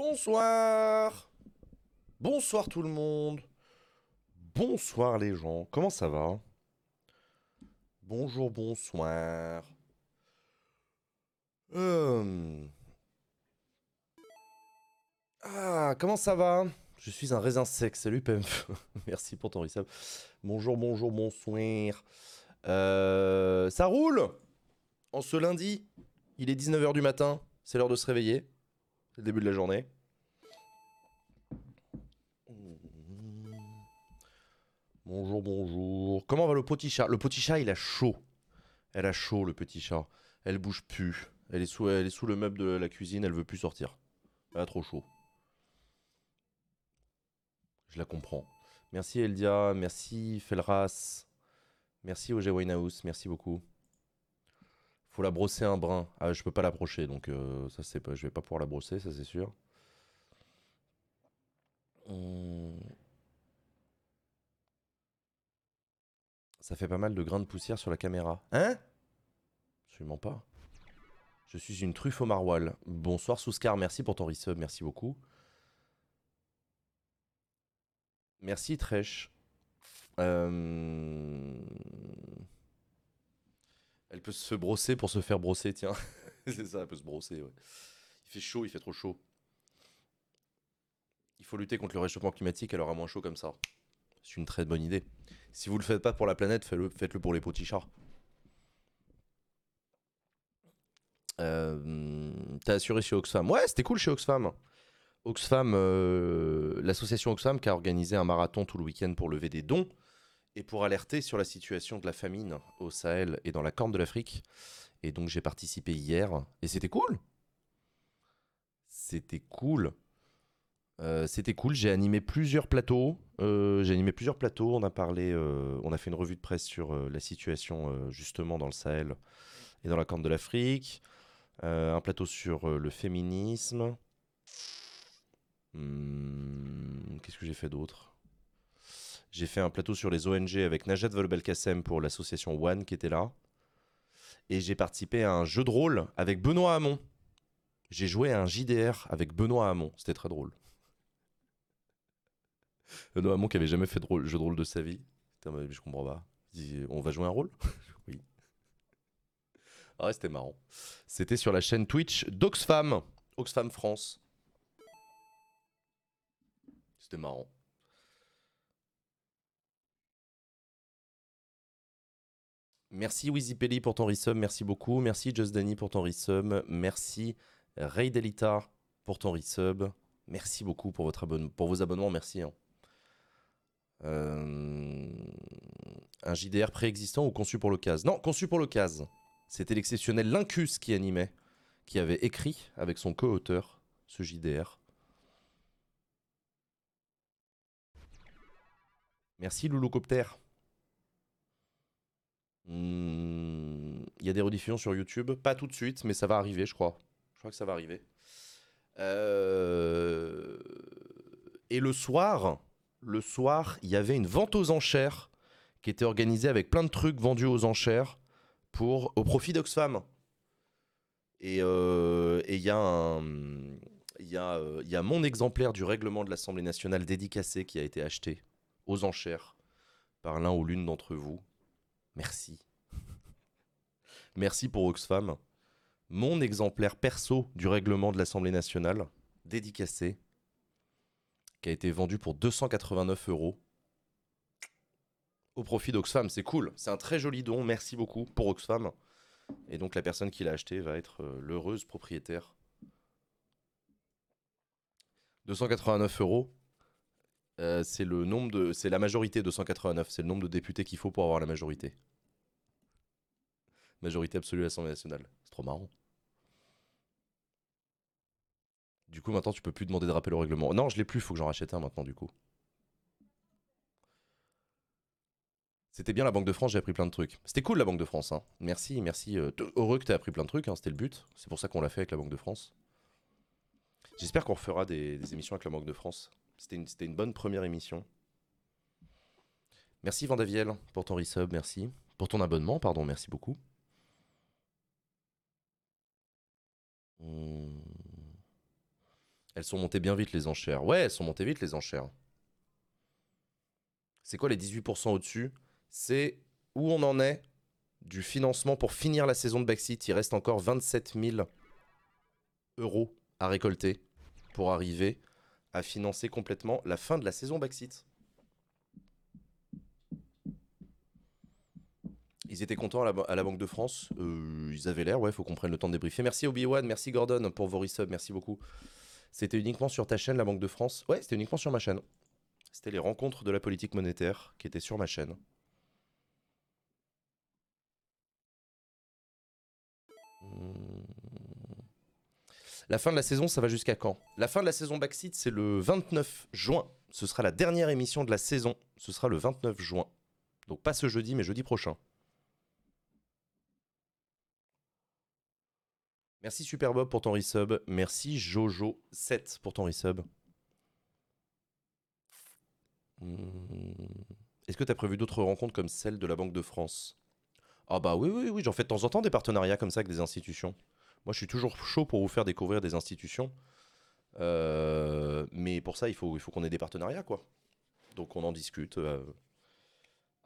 Bonsoir Bonsoir tout le monde Bonsoir les gens, comment ça va? Bonjour, bonsoir. Euh. Ah, comment ça va? Je suis un raisin sec, salut PMF. Merci pour ton resub. Bonjour, bonjour, bonsoir. Euh, ça roule? En ce lundi, il est 19h du matin, c'est l'heure de se réveiller. Le début de la journée. Bonjour, bonjour. Comment va le petit chat? Le petit chat, il a chaud. Elle a chaud, le petit chat. Elle bouge plus. Elle est sous, elle est sous le meuble de la cuisine, elle veut plus sortir. Elle a trop chaud. Je la comprends. Merci Eldia, merci Felras, merci OG Winehouse, merci beaucoup. Faut la brosser un brin. Ah, je peux pas l'approcher, donc euh, ça c'est pas, je vais pas pouvoir la brosser, ça c'est sûr. Hum. Ça fait pas mal de grains de poussière sur la caméra. Hein? Absolument pas. Je suis une truffe au maroilles. Bonsoir Souscar, merci pour ton resub, merci beaucoup. Merci Trèche. Euh, elle peut se brosser pour se faire brosser, tiens. C'est ça, elle peut se brosser. Il fait chaud, il fait trop chaud. Il faut lutter contre le réchauffement climatique, elle aura moins chaud comme ça. C'est une très bonne idée. Si vous le faites pas pour la planète, faites-le faites -le pour les petits chats. Euh, T'as assuré chez Oxfam Ouais, c'était cool chez Oxfam. Oxfam, euh, l'association Oxfam qui a organisé un marathon tout le week-end pour lever des dons et pour alerter sur la situation de la famine au Sahel et dans la Corne de l'Afrique. Et donc j'ai participé hier et c'était cool. C'était cool. Euh, c'était cool. J'ai animé plusieurs plateaux. Euh, j'ai animé plusieurs plateaux. On a parlé, euh, on a fait une revue de presse sur la situation justement dans le Sahel et dans la Corne de l'Afrique. un plateau sur le féminisme. Hmm, qu'est-ce que j'ai fait d'autre? J'ai fait un plateau sur les ONG avec Najat Volbelkacem pour l'association One qui était là. Et j'ai participé à un jeu de rôle avec Benoît Hamon. J'ai joué à un JDR avec Benoît Hamon. C'était très drôle. Benoît Hamon qui avait jamais fait de jeu de rôle de sa vie. je comprends pas. on va jouer un rôle? Oui. Ah ouais, c'était marrant. C'était sur la chaîne Twitch d'Oxfam. Oxfam France. C'était marrant. Merci Wizipelli pour ton resub, merci beaucoup. Merci Just Danny pour ton resub. Merci Ray Delita pour ton resub. Merci beaucoup pour, votre pour vos abonnements, merci. Hein. Euh, un JDR préexistant ou conçu pour l'occasion? Non, conçu pour l'occasion. C'était l'exceptionnel Lincus qui animait, qui avait écrit avec son co-auteur ce JDR. Merci Loulocopter. Hmm, il y a des rediffusions sur YouTube, pas tout de suite, mais ça va arriver, je crois. Je crois que ça va arriver. Euh, et le soir, le soir, il y avait une vente aux enchères qui était organisée avec plein de trucs vendus aux enchères pour, au profit d'Oxfam. Et il y, a mon exemplaire du règlement de l'Assemblée nationale dédicacé qui a été acheté aux enchères par l'un ou l'une d'entre vous. Merci. Merci pour Oxfam. Mon exemplaire perso du règlement de l'Assemblée nationale dédicacé qui a été vendu pour 289 euros au profit d'Oxfam. C'est cool, c'est un très joli don. Merci beaucoup pour Oxfam. Et donc la personne qui l'a acheté va être euh, l'heureuse propriétaire. 289 euros, euh, c'est le nombre de, c'est la majorité 289, c'est le nombre de députés qu'il faut pour avoir la majorité. Majorité absolue à l'Assemblée nationale. C'est trop marrant. Du coup, maintenant, tu peux plus demander de rappel au règlement. Non, je l'ai plus, faut que j'en rachète un maintenant, du coup. C'était bien la Banque de France, j'ai appris plein de trucs. C'était cool la Banque de France, hein. Merci, merci. Euh, heureux que tu appris plein de trucs, hein, c'était le but. C'est pour ça qu'on l'a fait avec la Banque de France. J'espère qu'on refera des, émissions avec la Banque de France. C'était une, une, bonne première émission. Merci Vandaviel pour ton resub, merci. Pour ton abonnement, pardon, merci beaucoup. Elles sont montées bien vite les enchères. Ouais, elles sont montées vite les enchères. C'est quoi les 18% au-dessus? C'est où on en est du financement pour finir la saison de Backseat. Il reste encore 27 000 euros à récolter pour arriver à financer complètement la fin de la saison Backseat. Ils étaient contents à la, Banque de France. Euh, ils avaient l'air, ouais, faut qu'on prenne le temps de débriefer. Merci Obi-Wan, merci Gordon pour vos resubs, merci beaucoup. C'était uniquement sur ta chaîne, la Banque de France? Ouais, c'était uniquement sur ma chaîne. C'était les rencontres de la politique monétaire qui étaient sur ma chaîne. Hmm. La fin de la saison, ça va jusqu'à quand? La fin de la saison Backseat, c'est le 29 juin. Ce sera la dernière émission de la saison. Ce sera le 29 juin. Donc pas ce jeudi, mais jeudi prochain. Merci Superbob pour ton resub. Merci Jojo7 pour ton resub. Hmm. Est-ce que tu as prévu d'autres rencontres comme celle de la Banque de France? Ah bah oui, oui, oui, j'en fais de temps en temps des partenariats comme ça avec des institutions. Moi, je suis toujours chaud pour vous faire découvrir des institutions. Euh, mais pour ça, il faut, il faut qu'on ait des partenariats, quoi. Donc on en discute euh,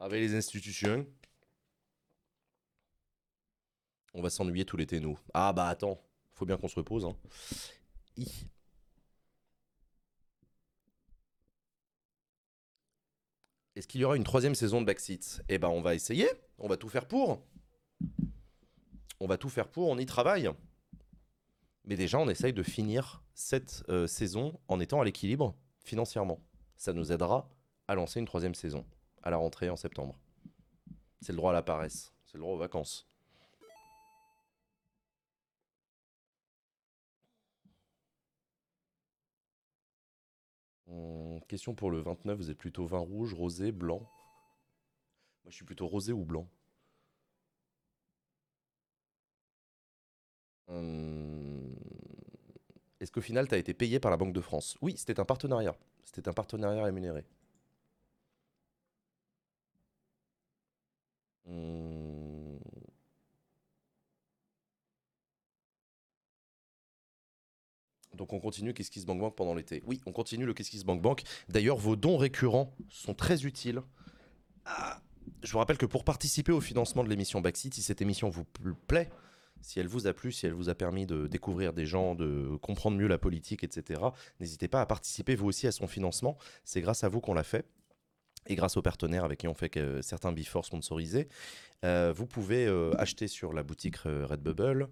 avec les institutions. On va s'ennuyer tout l'été, nous. Ah bah attends, faut bien qu'on se repose. Hein. Est-ce qu'il y aura une troisième saison de Backseat? Eh ben on va essayer, on va tout faire pour. On va tout faire pour, on y travaille. Mais déjà, on essaye de finir cette euh, saison en étant à l'équilibre financièrement. Ça nous aidera à lancer une troisième saison à la rentrée en septembre. C'est le droit à la paresse, c'est le droit aux vacances. Question pour le 29, vous êtes plutôt vin rouge, rosé, blanc Moi je suis plutôt rosé ou blanc hum, Est-ce qu'au final tu as été payé par la Banque de France? Oui, c'était un partenariat. C'était un partenariat rémunéré. Hum. Donc on continue Kiss Kiss Bank Bank pendant l'été. Oui, on continue le Kiss Kiss Bank Bank. D'ailleurs, vos dons récurrents sont très utiles. Ah, je vous rappelle que pour participer au financement de l'émission Backseat, si cette émission vous plaît, si elle vous a plu, si elle vous a permis de découvrir des gens, de comprendre mieux la politique, etc., n'hésitez pas à participer vous aussi à son financement. C'est grâce à vous qu'on l'a fait et grâce aux partenaires avec qui on fait certains before sponsorisés. Euh, vous pouvez euh, acheter sur la boutique euh, Redbubble.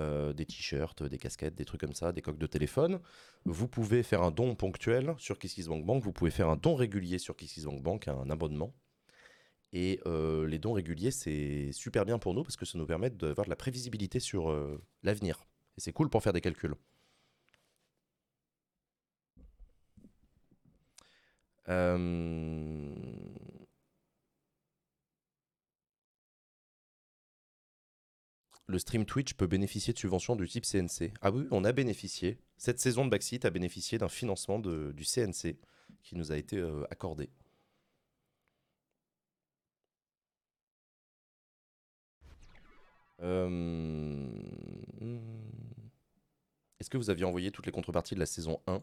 Euh, des t-shirts, des casquettes, des trucs comme ça, des coques de téléphone. Vous pouvez faire un don ponctuel sur KissKissBankBank. Bank. Vous pouvez faire un don régulier sur KissKissBankBank, Bank, un abonnement. Et euh, les dons réguliers, c'est super bien pour nous parce que ça nous permet d'avoir de la prévisibilité sur euh, l'avenir. Et c'est cool pour faire des calculs. Euh... le stream Twitch peut bénéficier de subventions du type CNC. Ah oui, on a bénéficié. Cette saison de Backseat a bénéficié d'un financement du CNC qui nous a été euh, accordé. Euh, est-ce que vous aviez envoyé toutes les contreparties de la saison 1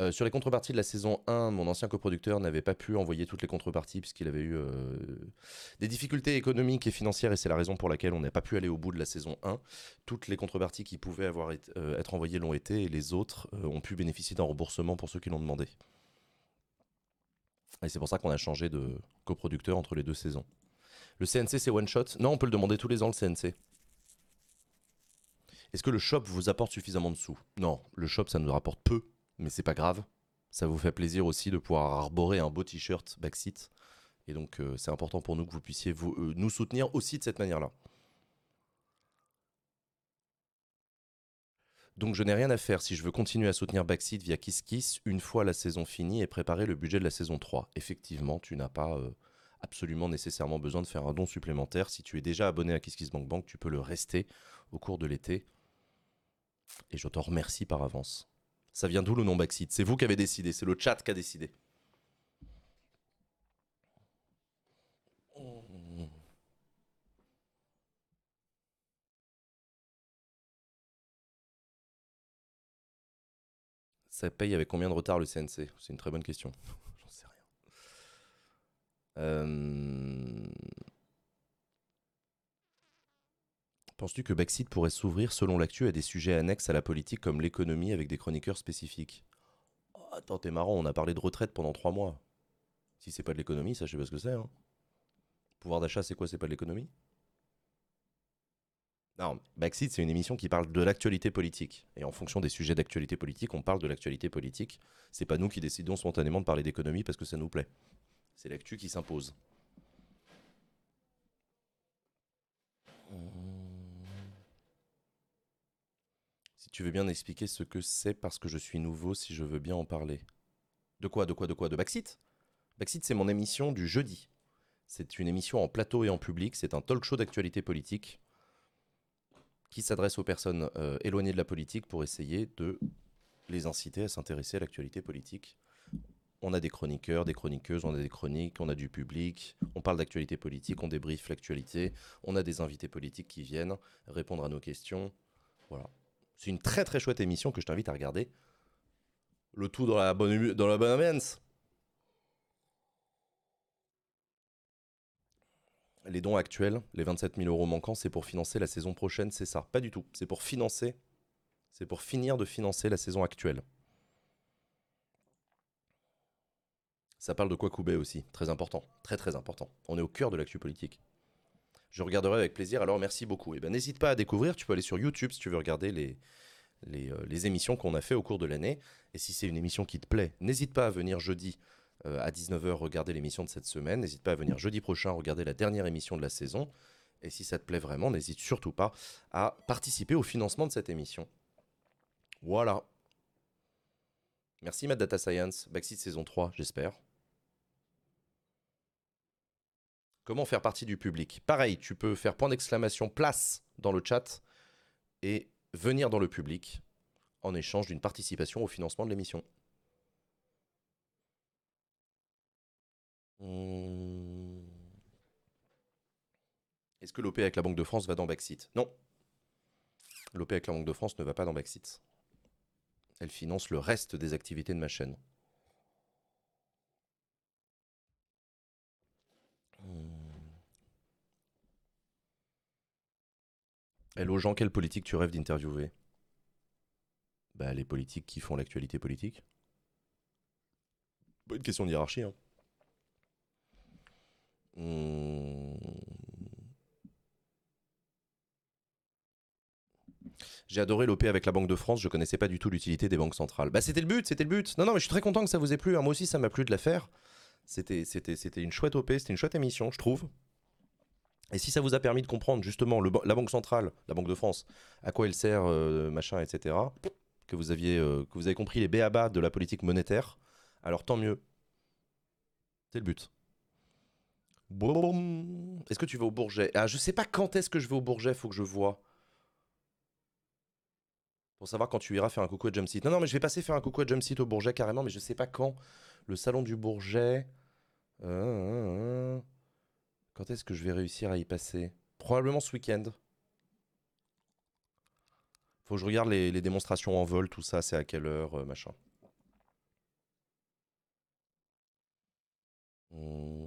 euh, sur les contreparties de la saison 1, mon ancien coproducteur n'avait pas pu envoyer toutes les contreparties puisqu'il avait eu euh, des difficultés économiques et financières et c'est la raison pour laquelle on n'a pas pu aller au bout de la saison 1. Toutes les contreparties qui pouvaient euh, être envoyées l'ont été et les autres ont pu bénéficier d'un remboursement pour ceux qui l'ont demandé. Et c'est pour ça qu'on a changé de coproducteur entre les deux saisons. Le CNC c'est one shot? Non, on peut le demander tous les ans le CNC. Est-ce que le shop vous apporte suffisamment de sous? Non, le shop ça nous rapporte peu mais c'est pas grave. Ça vous fait plaisir aussi de pouvoir arborer un beau t-shirt Backseat. Et donc, euh, c'est important pour nous que vous puissiez vous, euh, nous soutenir aussi de cette manière-là. Donc, je n'ai rien à faire si je veux continuer à soutenir Backseat via KissKiss une fois la saison finie et préparer le budget de la saison 3. Effectivement, tu n'as pas euh, absolument nécessairement besoin de faire un don supplémentaire. Si tu es déjà abonné à KissKissBankBank, Bank, tu peux le rester au cours de l'été. Et je t'en remercie par avance. Ça vient d'où le nom Backseat? C'est vous qui avez décidé, c'est le chat qui a décidé. Ça paye avec combien de retard le CNC C'est une très bonne question. J'en sais rien. Euh, Penses-tu que Backseat pourrait s'ouvrir selon l'actu à des sujets annexes à la politique comme l'économie avec des chroniqueurs spécifiques? Oh, Attends, t'es marrant, on a parlé de retraite pendant trois mois. Si c'est pas de l'économie, ça je pas ce que c'est. Hein. Pouvoir d'achat, c'est quoi? C'est pas de l'économie? Non, Backseat, c'est une émission qui parle de l'actualité politique. Et en fonction des sujets d'actualité politique, on parle de l'actualité politique. C'est pas nous qui décidons spontanément de parler d'économie parce que ça nous plaît. C'est l'actu qui s'impose. Tu veux bien expliquer ce que c'est parce que je suis nouveau, si je veux bien en parler? De quoi, de quoi, de quoi? De Backseat? Backseat, c'est mon émission du jeudi. C'est une émission en plateau et en public. C'est un talk show d'actualité politique qui s'adresse aux personnes euh, éloignées de la politique pour essayer de les inciter à s'intéresser à l'actualité politique. On a des chroniqueurs, des chroniqueuses, on a des chroniques, on a du public, on parle d'actualité politique, on débriefe l'actualité, on a des invités politiques qui viennent répondre à nos questions. Voilà. C'est une très très chouette émission que je t'invite à regarder. Le tout dans la bonne, dans ambiance. Les dons actuels, les 27 000 euros manquants, c'est pour financer la saison prochaine, c'est ça. Pas du tout. C'est pour financer. C'est pour finir de financer la saison actuelle. Ça parle de Kwakubé aussi, très important, très très important. On est au cœur de l'actu politique. Je regarderai avec plaisir, alors merci beaucoup. Et eh ben n'hésite pas à découvrir, tu peux aller sur YouTube si tu veux regarder les, les, euh, les émissions qu'on a fait au cours de l'année. Et si c'est une émission qui te plaît, n'hésite pas à venir jeudi euh, à 19h regarder l'émission de cette semaine. N'hésite pas à venir jeudi prochain regarder la dernière émission de la saison. Et si ça te plaît vraiment, n'hésite surtout pas à participer au financement de cette émission. Voilà. Merci Mad Data Science, Backseat saison 3, j'espère. Comment faire partie du public Pareil, tu peux faire point d'exclamation place dans le chat et venir dans le public en échange d'une participation au financement de l'émission. Hmm. Est-ce que l'OP avec la Banque de France va dans Backseat Non. L'OP avec la Banque de France ne va pas dans Backseat. Elle finance le reste des activités de ma chaîne. Hello Jean, quelle politique tu rêves d'interviewer? Bah les politiques qui font l'actualité politique. Pas une question de hiérarchie. Hein. Hmm. J'ai adoré l'OP avec la Banque de France, je connaissais pas du tout l'utilité des banques centrales. Bah c'était le but, c'était le but. Non, non, mais je suis très content que ça vous ait plu. Hein. Moi aussi, ça m'a plu de la faire. C'était une chouette OP, c'était une chouette émission, je trouve. Et si ça vous a permis de comprendre justement la Banque centrale, la Banque de France, à quoi elle sert, euh, machin, etc., que vous, aviez, euh, que vous avez compris les béabas de la politique monétaire, alors tant mieux. C'est le but. Est-ce que tu vas au Bourget? Ah, je sais pas quand est-ce que je vais au Bourget, faut que je vois. Pour savoir quand tu iras faire un coucou à Jumpseat. Non, non, mais je vais passer faire un coucou à Jumpseat au Bourget carrément, mais je sais pas quand. Le salon du Bourget. Euh, quand est-ce que je vais réussir à y passer? Probablement ce week-end. Faut que je regarde les, démonstrations en vol, tout ça, c'est à quelle heure, euh, machin. Hmm.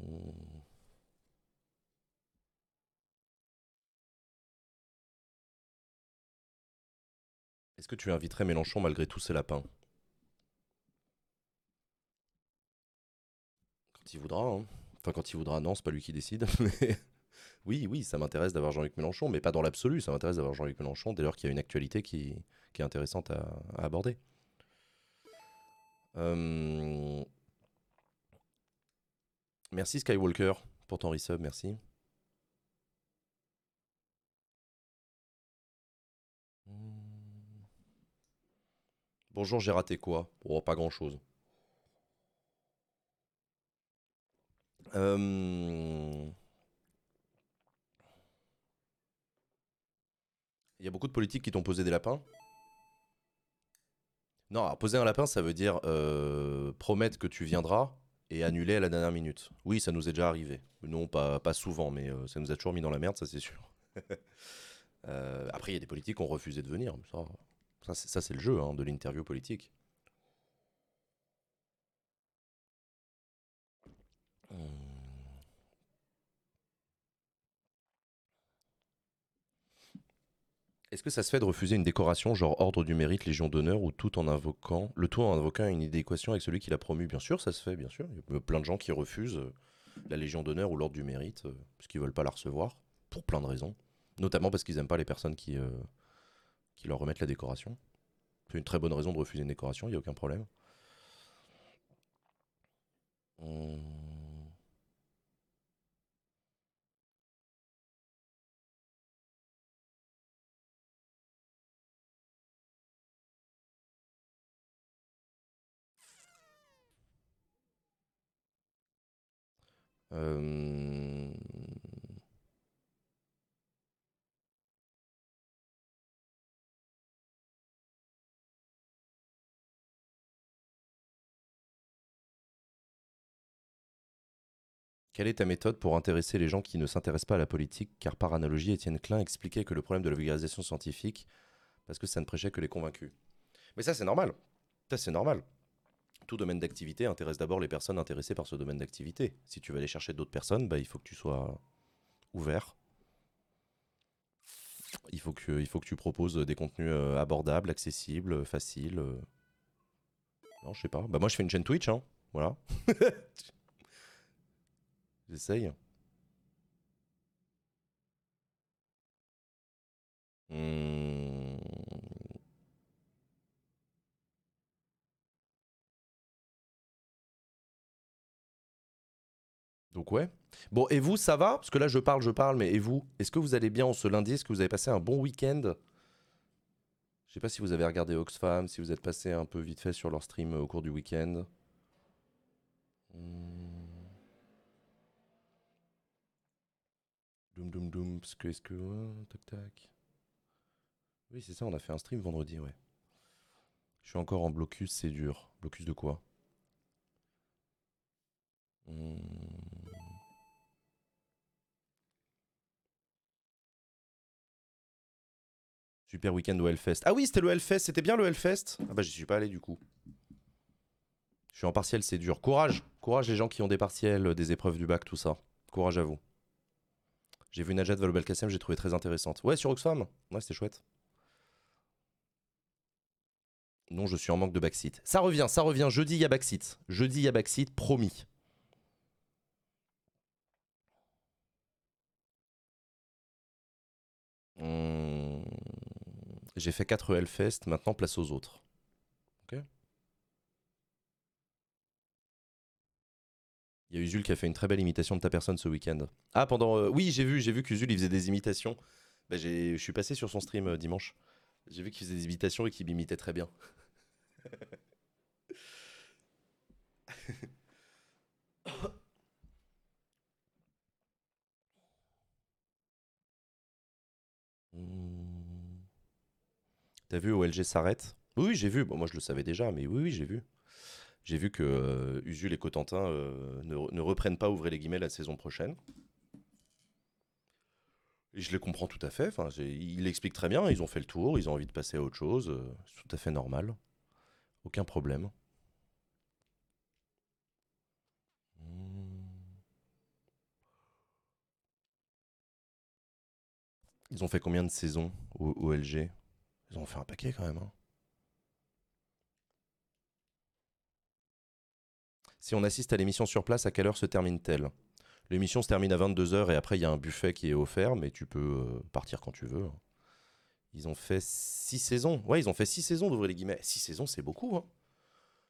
Est-ce que tu inviterais Mélenchon malgré tous ses lapins? Quand il voudra, hein. Enfin, quand il voudra, non, c'est pas lui qui décide. Oui, oui, ça m'intéresse d'avoir Jean-Luc Mélenchon, mais pas dans l'absolu. Ça m'intéresse d'avoir Jean-Luc Mélenchon dès lors qu'il y a une actualité qui, est intéressante à, aborder. Euh, merci Skywalker pour ton resub, merci. Bonjour, j'ai raté quoi? Oh, pas grand Euh, il y a beaucoup de politiques qui t'ont posé des lapins. Non, poser un lapin, ça veut dire euh, promettre que tu viendras et annuler à la dernière minute. Oui, ça nous est déjà arrivé. Non, pas, souvent, mais euh, ça nous a toujours mis dans la merde, ça c'est sûr. après, il y a des politiques qui ont refusé de venir. Ça, ça c'est le jeu hein, de l'interview politique. Est-ce que ça se fait de refuser une décoration, genre ordre du mérite, légion d'honneur, ou tout en invoquant, le tout en invoquant une idéquation avec celui qui l'a promu? Bien sûr, ça se fait, bien sûr. Il y a plein de gens qui refusent euh, la légion d'honneur ou l'ordre du mérite euh, parce qu'ils veulent pas la recevoir, pour plein de raisons. Notamment parce qu'ils aiment pas les personnes qui, euh, qui leur remettent la décoration. C'est une très bonne raison de refuser une décoration, il n'y a aucun problème. Hum. Euh, Quelle est ta méthode pour intéresser les gens qui ne s'intéressent pas à la politique? Car par analogie, Étienne Klein expliquait que le problème de la vulgarisation scientifique, parce que ça ne prêchait que les convaincus. Mais ça, c'est normal. Ça, c'est normal. Tout domaine d'activité intéresse d'abord les personnes intéressées par ce domaine d'activité. Si tu veux aller chercher d'autres personnes, bah, il faut que tu sois ouvert. Il faut que, tu proposes des contenus euh, abordables, accessibles, faciles. euh. Non, je sais pas. Bah moi, je fais une chaîne Twitch, hein. Voilà. J'essaye. Hmm. Donc ouais. Bon, et vous, ça va? Parce que là, je parle, je parle, mais et vous Est-ce que vous allez bien en ce lundi? Est-ce que vous avez passé un bon week-end? Je sais pas si vous avez regardé Oxfam, si vous êtes passé un peu vite fait sur leur stream euh, au cours du week-end. Hmm. Doum doum doum, parce que est-ce que... ouais, tac tac. Oui, c'est ça, on a fait un stream vendredi, ouais. Je suis encore en blocus, c'est dur. Blocus de quoi? Hmm. Super week-end au Hellfest. Ah oui, c'était le Hellfest, c'était bien le Hellfest Ah bah j'y suis pas allé du coup. Je suis en partiel, c'est dur. Courage, courage les gens qui ont des partiels, euh, des épreuves du bac, tout ça. Courage à vous. J'ai vu Najat Vallaud-Belkacem, j'ai trouvé très intéressante. Ouais, sur Oxfam Ouais, c'était chouette. Non, je suis en manque de backseat. Ça revient, ça revient. Jeudi, il y a backseat. Jeudi, il y a backseat, promis. Hmm. J'ai fait 4 Hellfest, maintenant place aux autres. Ok Il y a Usul qui a fait une très belle imitation de ta personne ce week-end. Ah, pendant. euh, oui, j'ai vu, j'ai vu qu'Usul il faisait des imitations. Bah, je suis passé sur son stream euh, dimanche. J'ai vu qu'il faisait des imitations et qu'il m'imitait très bien. T'as vu OLG s'arrête Oui, j'ai vu. Bon, moi, je le savais déjà, mais oui, oui, j'ai vu. J'ai vu que euh, Usul et Cotentin euh, ne, ne reprennent pas, ouvrez les guillemets, la saison prochaine. Et je les comprends tout à fait. Enfin, j'ai- il l'explique très bien. Ils ont fait le tour, ils ont envie de passer à autre chose. C'est tout à fait normal. Aucun problème. Ils ont fait combien de saisons au, au LG Ils ont fait un paquet quand même. hein. Si on assiste à l'émission sur place, à quelle heure se termine-t-elle? L'émission se termine à 22h et après il y a un buffet qui est offert, mais tu peux euh, partir quand tu veux. hein. Ils ont fait 6 saisons. Ouais, ils ont fait 6 saisons d'ouvrir les guillemets. 6 saisons, c'est beaucoup. Hein.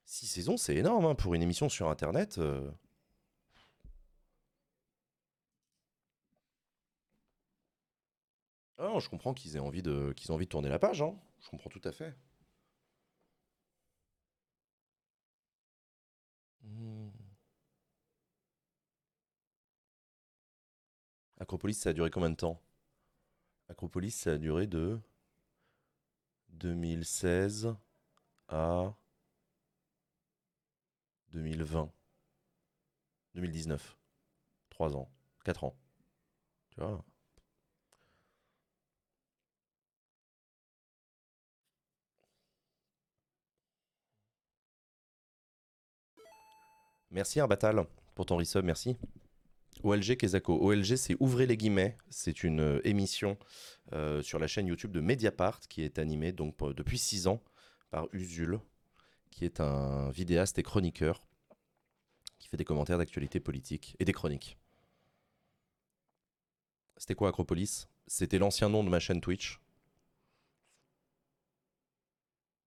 6 saisons, c'est énorme hein, pour une émission sur Internet. euh. Ah non, je comprends qu'ils aient envie de, aient envie de tourner la page. hein. Je comprends tout à fait. Hmm. Acropolis, ça a duré combien de temps? Acropolis, ça a duré de 2016 à 2020. 2019. 3 ans. 4 ans. Tu vois? Merci Arbatal pour ton resub, merci. OLG Kezako. OLG, c'est Ouvrez les guillemets. C'est une euh, émission euh, sur la chaîne YouTube de Mediapart qui est animée donc, pour- depuis 6 ans par Usul, qui est un vidéaste et chroniqueur qui fait des commentaires d'actualité politique et des chroniques. C'était quoi Acropolis? C'était l'ancien nom de ma chaîne Twitch.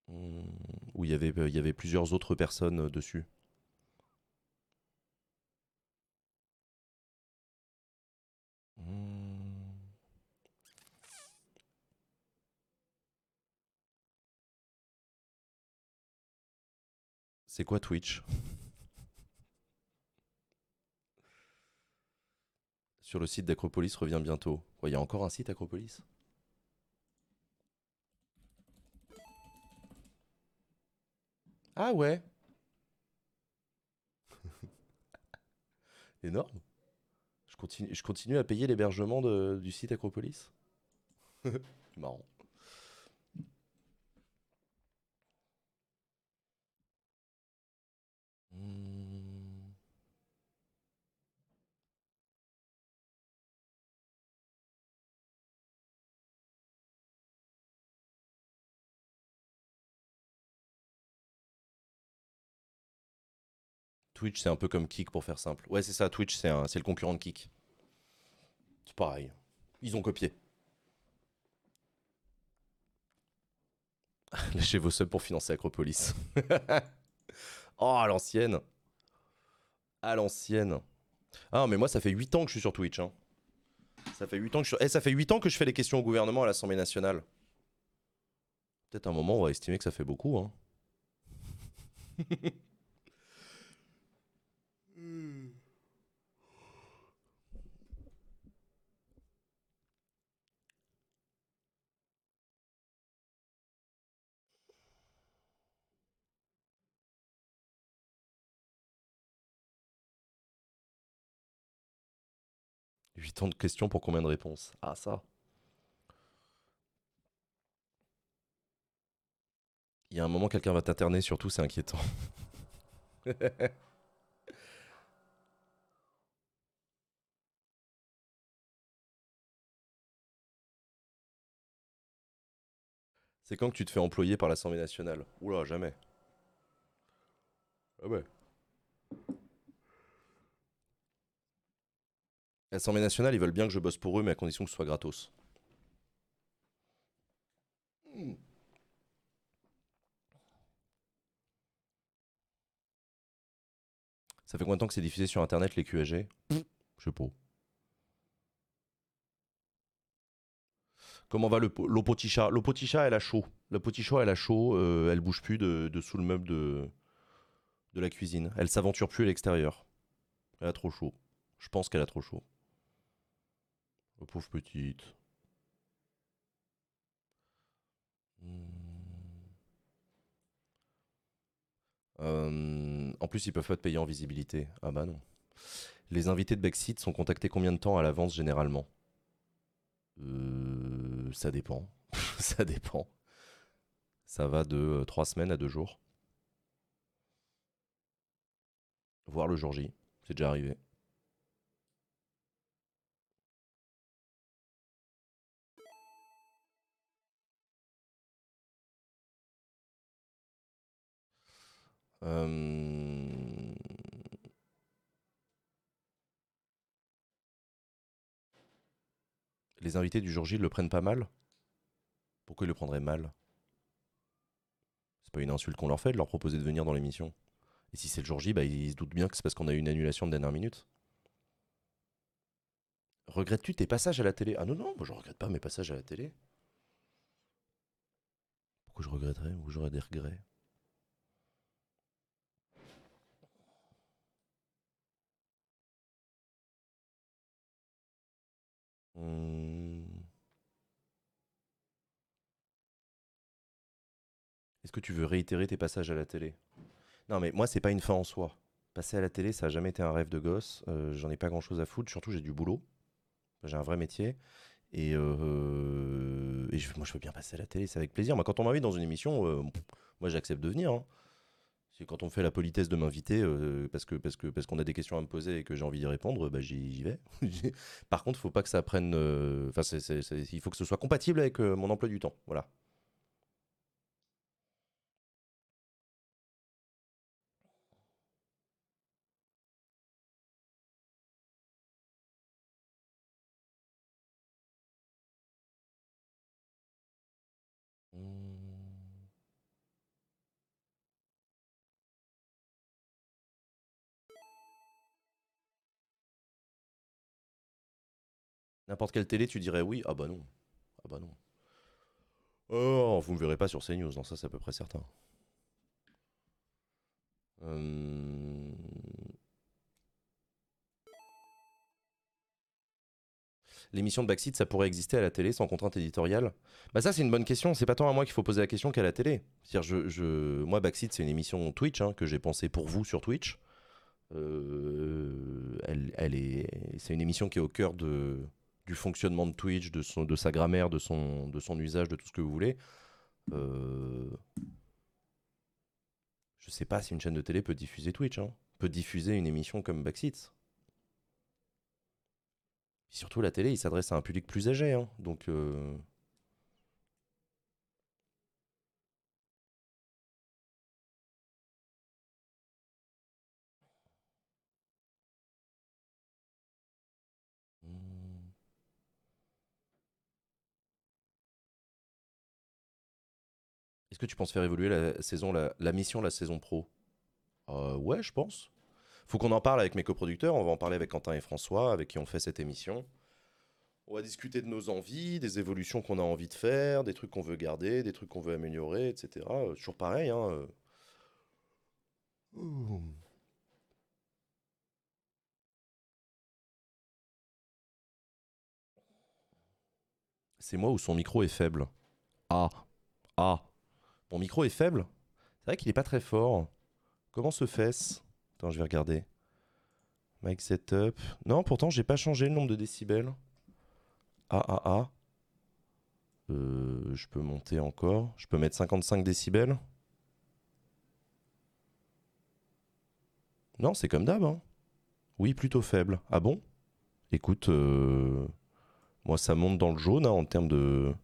Hmm, Où il y avait, plusieurs autres personnes euh, dessus. C'est quoi Twitch Sur le site d'Acropolis revient bientôt. Il y a encore un site Acropolis Ah ouais Énorme. Je continue, je continue à payer l'hébergement du site Acropolis. Marrant. Twitch, c'est un peu comme Kick pour faire simple. Ouais, c'est ça, Twitch, c'est le concurrent de Kick. C'est pareil. Ils ont copié. Lâchez vos subs pour financer Acropolis. oh, à l'ancienne. À l'ancienne. Ah, mais moi, ça fait 8 ans que je suis sur Twitch. hein. Ça fait 8 ans que je eh, ça fait 8 ans que je fais les questions au gouvernement à l'Assemblée nationale. Peut-être un moment, on va estimer que ça fait beaucoup. Hein. Huit ans de questions pour combien de réponses? Ah, ça. Il y a un moment, quelqu'un va t'interner, surtout, c'est inquiétant. c'est quand que tu te fais employer par l'Assemblée nationale? Oula, jamais. Ah ouais. L'Assemblée nationale, ils veulent bien que je bosse pour eux, mais à condition que ce soit gratos. Ça fait combien de temps que c'est diffusé sur internet les QAG Je sais pas. Comment va le po- l'Opoticha L'Opoticha, elle a chaud. L'Opoticha, elle a chaud. euh, elle bouge plus de, de sous le meuble de, de la cuisine. Elle s'aventure plus à l'extérieur. Elle a trop chaud. Je pense qu'elle a trop chaud. La pauvre petite. Hmm. Euh, en plus, ils peuvent pas te payer en visibilité. Ah bah non. Les invités de Backseat sont contactés combien de temps à l'avance généralement? Euh, Ça dépend. ça dépend. Ça va de 3 semaines à 2 jours. Voir le jour J. C'est déjà arrivé. Euh, Les invités du jour J le prennent pas mal? Pourquoi ils le prendraient mal? C'est pas une insulte qu'on leur fait de leur proposer de venir dans l'émission. Et si c'est le jour J, bah, ils se doutent bien que c'est parce qu'on a eu une annulation de dernière minute. Regrettes-tu tes passages à la télé? Ah non, non, moi je regrette pas mes passages à la télé. Pourquoi je regretterais? Ou j'aurais des regrets? Hmm. Est-ce que tu veux réitérer tes passages à la télé? Non, mais moi, c'est pas une fin en soi. Passer à la télé, ça a jamais été un rêve de gosse. Euh, J'en ai pas grand-chose à foutre. Surtout, j'ai du boulot. J'ai un vrai métier. Et, euh, moi, je veux bien passer à la télé, c'est avec plaisir. Moi, quand on m'invite dans une émission, euh, moi, j'accepte de venir. hein. C'est quand on fait la politesse de m'inviter euh, parce que parce qu'on a des questions à me poser et que j'ai envie d'y répondre, bah j'y vais. Par contre, faut pas que ça prenne. euh, Enfin, il faut que ce soit compatible avec euh, mon emploi du temps. Voilà. N'importe quelle télé, tu dirais oui. Ah bah non. Ah bah non. Oh, vous me verrez pas sur CNews, non, ça c'est à peu près certain. Euh, L'émission de Backseat, ça pourrait exister à la télé sans contrainte éditoriale? Bah ça c'est une bonne question, c'est pas tant à moi qu'il faut poser la question qu'à la télé. Je- moi Backseat c'est une émission Twitch hein, que j'ai pensée pour vous sur Twitch. Euh, c'est une émission qui est au cœur de, du fonctionnement de Twitch, de, sa grammaire, de son, usage, de tout ce que vous voulez. Euh, je sais pas si une chaîne de télé peut diffuser Twitch, hein. peut diffuser une émission comme Backseat. Surtout la télé, il s'adresse à un public plus âgé, hein. donc. euh, Est-ce que tu penses faire évoluer la saison, la, mission, la saison pro? Euh, Ouais, je pense. Faut qu'on en parle avec mes coproducteurs. On va en parler avec Quentin et François, avec qui on fait cette émission. On va discuter de nos envies, des évolutions qu'on a envie de faire, des trucs qu'on veut garder, des trucs qu'on veut améliorer, etc. Euh, toujours pareil, hein. euh. C'est moi ou son micro est faible Ah, ah. Mon micro est faible C'est vrai qu'il est pas très fort. Comment se fait-ce? Attends, je vais regarder. Mic setup. Non, pourtant, j'ai pas changé le nombre de décibels. Ah, ah, ah. Euh, je peux monter encore. Je peux mettre 55 décibels. Non, c'est comme d'hab. hein. Oui, plutôt faible. Ah bon? Écoute, euh, moi, ça monte dans le jaune hein, en termes de.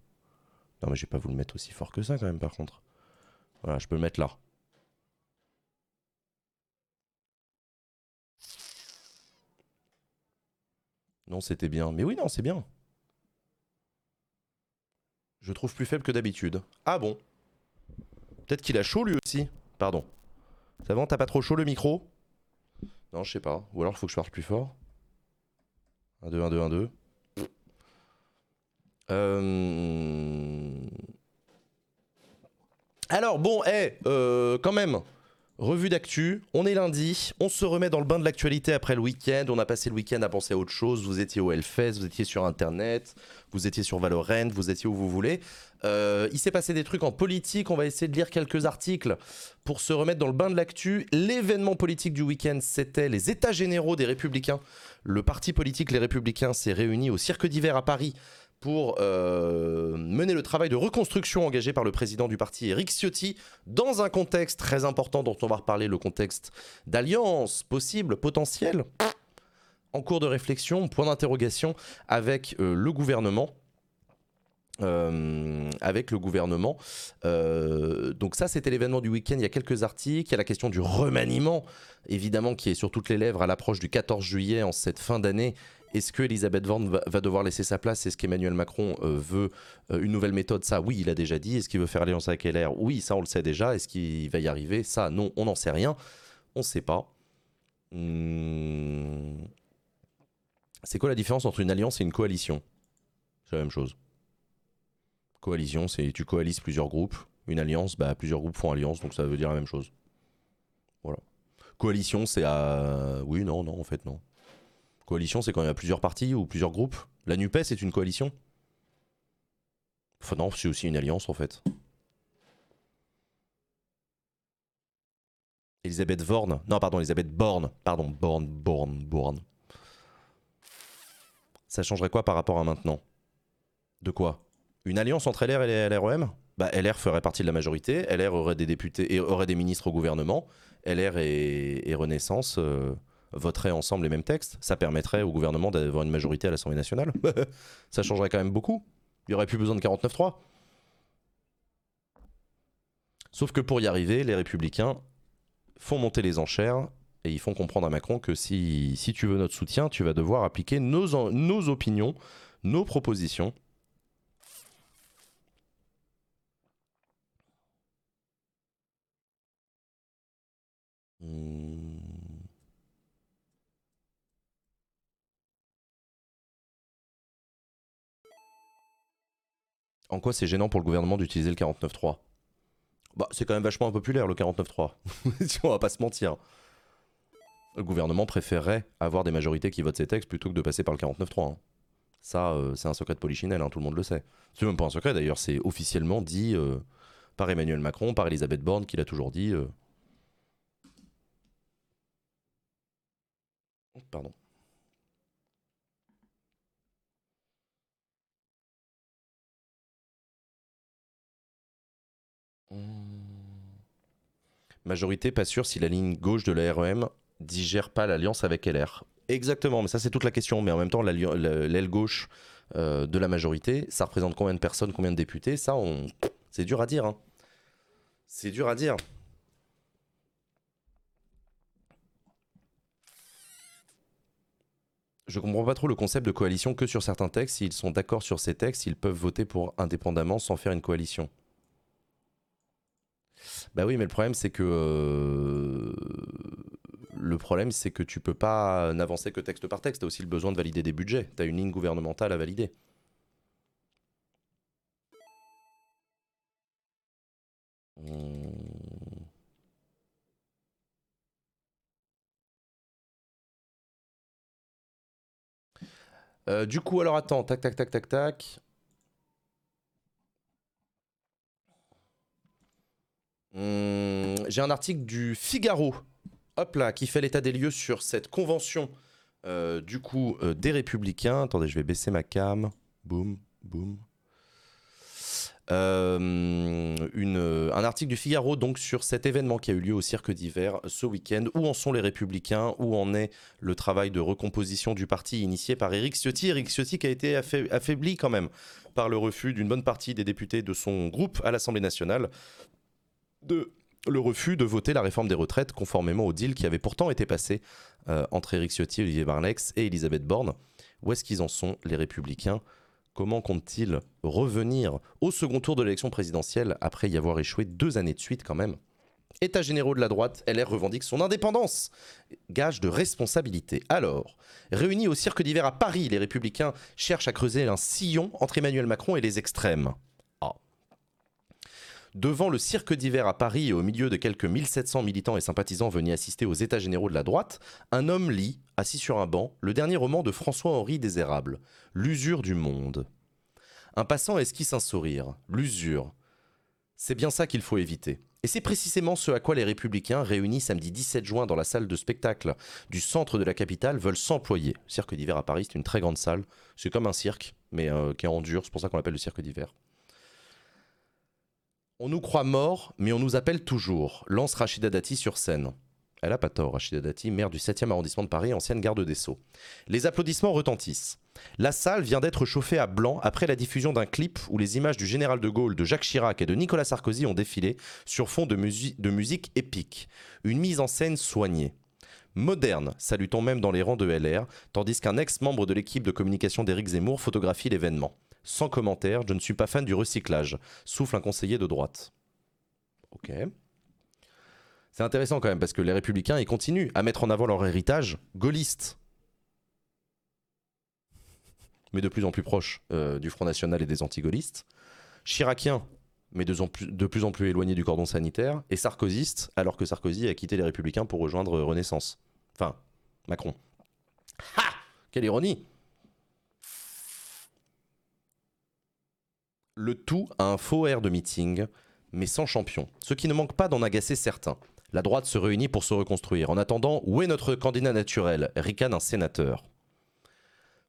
Non, mais je vais pas vous le mettre aussi fort que ça quand même, par contre. Voilà, je peux le mettre là. Non, c'était bien. Mais oui, non, c'est bien. Je trouve plus faible que d'habitude. Ah bon? Peut-être qu'il a chaud lui aussi. Pardon. Ça va, t'as pas trop chaud le micro? Non, je sais pas. Ou alors il faut que je parle plus fort. 1, 2, 1, 2, 1, 2. Euh... Alors bon, eh, euh, quand même, revue d'actu, on est lundi, on se remet dans le bain de l'actualité après le week-end, on a passé le week-end à penser à autre chose, vous étiez au Hellfest, vous étiez sur Internet, vous étiez sur Valorant, vous étiez où vous voulez. Euh, il s'est passé des trucs en politique, on va essayer de lire quelques articles pour se remettre dans le bain de l'actu. L'événement politique du week-end, c'était les états généraux des Républicains. Le parti politique Les Républicains s'est réuni au Cirque d'hiver à Paris pour euh, mener le travail de reconstruction engagé par le président du parti Éric Ciotti dans un contexte très important dont on va reparler, le contexte d'alliance possible, potentielle, en cours de réflexion, point d'interrogation avec euh, le gouvernement. Euh, avec le gouvernement. Euh, donc ça, c'était l'événement du week-end. Il y a quelques articles. Il y a la question du remaniement, évidemment, qui est sur toutes les lèvres à l'approche du 14 juillet en cette fin d'année. Est-ce que Elisabeth Borne va, devoir laisser sa place? Est-ce qu'Emmanuel Macron euh, veut une nouvelle méthode? Ça, oui, il a déjà dit. Est-ce qu'il veut faire alliance avec LR Oui, ça, on le sait déjà. Est-ce qu'il va y arriver? Ça, non, on n'en sait rien. On ne sait pas. Hmm. C'est quoi la différence entre une alliance et une coalition? C'est la même chose. Coalition, c'est tu coalises plusieurs groupes. Une alliance, bah, plusieurs groupes font alliance, donc ça veut dire la même chose. Voilà. Coalition, c'est à. Oui, non, non, en fait, non. Coalition, c'est quand il y a plusieurs partis ou plusieurs groupes. La NUPES est une coalition Enfin, non, c'est aussi une alliance, en fait. Elisabeth Borne. Non, pardon, Elisabeth Borne. Pardon, Borne, Borne, Borne. Ça changerait quoi par rapport à maintenant? De quoi? Une alliance entre LR et LREM bah, LR ferait partie de la majorité, LR aurait des députés et aurait des ministres au gouvernement, LR et, Renaissance euh, voteraient ensemble les mêmes textes. Ça permettrait au gouvernement d'avoir une majorité à l'Assemblée nationale. ça changerait quand même beaucoup. Il n'y aurait plus besoin de 49-3. Sauf que pour y arriver, les républicains font monter les enchères et ils font comprendre à Macron que si, tu veux notre soutien, tu vas devoir appliquer nos opinions, nos propositions. Hmm. En quoi c'est gênant pour le gouvernement d'utiliser le 49.3 Bah, c'est quand même vachement impopulaire le 49.3. on va pas se mentir. Le gouvernement préférerait avoir des majorités qui votent ces textes plutôt que de passer par le 49.3. Hein. Ça, euh, c'est un secret de polichinelle, hein, tout le monde le sait. C'est même pas un secret d'ailleurs, c'est officiellement dit euh, par Emmanuel Macron, par Elisabeth Borne, qui l'a toujours dit. Euh. Pardon. Majorité, pas sûr si la ligne gauche de la REM digère pas l'alliance avec LR. Exactement, mais ça c'est toute la question. Mais en même temps, l'aile gauche euh, de la majorité, ça représente combien de personnes, combien de députés? Ça, on... c'est dur à dire. Hein. C'est dur à dire. Je comprends pas trop le concept de coalition que sur certains textes. S'ils sont d'accord sur ces textes, ils peuvent voter pour indépendamment sans faire une coalition. Bah oui, mais le problème c'est que euh, le problème, c'est que tu peux pas n'avancer que texte par texte. Tu as aussi le besoin de valider des budgets. Tu as une ligne gouvernementale à valider. Hmm. Euh, du coup, alors attends, tac, tac, tac, tac, tac. Hmm, j'ai un article du Figaro hop là, qui fait l'état des lieux sur cette convention euh, du coup euh, des Républicains. Attendez, je vais baisser ma cam. Boum, boum. Euh, un article du Figaro donc sur cet événement qui a eu lieu au Cirque d'hiver ce week-end. Où en sont les Républicains? Où en est le travail de recomposition du parti initié par Éric Ciotti? Éric Ciotti qui a été affaibli quand même par le refus d'une bonne partie des députés de son groupe à l'Assemblée nationale de le refus de voter la réforme des retraites conformément au deal qui avait pourtant été passé euh, entre Éric Ciotti, Olivier Barlex et Elisabeth Borne. Où est-ce qu'ils en sont, les républicains Comment comptent-ils revenir au second tour de l'élection présidentielle après y avoir échoué deux années de suite quand même? États généraux de la droite, LR revendique son indépendance. Gage de responsabilité. Alors, réunis au cirque d'hiver à Paris, les républicains cherchent à creuser un sillon entre Emmanuel Macron et les extrêmes. Devant le cirque d'hiver à Paris et au milieu de quelques 1700 militants et sympathisants venus assister aux États généraux de la droite, un homme lit, assis sur un banc, le dernier roman de François-Henri Érables, L'usure du monde. Un passant esquisse un sourire. L'usure. C'est bien ça qu'il faut éviter. Et c'est précisément ce à quoi les républicains, réunis samedi 17 juin dans la salle de spectacle du centre de la capitale, veulent s'employer. Cirque d'hiver à Paris, c'est une très grande salle. C'est comme un cirque, mais euh, qui est en dur, c'est pour ça qu'on l'appelle le cirque d'hiver. On nous croit morts, mais on nous appelle toujours, lance Rachida Dati sur scène. Elle a pas tort, Rachida Dati, maire du 7e arrondissement de Paris, ancienne garde des Sceaux. Les applaudissements retentissent. La salle vient d'être chauffée à blanc après la diffusion d'un clip où les images du général de Gaulle, de Jacques Chirac et de Nicolas Sarkozy ont défilé sur fond de, musique épique. Une mise en scène soignée. Moderne, salut-on même dans les rangs de LR, tandis qu'un ex-membre de l'équipe de communication d'Éric Zemmour photographie l'événement sans commentaire, je ne suis pas fan du recyclage, souffle un conseiller de droite. Ok. C'est intéressant quand même parce que les républicains, ils continuent à mettre en avant leur héritage gaulliste. Mais de plus en plus proche euh, du Front National et des anti-gaullistes. Chiracien, mais de, plus en plus éloigné du cordon sanitaire. Et sarkozyste, alors que Sarkozy a quitté les républicains pour rejoindre Renaissance. Enfin, Macron. Ha Quelle ironie Le tout a un faux air de meeting, mais sans champion. Ce qui ne manque pas d'en agacer certains. La droite se réunit pour se reconstruire. En attendant, où est notre candidat naturel? Ricane un sénateur.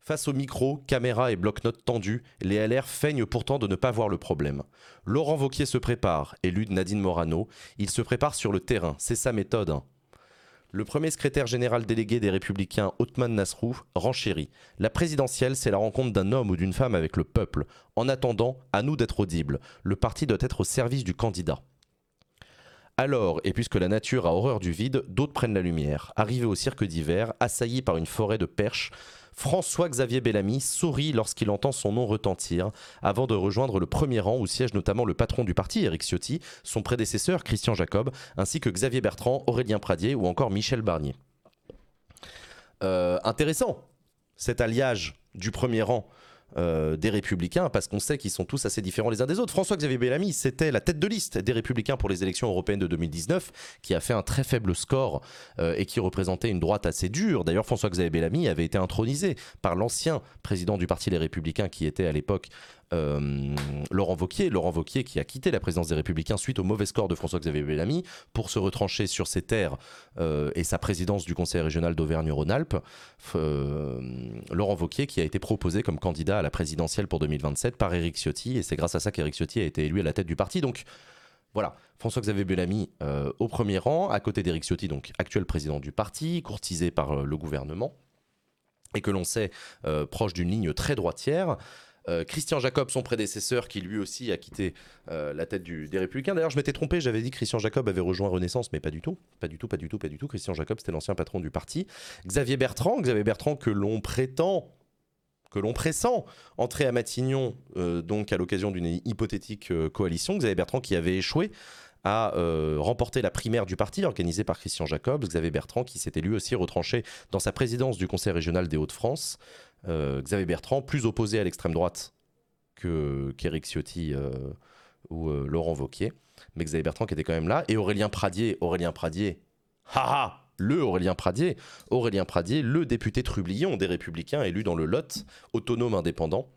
Face aux micros, caméras et bloc-notes tendus, les LR feignent pourtant de ne pas voir le problème. Laurent Vauquier se prépare, élu de Nadine Morano. Il se prépare sur le terrain, c'est sa méthode. hein. Le premier secrétaire général délégué des Républicains, Othman Nasrou, renchérit. La présidentielle, c'est la rencontre d'un homme ou d'une femme avec le peuple. En attendant, à nous d'être audibles. Le parti doit être au service du candidat. Alors, et puisque la nature a horreur du vide, d'autres prennent la lumière. Arrivé au cirque d'hiver, assailli par une forêt de perches, François-Xavier Bellamy sourit lorsqu'il entend son nom retentir, avant de rejoindre le premier rang où siège notamment le patron du parti, Éric Ciotti, son prédécesseur, Christian Jacob, ainsi que Xavier Bertrand, Aurélien Pradier ou encore Michel Barnier. Euh, intéressant, cet alliage du premier rang euh, des Républicains, parce qu'on sait qu'ils sont tous assez différents les uns des autres. François-Xavier Bellamy, c'était la tête de liste des Républicains pour les élections européennes de 2019, qui a fait un très faible score euh, et qui représentait une droite assez dure. D'ailleurs, François-Xavier Bellamy avait été intronisé par l'ancien président du Parti Les Républicains, qui était à l'époque euh, Laurent Vauquier. Laurent Vauquier qui a quitté la présidence des Républicains suite au mauvais score de François-Xavier Bellamy pour se retrancher sur ses terres euh, et sa présidence du Conseil régional d'Auvergne-Rhône-Alpes. Euh, Laurent Vauquier qui a été proposé comme candidat à la présidentielle pour 2027 par Éric Ciotti et c'est grâce à ça qu'Éric Ciotti a été élu à la tête du parti. Donc voilà, François-Xavier Bellamy au premier rang, à côté d'Éric Ciotti, donc actuel président du parti, courtisé par le gouvernement, et que l'on sait proche d'une ligne très droitière. Euh, Christian Jacob, son prédécesseur, qui lui aussi a quitté euh, la tête du- des Républicains. D'ailleurs, je m'étais trompé, j'avais dit Christian Jacob avait rejoint Renaissance, mais pas du tout. Pas du tout, pas du tout, pas du tout. Christian Jacob, c'était l'ancien patron du parti. Xavier Bertrand, Xavier Bertrand que l'on prétend, que l'on pressent entrer à Matignon, euh, donc à l'occasion d'une hypothétique coalition. Xavier Bertrand qui avait échoué à euh, remporter la primaire du parti organisée par Christian Jacob. Xavier Bertrand qui s'était lui aussi retranché dans sa présidence du Conseil régional des Hauts-de-France. Euh, Xavier Bertrand, plus opposé à l'extrême droite qu'Éric Ciotti euh, ou euh, Laurent Vauquier. Mais Xavier Bertrand qui était quand même là. Et Aurélien Pradier, Aurélien Pradier, le Aurélien Pradier, Aurélien Pradier, le député Trublion des Républicains élu dans le Lot, autonome indépendant.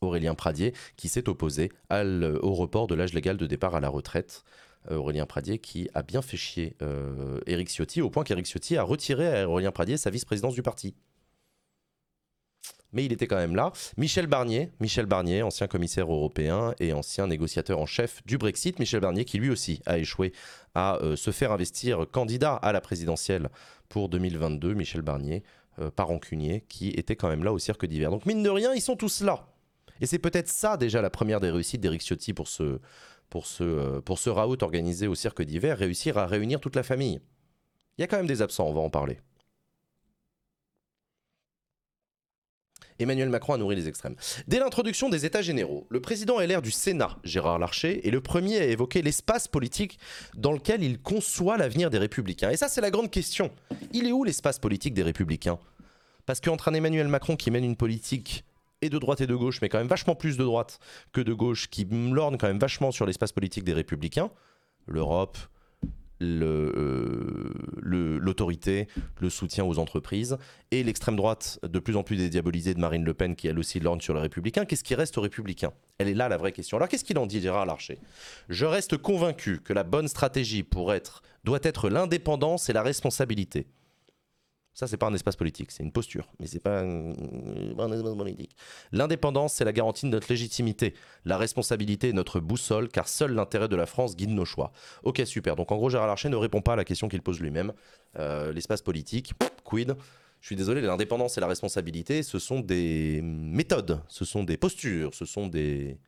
Aurélien Pradier qui s'est opposé au report de l'âge légal de départ à la retraite. Aurélien Pradier qui a bien fait chier Éric Ciotti au point qu'Éric Ciotti a retiré à Aurélien Pradier sa vice-présidence du parti mais il était quand même là. Michel Barnier, Michel Barnier, ancien commissaire européen et ancien négociateur en chef du Brexit, Michel Barnier qui lui aussi a échoué à euh, se faire investir candidat à la présidentielle pour 2022. Michel Barnier, euh, pas rancunier, qui était quand même là au cirque d'hiver. Donc mine de rien, ils sont tous là. Et c'est peut-être ça déjà la première des réussites d'Éric Ciotti pour ce, pour, ce, euh, pour ce raout organisé au cirque d'hiver, réussir à réunir toute la famille. Il y a quand même des absents, on va en parler. Emmanuel Macron a nourri les extrêmes. Dès l'introduction des États généraux, le président LR du Sénat, Gérard Larcher, est le premier à évoquer l'espace politique dans lequel il conçoit l'avenir des républicains. Et ça, c'est la grande question. Il est où l'espace politique des républicains? Parce qu'entre un Emmanuel Macron qui mène une politique et de droite et de gauche, mais quand même vachement plus de droite que de gauche, qui lorne quand même vachement sur l'espace politique des républicains, l'Europe, euh, l'autorité, le soutien aux entreprises, et l'extrême droite de plus en plus dédiabolisée de Marine Le Pen, qui elle aussi lorne sur les républicains, qu'est-ce qui reste aux républicains? Elle est là la vraie question. Alors qu'est-ce qu'il en dit, Gérard Larcher? Je reste convaincu que la bonne stratégie pour être doit être l'indépendance et la responsabilité. Ça, c'est pas un espace politique, c'est une posture, mais c'est pas un, un espace politique. L'indépendance, c'est la garantie de notre légitimité. La responsabilité est notre boussole, car seul l'intérêt de la France guide nos choix. Ok, super. Donc en gros, Gérard Larcher ne répond pas à la question qu'il pose lui-même. Euh, L'espace politique, quid? Je suis désolé, l'indépendance et la responsabilité, ce sont des méthodes, ce sont des postures, ce sont des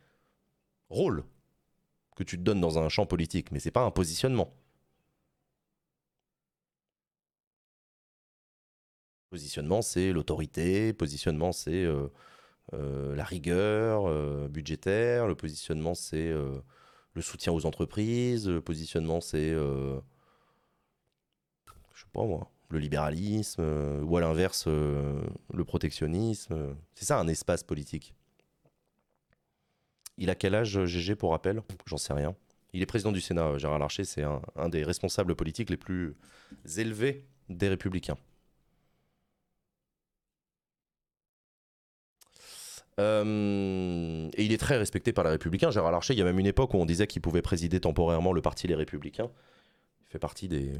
rôles que tu te donnes dans un champ politique, mais c'est pas un positionnement. Positionnement, c'est l'autorité. Positionnement, c'est euh, euh, la rigueur euh, budgétaire. Le positionnement, c'est le soutien aux entreprises. Le positionnement, c'est, je sais pas moi, le libéralisme. ou à l'inverse, le protectionnisme. C'est ça un espace politique. Il a quel âge, GG, pour rappel? J'en sais rien. Il est président du Sénat, Gérard Larcher. C'est un des responsables politiques les plus élevés des Républicains. Euh, et il est très respecté par les Républicains. Gérard Larcher, il y a même une époque où on disait qu'il pouvait présider temporairement le parti Les Républicains. Il fait partie des,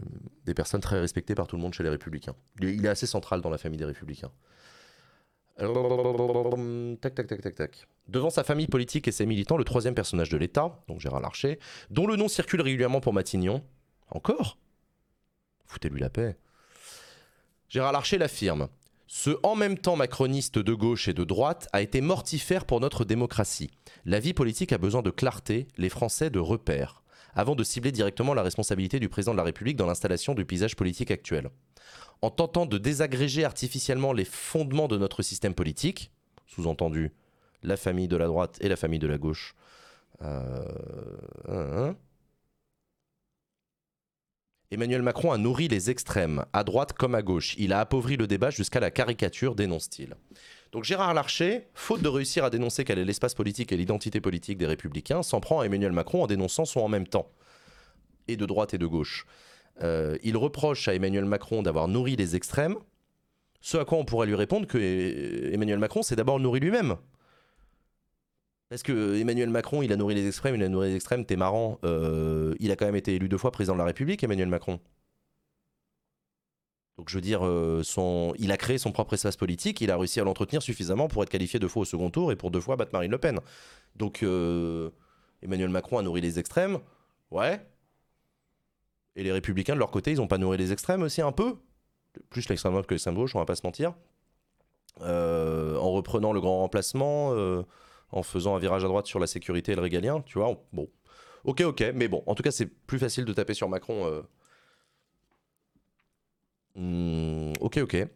personnes très respectées par tout le monde chez les Républicains. Il il est assez central dans la famille des Républicains. Tac, tac, tac, tac, tac. Devant sa famille politique et ses militants, le troisième personnage de l'État, donc Gérard Larcher, dont le nom circule régulièrement pour Matignon. Encore? Foutez-lui la paix. Gérard Larcher l'affirme. Ce en même temps macroniste de gauche et de droite a été mortifère pour notre démocratie. La vie politique a besoin de clarté, les Français de repères, avant de cibler directement la responsabilité du président de la République dans l'installation du paysage politique actuel. En tentant de désagréger artificiellement les fondements de notre système politique, sous-entendu la famille de la droite et la famille de la gauche, euh, hein, hein. Emmanuel Macron a nourri les extrêmes, à droite comme à gauche. Il a appauvri le débat jusqu'à la caricature, dénonce-t-il. Donc Gérard Larcher, faute de réussir à dénoncer quel est l'espace politique et l'identité politique des républicains, s'en prend à Emmanuel Macron en dénonçant son en même temps, et de droite et de gauche. Euh, il reproche à Emmanuel Macron d'avoir nourri les extrêmes, ce à quoi on pourrait lui répondre que euh, Emmanuel Macron s'est d'abord nourri lui-même. Parce que Emmanuel Macron, il a nourri les extrêmes, il a nourri les extrêmes, t'es marrant. Euh, il a quand même été élu deux fois président de la République, Emmanuel Macron. Donc je veux dire, euh, il a créé son propre espace politique, il a réussi à l'entretenir suffisamment pour être qualifié deux fois au second tour et pour deux fois battre Marine Le Pen. Donc euh, Emmanuel Macron a nourri les extrêmes, ouais. Et les républicains de leur côté, ils n'ont pas nourri les extrêmes aussi un peu Plus l'extrême droite que l'extrême gauche, on va pas se mentir. en reprenant le grand remplacement en faisant un virage à droite sur la sécurité et le régalien, tu vois. bon, ok, ok, mais bon, en tout cas, c'est plus facile de taper sur Macron. Euh. Hmm, ok, ok.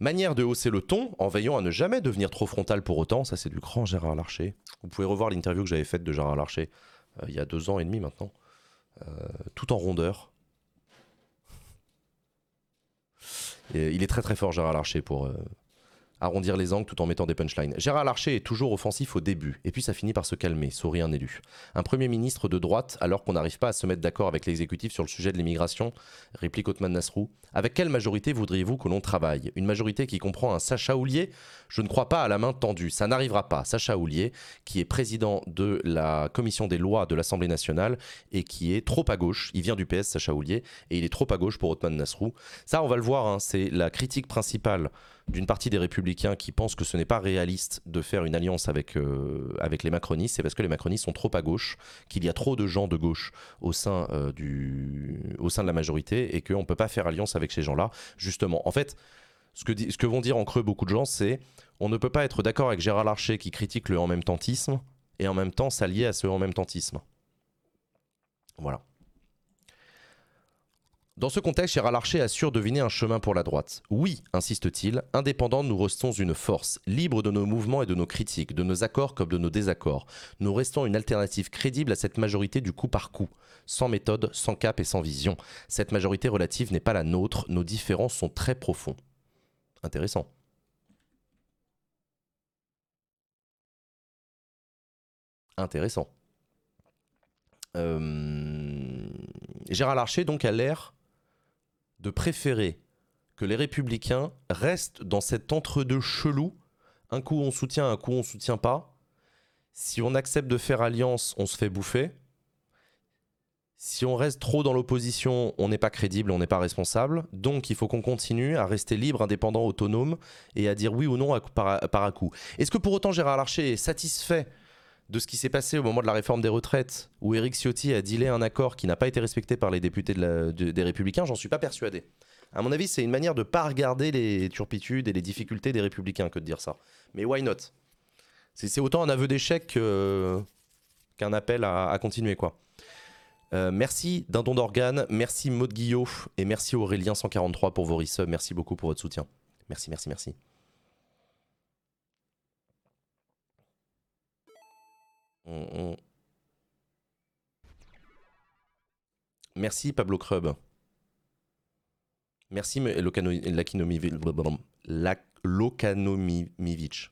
Manière de hausser le ton en veillant à ne jamais devenir trop frontal pour autant, ça c'est du grand Gérard Larcher. Vous pouvez revoir l'interview que j'avais faite de Gérard Larcher euh, il y a deux ans et demi maintenant, euh, tout en rondeur. il est très très fort Gérard Larcher pour, arrondir les angles tout en mettant des punchlines. Gérard Larcher est toujours offensif au début, et puis ça finit par se calmer, sourit un élu. Un Premier ministre de droite, alors qu'on n'arrive pas à se mettre d'accord avec l'exécutif sur le sujet de l'immigration, réplique Otman Nasrou. Avec quelle majorité voudriez-vous que l'on travaille? Une majorité qui comprend un Sacha Houlier Je ne crois pas à la main tendue, ça n'arrivera pas. Sacha Houlier, qui est président de la commission des lois de l'Assemblée nationale et qui est trop à gauche, il vient du PS, Sacha Houlier, et il est trop à gauche pour Otman Nasrou. Ça, on va le voir, hein, c'est la critique principale d'une partie des républicains qui pensent que ce n'est pas réaliste de faire une alliance avec, euh, avec les macronistes, c'est parce que les macronistes sont trop à gauche, qu'il y a trop de gens de gauche au sein, euh, du, au sein de la majorité et qu'on ne peut pas faire alliance avec ces gens-là, justement. En fait, ce que, ce que vont dire en creux beaucoup de gens, c'est on ne peut pas être d'accord avec Gérard Larcher qui critique le en même tentisme et en même temps s'allier à ce en même tentisme. Voilà. Dans ce contexte, Gérard Larcher assure deviner un chemin pour la droite. Oui, insiste-t-il, indépendants, nous restons une force, libre de nos mouvements et de nos critiques, de nos accords comme de nos désaccords. Nous restons une alternative crédible à cette majorité du coup par coup, sans méthode, sans cap et sans vision. Cette majorité relative n'est pas la nôtre, nos différences sont très profonds. Intéressant. Intéressant. Euh, Gérard Larcher donc a l'air de préférer que les républicains restent dans cet entre-deux chelou. Un coup on soutient, un coup on soutient pas. Si on accepte de faire alliance, on se fait bouffer. Si on reste trop dans l'opposition, on n'est pas crédible, on n'est pas responsable. Donc il faut qu'on continue à rester libre, indépendant, autonome et à dire oui ou non par, à coup. Est-ce que pour autant Gérard Larcher est satisfait de ce qui s'est passé au moment de la réforme des retraites, où Éric Ciotti a dealé un accord qui n'a pas été respecté par les députés des Républicains, j'en suis pas persuadé. À mon avis, c'est une manière de pas regarder les turpitudes et les difficultés des Républicains que de dire ça. Mais why not? C'est autant un aveu d'échec qu'un appel à, continuer, quoi. Euh, merci Dindon d'Organe, merci Maud Guillot et merci Aurélien143 pour vos resubs. Merci beaucoup pour votre soutien. Merci, merci, merci. Merci Pablo Krub. Merci Lokanomivich.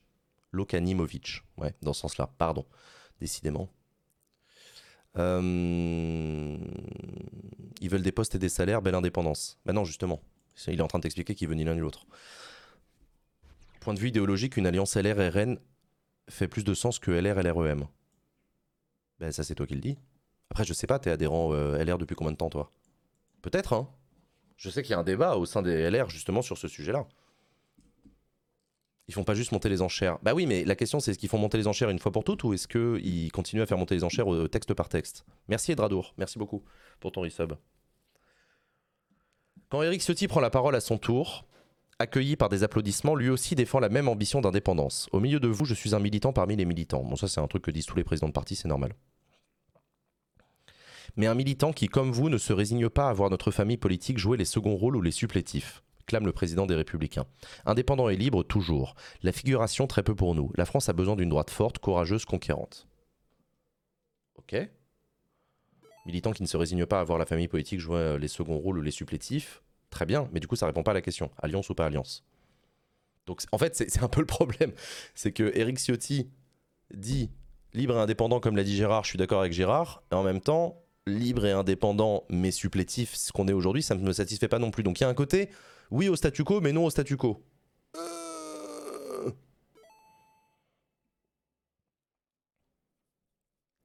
Lokanimovic. Ouais, dans ce sens-là. Pardon. Décidément. Euh, ils veulent des postes et des salaires, belle indépendance. Ben non, justement. Il est en train de t'expliquer qu'il veut ni l'un ni l'autre. Point de vue idéologique, une alliance LR-RN fait plus de sens que LR-LREM. Ben, ça, c'est toi qui le dis. Après, je sais pas, t'es adhérent euh, LR depuis combien de temps, toi? Peut-être, hein Je sais qu'il y a un débat au sein des LR, justement, sur ce sujet-là. Ils font pas juste monter les enchères. Bah oui, mais la question c'est est-ce qu'ils font monter les enchères une fois pour toutes ou est-ce qu'ils continuent à faire monter les enchères euh, texte par texte? Merci Edradour, merci beaucoup pour ton resub. Quand Eric Ciotti prend la parole à son tour, accueilli par des applaudissements, lui aussi défend la même ambition d'indépendance. Au milieu de vous, je suis un militant parmi les militants. Bon, ça c'est un truc que disent tous les présidents de parti, c'est normal. Mais un militant qui, comme vous, ne se résigne pas à voir notre famille politique jouer les seconds rôles ou les supplétifs clame le président des Républicains. Indépendant et libre, toujours. La figuration, très peu pour nous. La France a besoin d'une droite forte, courageuse, conquérante. Ok. Militant qui ne se résigne pas à voir la famille politique jouer euh, les seconds rôles ou les supplétifs. Très bien, mais du coup, ça répond pas à la question. Alliance ou pas alliance? Donc, en fait, c'est un peu le problème. C'est que Eric Ciotti dit libre et indépendant, comme l'a dit Gérard, je suis d'accord avec Gérard. Et en même temps, libre et indépendant, mais supplétif, ce qu'on est aujourd'hui, ça ne me satisfait pas non plus. Donc, il y a un côté oui au statu quo, mais non au statu quo.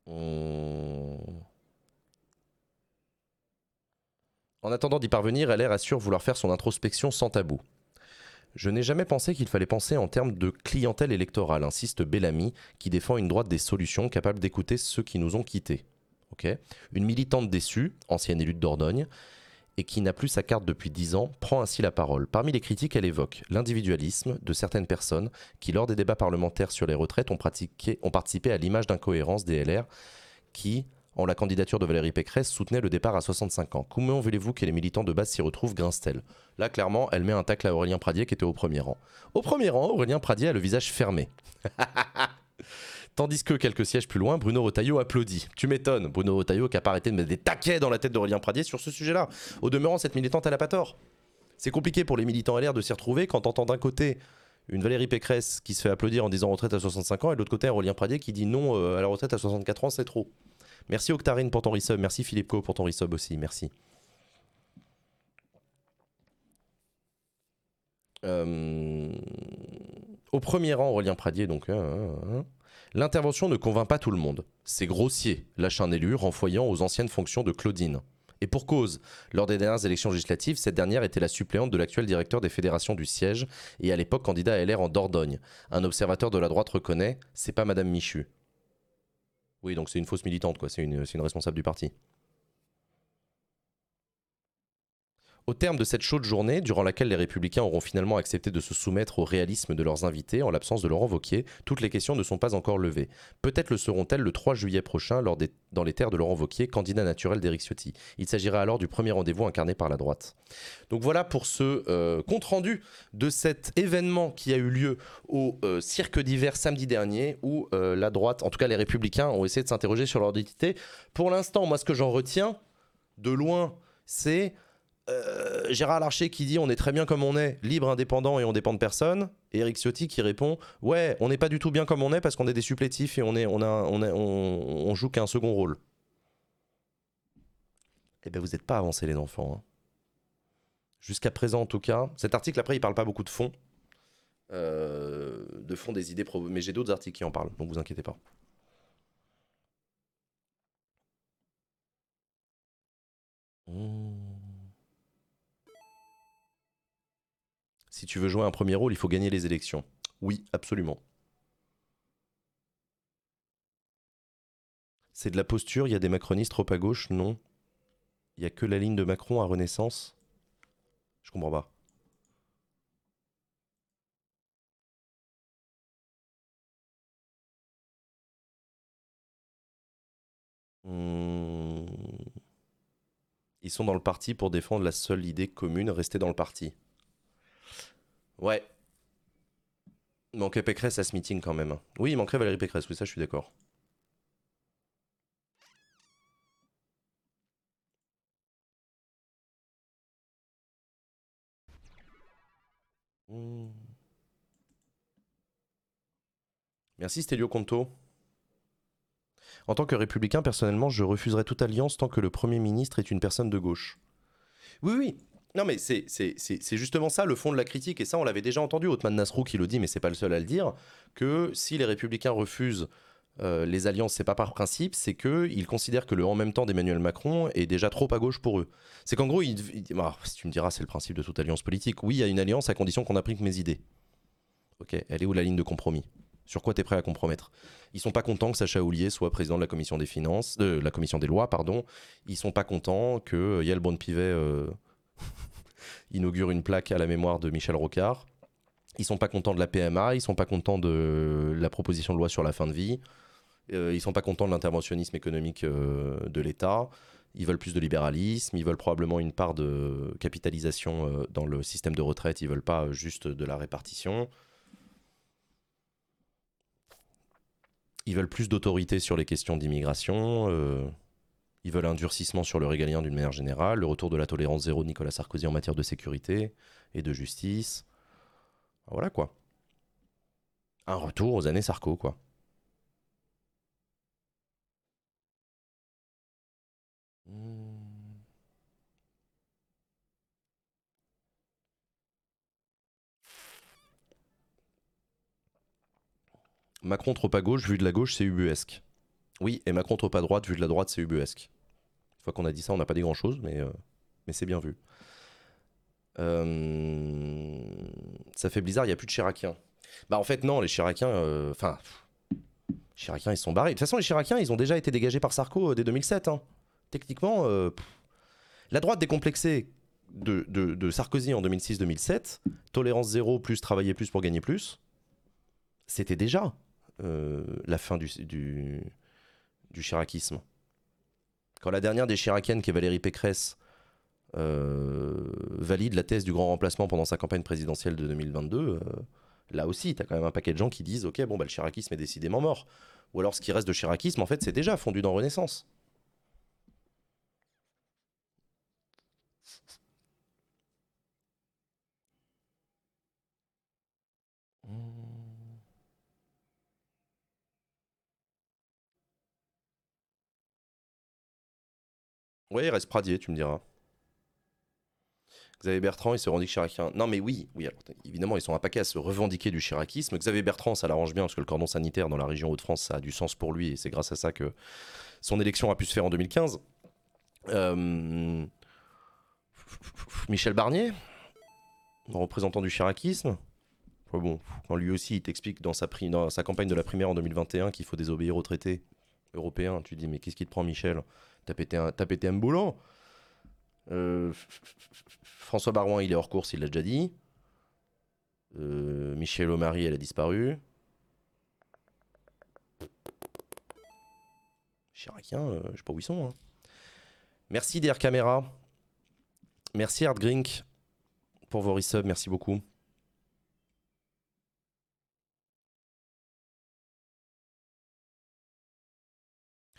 Euh. En attendant d'y parvenir, LR assure vouloir faire son introspection sans tabou. Je n'ai jamais pensé qu'il fallait penser en termes de clientèle électorale, insiste Bellamy, qui défend une droite des solutions capable d'écouter ceux qui nous ont quittés. Une militante déçue, ancienne élue de Dordogne, et qui n'a plus sa carte depuis 10 ans, prend ainsi la parole. Parmi les critiques, elle évoque l'individualisme de certaines personnes qui, lors des débats parlementaires sur les retraites, ont, pratiqué, ont participé à l'image d'incohérence des LR qui, en la candidature de Valérie Pécresse, soutenaient le départ à 65 ans. Comment voulez-vous que les militants de base s'y retrouvent grince-t-elle? Là, clairement, elle met un tacle à Aurélien Pradier qui était au premier rang. Au premier rang, Aurélien Pradier a le visage fermé. Tandis que quelques sièges plus loin, Bruno Retailleau applaudit. Tu m'étonnes, Bruno Retailleau qui a pas arrêté de mettre des taquets dans la tête d'Aurélien Pradier sur ce sujet-là. Au demeurant, cette militante, elle a pas tort. C'est compliqué pour les militants LR de s'y retrouver quand t'entends d'un côté une Valérie Pécresse qui se fait applaudir en disant retraite à 65 ans et de l'autre côté Aurélien Pradier qui dit non euh, à la retraite à 64 ans, c'est trop. Merci Octarine pour ton resub, merci Philippe Co pour ton resub aussi, merci. Euh, au premier rang, Aurélien Pradier, donc. Hein, hein, hein. L'intervention ne convainc pas tout le monde. C'est grossier, lâche un élu renvoyant aux anciennes fonctions de Claudine. Et pour cause, lors des dernières élections législatives, cette dernière était la suppléante de l'actuel directeur des fédérations du siège et à l'époque candidat à LR en Dordogne. Un observateur de la droite reconnaît, c'est pas Madame Michu. Oui, donc c'est une fausse militante, quoi, c'est une, une responsable du parti. Au terme de cette chaude journée, durant laquelle les républicains auront finalement accepté de se soumettre au réalisme de leurs invités en l'absence de Laurent Wauquiez, toutes les questions ne sont pas encore levées. Peut-être le seront-elles le 3 juillet prochain lors des, dans les terres de Laurent Wauquiez, candidat naturel d'Éric Ciotti. Il s'agira alors du premier rendez-vous incarné par la droite. Donc voilà pour ce euh, compte-rendu de cet événement qui a eu lieu au euh, cirque d'hiver samedi dernier où euh, la droite, en tout cas les républicains, ont essayé de s'interroger sur leur identité. Pour l'instant, moi ce que j'en retiens de loin, c'est euh, Gérard Larcher qui dit on est très bien comme on est, libre, indépendant et on dépend de personne. Et Eric Ciotti qui répond ouais, on n'est pas du tout bien comme on est parce qu'on est des supplétifs et on, est, on, a, joue qu'un second rôle. Eh bien, vous n'êtes pas avancés, les enfants. Hein. Jusqu'à présent, en tout cas. Cet article, après, il parle pas beaucoup de fond. Euh, de fond des idées. Mais j'ai d'autres articles qui en parlent, donc vous inquiétez pas. Mmh. Si tu veux jouer un premier rôle, il faut gagner les élections. Oui, absolument. C'est de la posture, il y a des macronistes trop à gauche? Non. Il y a que la ligne de Macron à Renaissance? Je comprends pas. Hmm. Ils sont dans le parti pour défendre la seule idée commune, rester dans le parti. Ouais. Manquait Pécresse à ce meeting quand même. Oui, il manquerait Valérie Pécresse, oui, ça je suis d'accord. Hmm. Merci Stelio Conto. En tant que républicain, personnellement, je refuserai toute alliance tant que le Premier ministre est une personne de gauche. Oui, oui, non, mais c'est justement ça le fond de la critique, et ça on l'avait déjà entendu, Othman Nasrou qui le dit, mais c'est pas le seul à le dire, que si les républicains refusent euh, les alliances, c'est pas par principe, c'est qu'ils considèrent que le en même temps d'Emmanuel Macron est déjà trop à gauche pour eux. C'est qu'en gros, bah, si tu me diras, c'est le principe de toute alliance politique, oui, il y a une alliance à condition qu'on applique mes idées. Ok, elle est où la ligne de compromis? Sur quoi tu es prêt à compromettre? Ils sont pas contents que Sacha Houlier soit président de la commission des finances, de la commission des lois, pardon. Ils sont pas contents que euh, Yael Braun-Pivet euh, inaugure une plaque à la mémoire de Michel Rocard. Ils sont pas contents de la PMA, ils sont pas contents de la proposition de loi sur la fin de vie. Euh, ils sont pas contents de l'interventionnisme économique euh, de l'État. Ils veulent plus de libéralisme, ils veulent probablement une part de capitalisation euh, dans le système de retraite, ils veulent pas juste de la répartition. Ils veulent plus d'autorité sur les questions d'immigration. Ils veulent un durcissement sur le régalien d'une manière générale, le retour de la tolérance zéro de Nicolas Sarkozy en matière de sécurité et de justice. Voilà quoi. Un retour aux années Sarko quoi. Macron trop à gauche, vu de la gauche, c'est ubuesque. Oui, et Macron trop à droite, vu de la droite, c'est ubuesque. Qu'on a dit ça, on n'a pas dit grand chose, mais, euh, c'est bien vu. Euh, ça fait bizarre, il n'y a plus de Chiraciens. Bah en fait, non, les Chiraciens. euh, Enfin. Chiraciens, ils sont barrés. De toute façon, les Chiraciens, ils ont déjà été dégagés par Sarko dès 2007. hein. Techniquement, la droite décomplexée de, Sarkozy en 2006-2007, tolérance zéro plus travailler plus pour gagner plus, c'était déjà la fin du, du, du. Quand la dernière des chiraciennes, qui est Valérie Pécresse, euh, valide la thèse du grand remplacement pendant sa campagne présidentielle de 2022, euh, là aussi, tu as quand même un paquet de gens qui disent Ok, bon, bah, le chiracisme est décidément mort. Ou alors ce qui reste de chiracisme, en fait, c'est déjà fondu dans Renaissance. Ouais, il reste Pradier, tu me diras. Xavier Bertrand, il se revendique chiracien. Non, mais oui, oui, évidemment, ils sont un paquet à se revendiquer du chiracisme. Xavier Bertrand, ça l'arrange bien parce que le cordon sanitaire dans la région Hauts-de-France, ça a du sens pour lui et c'est grâce à ça que son élection a pu se faire en 2015. Euh, Michel Barnier, représentant du chiracisme. Bon, quand lui aussi, il t'explique dans sa, dans sa campagne de la primaire en 2021 qu'il faut désobéir aux traités européens, tu dis, mais qu'est-ce qui te prend, Michel? T'as pété un, boulot Euh, François Barouin, il est hors course, il l'a déjà dit. Euh, Michel Omari, elle a disparu. Chiraciens, euh, je sais pas où ils sont. hein. Merci DR Caméra. Merci Art Grink pour vos resubs, merci beaucoup.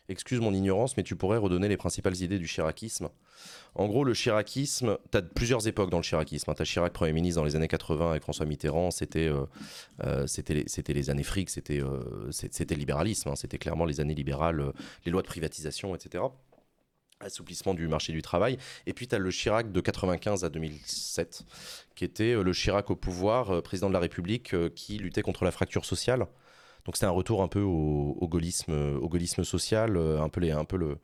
Excuse mon ignorance, mais tu pourrais redonner les principales idées du chiracisme. En gros, le chiracisme, tu as plusieurs époques dans le chiracisme. Tu as Chirac, Premier ministre, dans les années 80 avec François Mitterrand, c'était euh, euh, c'était les, années fric, c'était euh, le libéralisme, hein. c'était clairement les années libérales, les lois de privatisation, etc. Assouplissement du marché du travail. Et puis tu as le Chirac de 95 à 2007, qui était le Chirac au pouvoir, président de la République, qui luttait contre la fracture sociale. Donc c'était un retour un peu au, au gaullisme, au gaullisme social, euh, un peu, les, un peu le,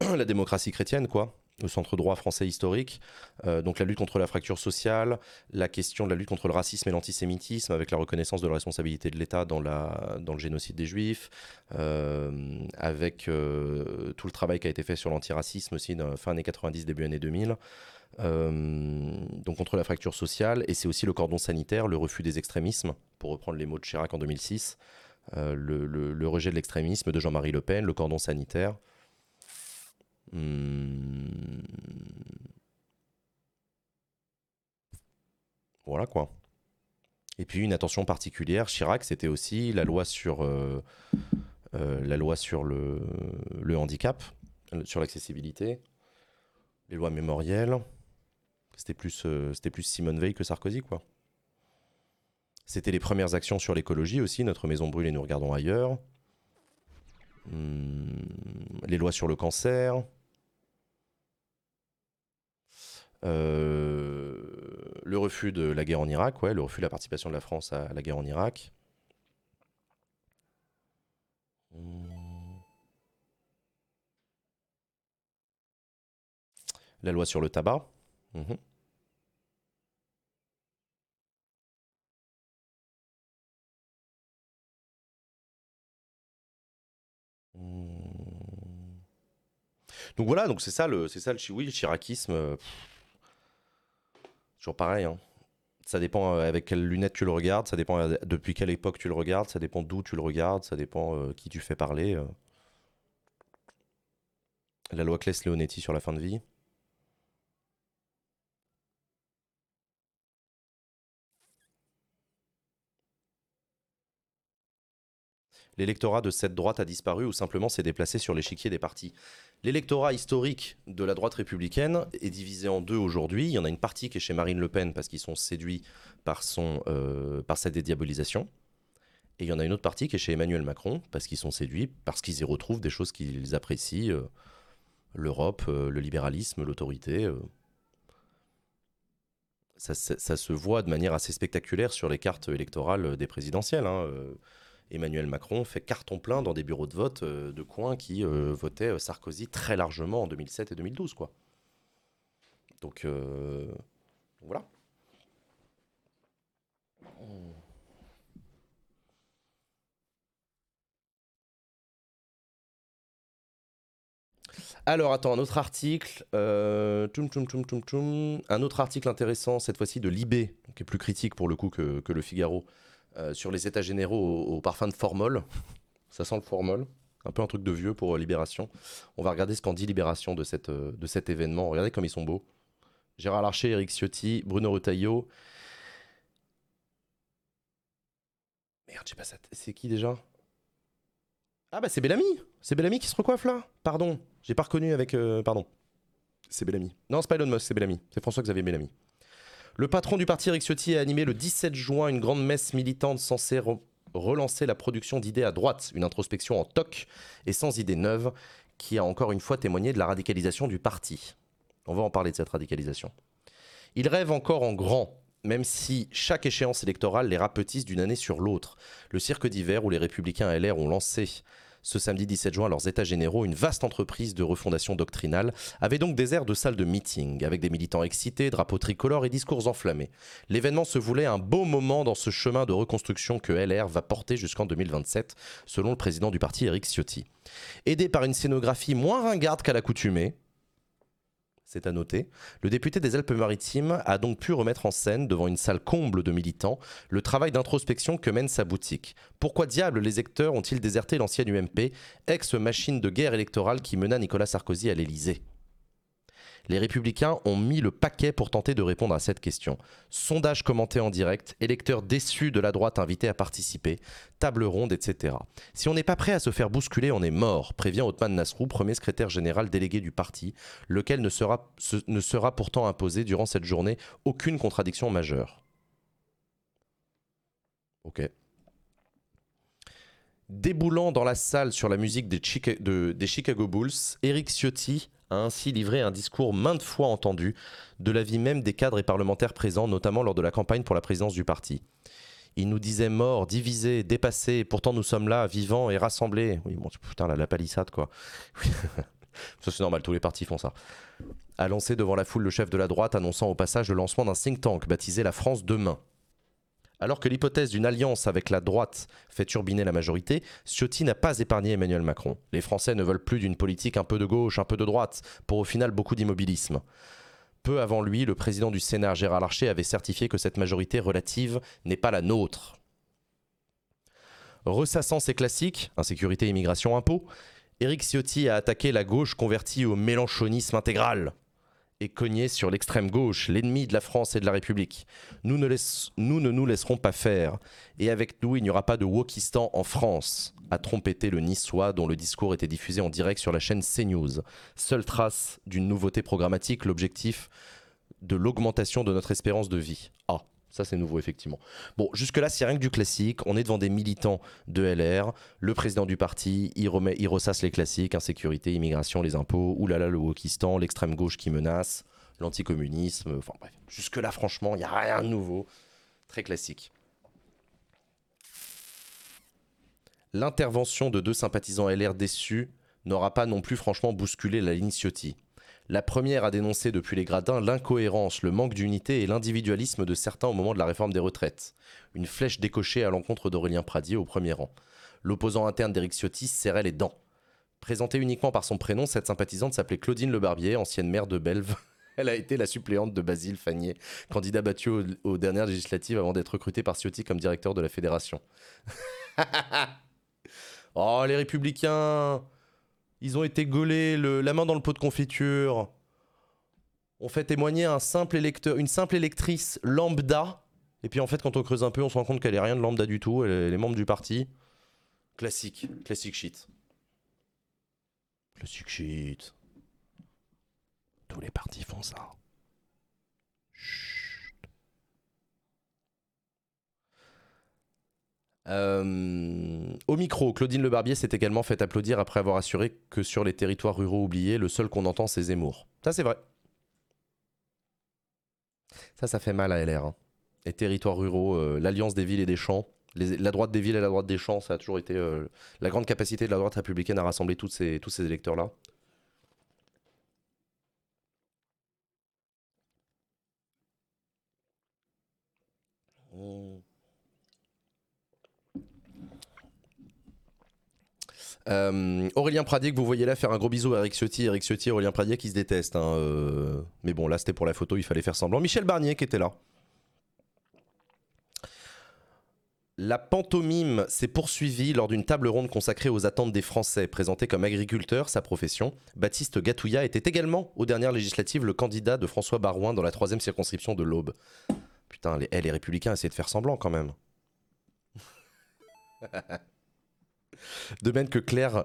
la démocratie chrétienne, quoi, le centre droit français historique. Euh, donc la lutte contre la fracture sociale, la question de la lutte contre le racisme et l'antisémitisme, avec la reconnaissance de la responsabilité de l'État dans, dans le génocide des Juifs, euh, avec euh, tout le travail qui a été fait sur l'antiracisme aussi, fin années 90, début années 2000. Euh, donc contre la fracture sociale, et c'est aussi le cordon sanitaire, le refus des extrémismes, pour reprendre les mots de Chirac en 2006, euh, le, rejet de l'extrémisme de Jean-Marie Le Pen, le cordon sanitaire. Hmm. Voilà quoi. Et puis une attention particulière, Chirac, c'était aussi la loi sur, euh, la loi sur le, le handicap, sur l'accessibilité, les lois mémorielles. C'était plus, euh, c'était plus Simone Veil que Sarkozy, quoi. C'était les premières actions sur l'écologie aussi, notre maison brûle et nous regardons ailleurs. Hmm, les lois sur le cancer. Euh, le refus de la guerre en Irak, ouais, le refus de la participation de la France à la guerre en Irak. Hmm. La loi sur le tabac. Mhm. Hmm. Donc voilà, donc c'est ça le, c'est ça le chiracisme. Euh, toujours pareil. Hein. Ça dépend euh, avec quelles lunettes tu le regardes, ça dépend euh, depuis quelle époque tu le regardes, ça dépend d'où tu le regardes, ça dépend qui tu fais parler. La loi Claes-Leonetti sur la fin de vie. L'électorat de cette droite a disparu ou simplement s'est déplacé sur l'échiquier des partis. L'électorat historique de la droite républicaine est divisé en deux aujourd'hui. Il y en a une partie qui est chez Marine Le Pen parce qu'ils sont séduits par, son, euh, par sa dédiabolisation. Et il y en a une autre partie qui est chez Emmanuel Macron parce qu'ils sont séduits, parce qu'ils y retrouvent des choses qu'ils apprécient, euh, l'Europe, euh, le libéralisme, l'autorité. Ça, se voit de manière assez spectaculaire sur les cartes électorales des présidentielles. hein. Emmanuel Macron fait carton plein dans des bureaux de vote euh, de coins qui euh, votaient euh, Sarkozy très largement en 2007 et 2012. Quoi. Donc voilà. Alors attends, un autre article. un autre article intéressant, cette fois-ci de Libé, qui est plus critique pour le coup que le Figaro, euh, sur les états généraux au, parfum de formol. Ça sent le formol. Un peu un truc de vieux pour euh, Libération. On va regarder ce qu'en dit Libération de, cette, euh, de cet événement. Regardez comme ils sont beaux. Gérard Larcher, Eric Ciotti, Bruno Retailleau. Merde, j'ai pas ça. C'est qui déjà? Ah bah c'est Bellamy C'est Bellamy qui se recoiffe là Pardon, j'ai pas reconnu avec... pardon. C'est Bellamy. Non, c'est pas Elon Musk, c'est Bellamy. C'est François-Xavier Bellamy. Le patron du parti Eric a animé le 17 juin une grande messe militante censée re- relancer la production d'idées à droite, une introspection en toc et sans idées neuves qui a encore une fois témoigné de la radicalisation du parti. On va en parler de cette radicalisation. Il rêve encore en grand, même si chaque échéance électorale les rapetisse d'une année sur l'autre. Le cirque d'hiver où les républicains LR ont lancé ce samedi 17 juin à leurs états généraux une vaste entreprise de refondation doctrinale avait donc des airs de salle de meeting, avec des militants excités, drapeaux tricolores et discours enflammés. L'événement se voulait un beau moment dans ce chemin de reconstruction que LR va porter jusqu'en 2027, selon le président du parti Éric Ciotti. Aidé par une scénographie moins ringarde qu'à l'accoutumée, c'est à noter, le député des Alpes-Maritimes a donc pu remettre en scène, devant une salle comble de militants, le travail d'introspection que mène sa boutique. Pourquoi diable les acteurs ont-ils déserté l'ancienne UMP, ex-machine de guerre électorale qui mena Nicolas Sarkozy à l'Élysée? Les républicains ont mis le paquet pour tenter de répondre à cette question. Sondage commenté en direct, électeurs déçus de la droite invités à participer, table ronde, etc. Si on n'est pas prêt à se faire bousculer, on est mort, prévient Othman Nasrou, premier secrétaire général délégué du parti, lequel ne sera, pourtant imposé durant cette journée aucune contradiction majeure. Ok. Déboulant dans la salle sur la musique des Chicago Bulls, Eric Ciotti a ainsi livré un discours maintes fois entendu de la vie même des cadres et parlementaires présents, notamment lors de la campagne pour la présidence du parti. Il nous disait morts, divisés, dépassés, pourtant nous sommes là, vivants et rassemblés. Oui, bon, putain, la palissade, quoi. ça, c'est normal, tous les partis font ça. A lancé devant la foule le chef de la droite, annonçant au passage le lancement d'un think tank baptisé La France demain. Alors que l'hypothèse d'une alliance avec la droite fait turbiner la majorité, Ciotti n'a pas épargné Emmanuel Macron. Les Français ne veulent plus d'une politique un peu de gauche, un peu de droite, pour au final beaucoup d'immobilisme. Peu avant lui, le président du Sénat, Gérard Larcher, avait certifié que cette majorité relative n'est pas la nôtre. Ressassant ses classiques, insécurité, immigration, impôts, Éric Ciotti a attaqué la gauche convertie au mélanchonisme intégral et cogné sur l'extrême gauche, l'ennemi de la France et de la République. Nous ne, nous ne nous laisserons pas faire, et avec nous, il n'y aura pas de wokistan en France, a trompetté le niçois dont le discours était diffusé en direct sur la chaîne CNews. Seule trace d'une nouveauté programmatique, l'objectif de l'augmentation de notre espérance de vie. Ah, ça c'est nouveau effectivement. Bon, jusque-là, c'est rien que du classique. On est devant des militants de LR. Le président du parti, il, ressasse les classiques insécurité, immigration, les impôts, oulala, le wokistan, l'extrême gauche qui menace, l'anticommunisme. Enfin bref, jusque-là, franchement, il n'y a rien de nouveau. Très classique. L'intervention de deux sympathisants LR déçus n'aura pas non plus franchement bousculé la ligne Ciotti. La première a dénoncé depuis les gradins l'incohérence, le manque d'unité et l'individualisme de certains au moment de la réforme des retraites. Une flèche décochée à l'encontre d'Aurélien Pradier au premier rang. L'opposant interne d'Éric Ciotti serrait les dents. Présentée uniquement par son prénom, cette sympathisante s'appelait Claudine Le Barbier, ancienne maire de Belve. Elle a été la suppléante de Basile Fagnier, candidat battu aux, dernières législatives avant d'être recruté par Ciotti comme directeur de la fédération. oh, les républicains Ils ont été gaulés, la main dans le pot de confiture. On fait témoigner un simple électeur, une simple électrice lambda. Et puis en fait, quand on creuse un peu, on se rend compte qu'elle est rien de lambda du tout. Elle elle est membre du parti. Classique, classique shit. Classique shit. Tous les partis font ça. Chut. Euh, au micro, Claudine Le Barbier s'est également fait applaudir après avoir assuré que sur les territoires ruraux oubliés, le seul qu'on entend, c'est Zemmour. Ça, c'est vrai. Ça, ça fait mal à LR. hein. Les territoires ruraux, euh, l'alliance des villes et des champs, la droite des villes et la droite des champs, ça a toujours été euh, la grande capacité de la droite républicaine à rassembler tous ces électeurs-là. Euh, Aurélien Pradier, que vous voyez là faire un gros bisou à Eric Ciotti. Eric Ciotti Aurélien Pradier qui se détestent. hein, euh, Mais bon, là c'était pour la photo, il fallait faire semblant. Michel Barnier qui était là. La pantomime s'est poursuivie lors d'une table ronde consacrée aux attentes des Français. Présenté comme agriculteur, sa profession, Baptiste Gatouilla était également, aux dernières législatives, le candidat de François Barouin dans la troisième circonscription de l'Aube. Putain, les, eh, les républicains essaient de faire semblant quand même. de même que Claire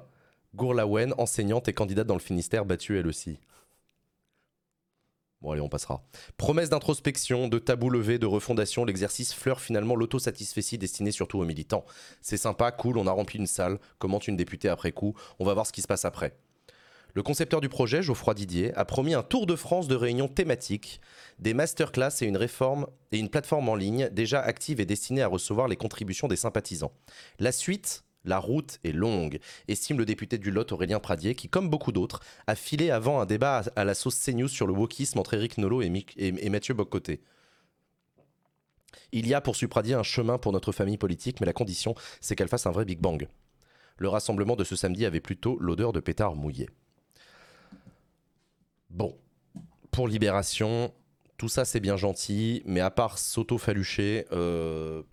Gourlaouen, enseignante et candidate dans le Finistère, battue elle aussi. Bon allez, on passera. Promesse d'introspection, de tabou levé, de refondation, l'exercice fleure finalement l'autosatisfaitie destiné surtout aux militants. C'est sympa, cool, on a rempli une salle, commente une députée après coup, on va voir ce qui se passe après. Le concepteur du projet, Geoffroy Didier, a promis un tour de France de réunions thématiques, des masterclass et une réforme et une plateforme en ligne déjà active et destinée à recevoir les contributions des sympathisants. La suite, la route est longue, estime le député du Lot Aurélien Pradier, qui, comme beaucoup d'autres, a filé avant un débat à, la sauce CNews sur le wokisme entre Éric Nolot et, Mathieu Boccoté. Il y a, poursuit Pradier, un chemin pour notre famille politique, mais la condition, c'est qu'elle fasse un vrai Big Bang. Le rassemblement de ce samedi avait plutôt l'odeur de pétard mouillé. Bon, pour Libération, tout ça c'est bien gentil, mais à part s'auto-falucher, euh,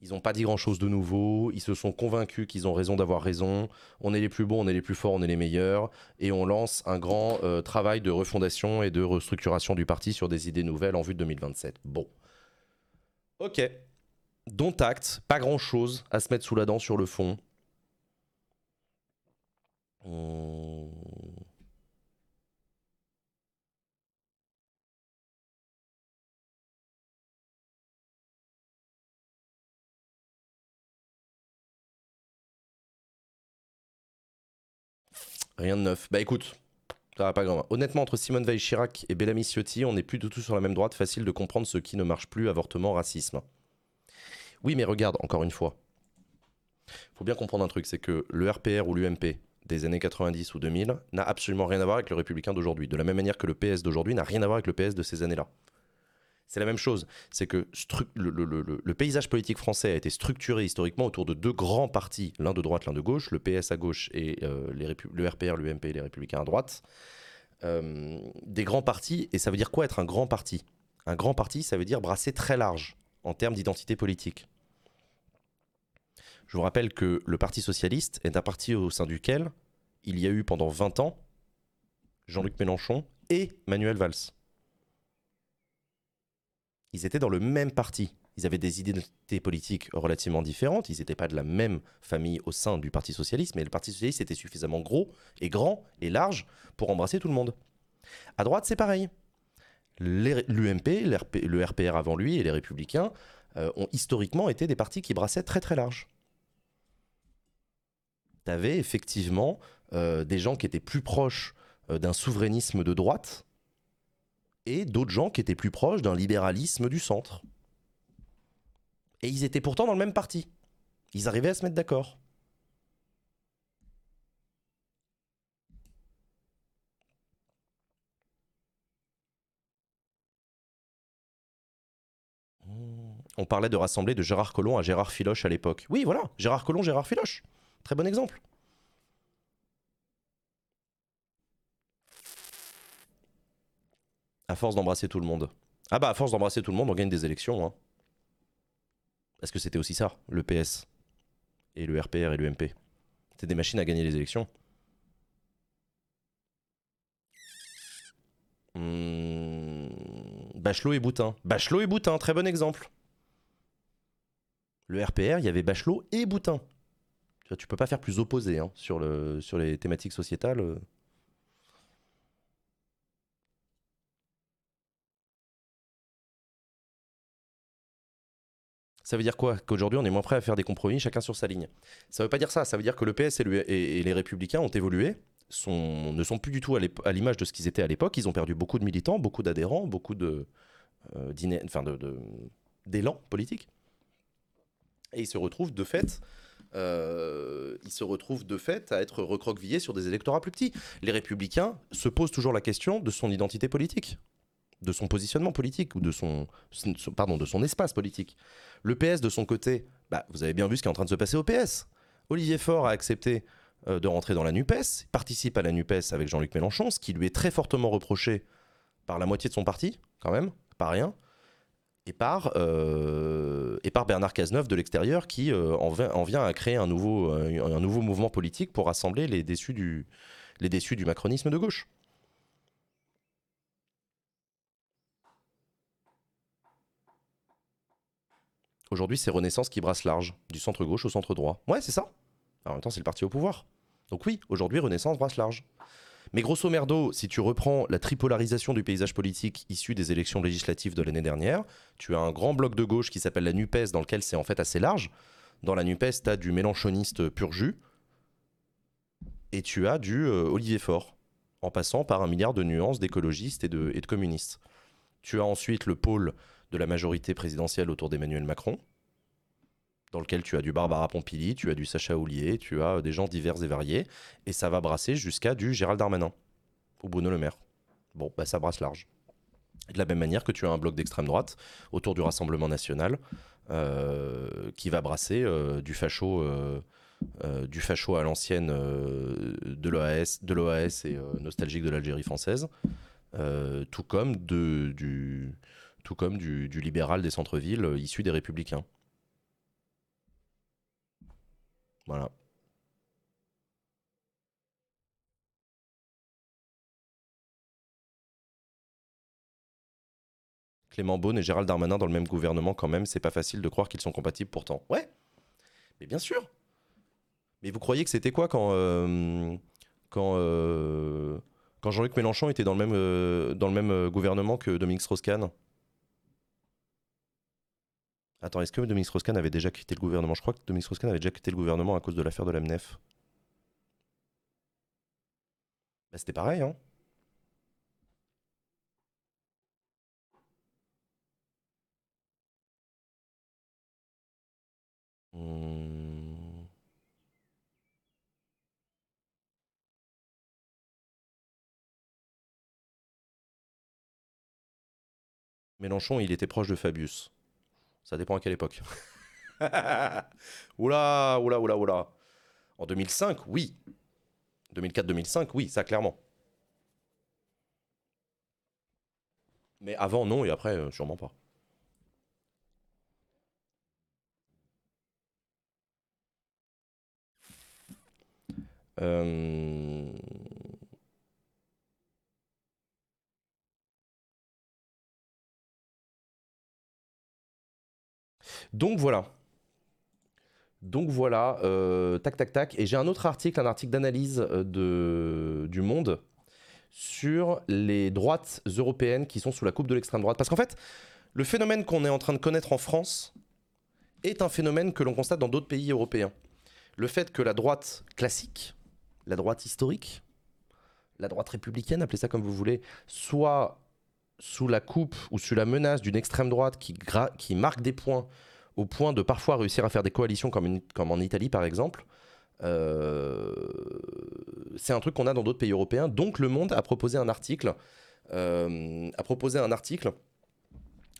ils n'ont pas dit grand-chose de nouveau, ils se sont convaincus qu'ils ont raison d'avoir raison, on est les plus bons, on est les plus forts, on est les meilleurs, et on lance un grand euh, travail de refondation et de restructuration du parti sur des idées nouvelles en vue de 2027. Bon. Ok. Dont acte, pas grand-chose à se mettre sous la dent sur le fond. Rien de neuf. Bah écoute, ça va pas grand. Honnêtement, entre Simone Veil Chirac et Bellamy Ciotti, on n'est plus du tout sur la même droite. Facile de comprendre ce qui ne marche plus avortement, racisme. Oui, mais regarde, encore une fois. faut bien comprendre un truc c'est que le RPR ou l'UMP des années 90 ou 2000 n'a absolument rien à voir avec le républicain d'aujourd'hui. De la même manière que le PS d'aujourd'hui n'a rien à voir avec le PS de ces années-là. C'est la même chose. C'est que le, paysage politique français a été structuré historiquement autour de deux grands partis, l'un de droite, l'un de gauche, le PS à gauche et euh, le RPR, l'UMP et les Républicains à droite. Euh, des grands partis, et ça veut dire quoi être un grand parti? Un grand parti, ça veut dire brasser très large en termes d'identité politique. Je vous rappelle que le Parti socialiste est un parti au sein duquel il y a eu pendant 20 ans Jean-Luc Mélenchon et Manuel Valls. Ils étaient dans le même parti. Ils avaient des identités politiques relativement différentes. Ils n'étaient pas de la même famille au sein du Parti socialiste, mais le Parti socialiste était suffisamment gros et grand et large pour embrasser tout le monde. À droite, c'est pareil. L'UMP, le RPR avant lui et les Républicains euh, ont historiquement été des partis qui brassaient très très large. Tu avais effectivement euh, des gens qui étaient plus proches euh, d'un souverainisme de droite et d'autres gens qui étaient plus proches d'un libéralisme du centre. Et ils étaient pourtant dans le même parti. Ils arrivaient à se mettre d'accord. On parlait de rassembler de Gérard Collomb à Gérard Filoche à l'époque. Oui, voilà, Gérard Collomb, Gérard Filoche. Très bon exemple. À force d'embrasser tout le monde. Ah bah à force d'embrasser tout le monde, on gagne des élections. Hein. Parce que c'était aussi ça, le PS. Et le RPR et l'UMP. C'était des machines à gagner les élections. Hmm, Bachelot et Boutin. Bachelot et Boutin, très bon exemple. Le RPR, il y avait Bachelot et Boutin. Tu, peux pas faire plus opposé hein, sur, le, sur les thématiques sociétales. Ça veut dire quoi Qu'aujourd'hui, on est moins prêt à faire des compromis, chacun sur sa ligne? Ça veut pas dire ça. Ça veut dire que le PS et, le- et- les Républicains ont évolué, ne sont plus du tout à l'image de ce qu'ils étaient à l'époque. Ils ont perdu beaucoup de militants, beaucoup d'adhérents, beaucoup de, euh, d'élan politique. Et ils se retrouvent de fait, euh, ils se retrouvent de fait à être recroquevillés sur des électorats plus petits. Les Républicains se posent toujours la question de son identité politique, de son positionnement politique ou de son, pardon, de son espace politique. Le PS, de son côté, bah, vous avez bien vu ce qui est en train de se passer au PS. Olivier Faure a accepté euh, de rentrer dans la NUPES, participe à la NUPES avec Jean-Luc Mélenchon, ce qui lui est très fortement reproché par la moitié de son parti, quand même, pas rien, et par, euh, et par Bernard Cazeneuve de l'extérieur qui euh, en, vient, en vient à créer un nouveau, un nouveau mouvement politique pour rassembler les déçus du, les déçus du macronisme de gauche. Aujourd'hui, c'est Renaissance qui brasse large, du centre gauche au centre droit. Ouais, c'est ça. En même temps, c'est le parti au pouvoir. Donc oui, aujourd'hui, Renaissance brasse large. Mais grosso merdo, si tu reprends la tripolarisation du paysage politique issu des élections législatives de l'année dernière, tu as un grand bloc de gauche qui s'appelle la NUPES, dans lequel c'est en fait assez large. Dans la NUPES, tu as du mélanchoniste pur jus, et tu as du euh, Olivier Faure, en passant par un milliard de nuances d'écologistes et de, et de communistes. Tu as ensuite le pôle de la majorité présidentielle autour d'Emmanuel Macron, dans lequel tu as du Barbara Pompili, tu as du Sacha Houlier, tu as euh, des gens divers et variés, et ça va brasser jusqu'à du Gérald Darmanin ou Bruno Le Maire. Bon, bah ça brasse large. De la même manière que tu as un bloc d'extrême droite autour du Rassemblement national euh, qui va brasser euh, du facho. du facho à l'ancienne de l'OAS de l'OAS et nostalgique de l'Algérie française, tout comme, de, du, tout comme du, libéral des centres-villes euh, issu des républicains. Voilà. Clément Beaune et Gérald Darmanin dans le même gouvernement quand même, c'est pas facile de croire qu'ils sont compatibles pourtant. Ouais, mais bien sûr. Mais vous croyez que c'était quoi quand, euh, euh, Jean-Luc Mélenchon était dans le même, dans le même gouvernement que Dominique Strauss-Kahn? Attends, est-ce que Dominique Strauss-Kahn avait déjà quitté le gouvernement? Je crois que Dominique Strauss-Kahn avait déjà quitté le gouvernement à cause de l'affaire de la MNEF. Bah, c'était pareil, hein Hmm. Mélenchon, il était proche de Fabius. Ça dépend à quelle époque. oula, oula, oula, oula. En 2005, oui. 2004-2005, oui, ça clairement. Mais avant, non, et après, euh, sûrement pas. Euh, Donc voilà. Donc voilà, euh, tac tac tac. Et j'ai un autre article, un article d'analyse euh, du Monde sur les droites européennes qui sont sous la coupe de l'extrême droite. Parce qu'en fait, le phénomène qu'on est en train de connaître en France est un phénomène que l'on constate dans d'autres pays européens. Le fait que la droite classique, la droite historique, la droite républicaine, appelez ça comme vous voulez, soit sous la coupe ou sous la menace d'une extrême droite qui marque des points au point de parfois réussir à faire des coalitions comme, en Italie par exemple, euh, c'est un truc qu'on a dans d'autres pays européens. Donc Le Monde a proposé un article, euh, a proposé un article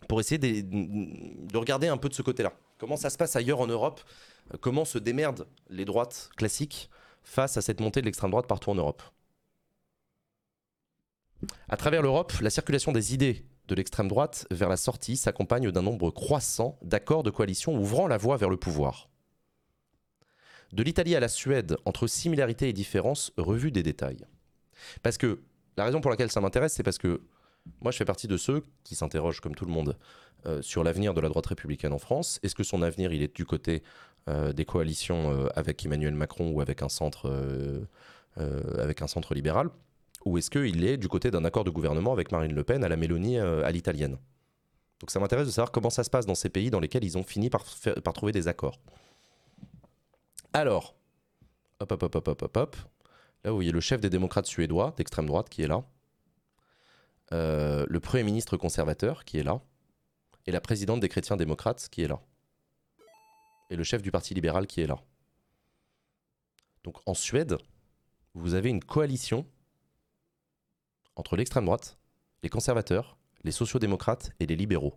pour essayer de, de regarder un peu de ce côté-là. Comment ça se passe ailleurs en Europe? Comment se démerdent les droites classiques face à cette montée de l'extrême droite partout en Europe? À travers l'Europe, la circulation des idées de l'extrême droite vers la sortie s'accompagne d'un nombre croissant d'accords de coalition ouvrant la voie vers le pouvoir. De l'Italie à la Suède, entre similarités et différences, revue des détails. Parce que la raison pour laquelle ça m'intéresse, c'est parce que moi, je fais partie de ceux qui s'interrogent, comme tout le monde, euh, sur l'avenir de la droite républicaine en France. Est-ce que son avenir, il est du côté euh, des coalitions euh, avec Emmanuel Macron ou avec un centre, avec un centre libéral? Ou est-ce qu'il est du côté d'un accord de gouvernement avec Marine Le Pen à la Mélanie à l'italienne? Donc ça m'intéresse de savoir comment ça se passe dans ces pays dans lesquels ils ont fini par, par trouver des accords. Alors, hop, hop, hop, hop, hop, hop, hop. Là, vous voyez le chef des démocrates suédois d'extrême droite qui est là. Euh, le Premier ministre conservateur qui est là, et la présidente des chrétiens démocrates qui est là, et le chef du Parti libéral qui est là. Donc en Suède, vous avez une coalition entre l'extrême droite, les conservateurs, les sociaux-démocrates et les libéraux.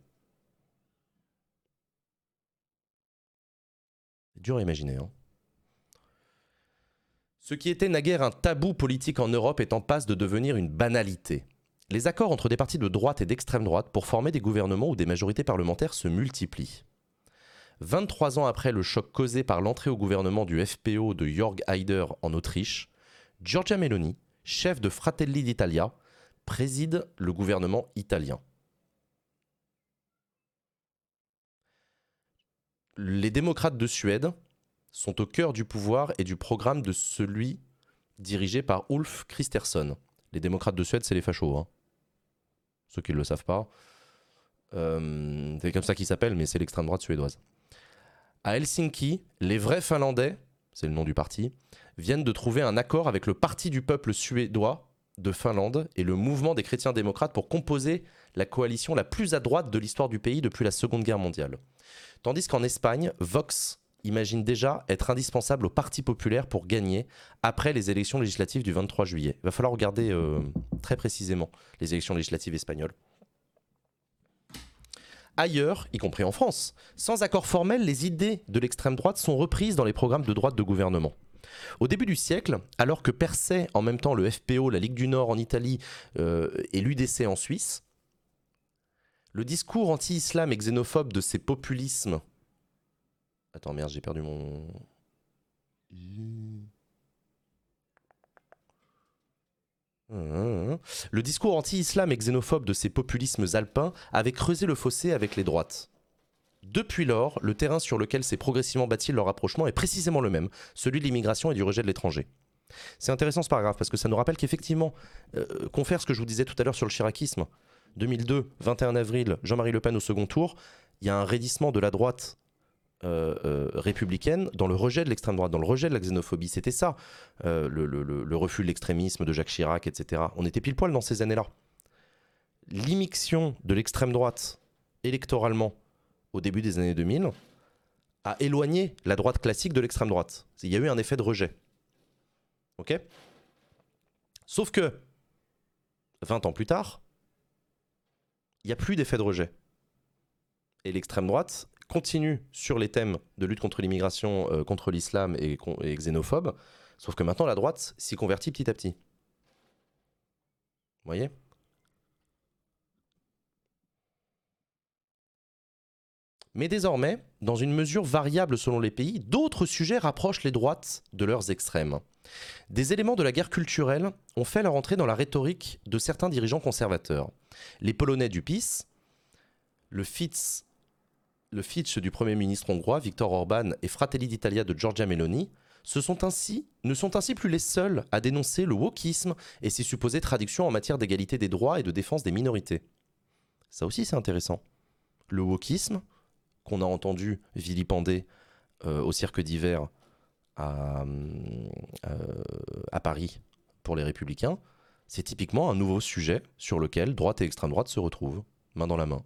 C'est dur à imaginer. Hein Ce qui était naguère un tabou politique en Europe est en passe de devenir une banalité. Les accords entre des partis de droite et d'extrême droite pour former des gouvernements ou des majorités parlementaires se multiplient. 23 ans après le choc causé par l'entrée au gouvernement du FPO de Jörg Haider en Autriche, Giorgia Meloni, chef de Fratelli d'Italia, préside le gouvernement italien. Les démocrates de Suède sont au cœur du pouvoir et du programme de celui dirigé par Ulf Kristersson. Les démocrates de Suède, c'est les fachos. Hein ceux qui ne le savent pas. Euh, c'est comme ça qu'il s'appelle, mais c'est l'extrême droite suédoise. À Helsinki, les vrais Finlandais, c'est le nom du parti, viennent de trouver un accord avec le Parti du peuple suédois de Finlande et le mouvement des chrétiens démocrates pour composer la coalition la plus à droite de l'histoire du pays depuis la Seconde Guerre mondiale. Tandis qu'en Espagne, Vox imagine déjà être indispensable au Parti populaire pour gagner après les élections législatives du 23 juillet. Il va falloir regarder euh, très précisément les élections législatives espagnoles. Ailleurs, y compris en France, sans accord formel, les idées de l'extrême droite sont reprises dans les programmes de droite de gouvernement. Au début du siècle, alors que perçaient en même temps le FPO, la Ligue du Nord en Italie euh, et l'UDC en Suisse, le discours anti-islam et xénophobe de ces populismes Attends, merde, j'ai perdu mon. Le discours anti-islam et xénophobe de ces populismes alpins avait creusé le fossé avec les droites. Depuis lors, le terrain sur lequel s'est progressivement bâti leur rapprochement est précisément le même, celui de l'immigration et du rejet de l'étranger. C'est intéressant ce paragraphe parce que ça nous rappelle qu'effectivement, euh, confère ce que je vous disais tout à l'heure sur le chiracisme. 2002, 21 avril, Jean-Marie Le Pen au second tour, il y a un raidissement de la droite euh, euh, républicaine dans le rejet de l'extrême droite, dans le rejet de la xénophobie. C'était ça, euh, le, refus de l'extrémisme de Jacques Chirac, etc. On était pile poil dans ces années-là. L'immixion de l'extrême droite électoralement au début des années 2000 a éloigné la droite classique de l'extrême droite. Il y a eu un effet de rejet. Ok? Sauf que, 20 ans plus tard, il n'y a plus d'effet de rejet. Et l'extrême droite continue sur les thèmes de lutte contre l'immigration, euh, contre l'islam et, et, xénophobe, sauf que maintenant la droite s'y convertit petit à petit. Vous voyez? Mais désormais, dans une mesure variable selon les pays, d'autres sujets rapprochent les droites de leurs extrêmes. Des éléments de la guerre culturelle ont fait leur entrée dans la rhétorique de certains dirigeants conservateurs. Les Polonais du PiS, le Fitz le Fitch du Premier ministre hongrois Viktor Orban et Fratelli d'Italia de Giorgia Meloni ce sont ainsi, ne sont ainsi plus les seuls à dénoncer le wokisme et ses supposées traductions en matière d'égalité des droits et de défense des minorités. Ça aussi c'est intéressant. Le wokisme, qu'on a entendu vilipender euh, au cirque d'hiver à, euh, à Paris pour les républicains, c'est typiquement un nouveau sujet sur lequel droite et extrême droite se retrouvent, main dans la main.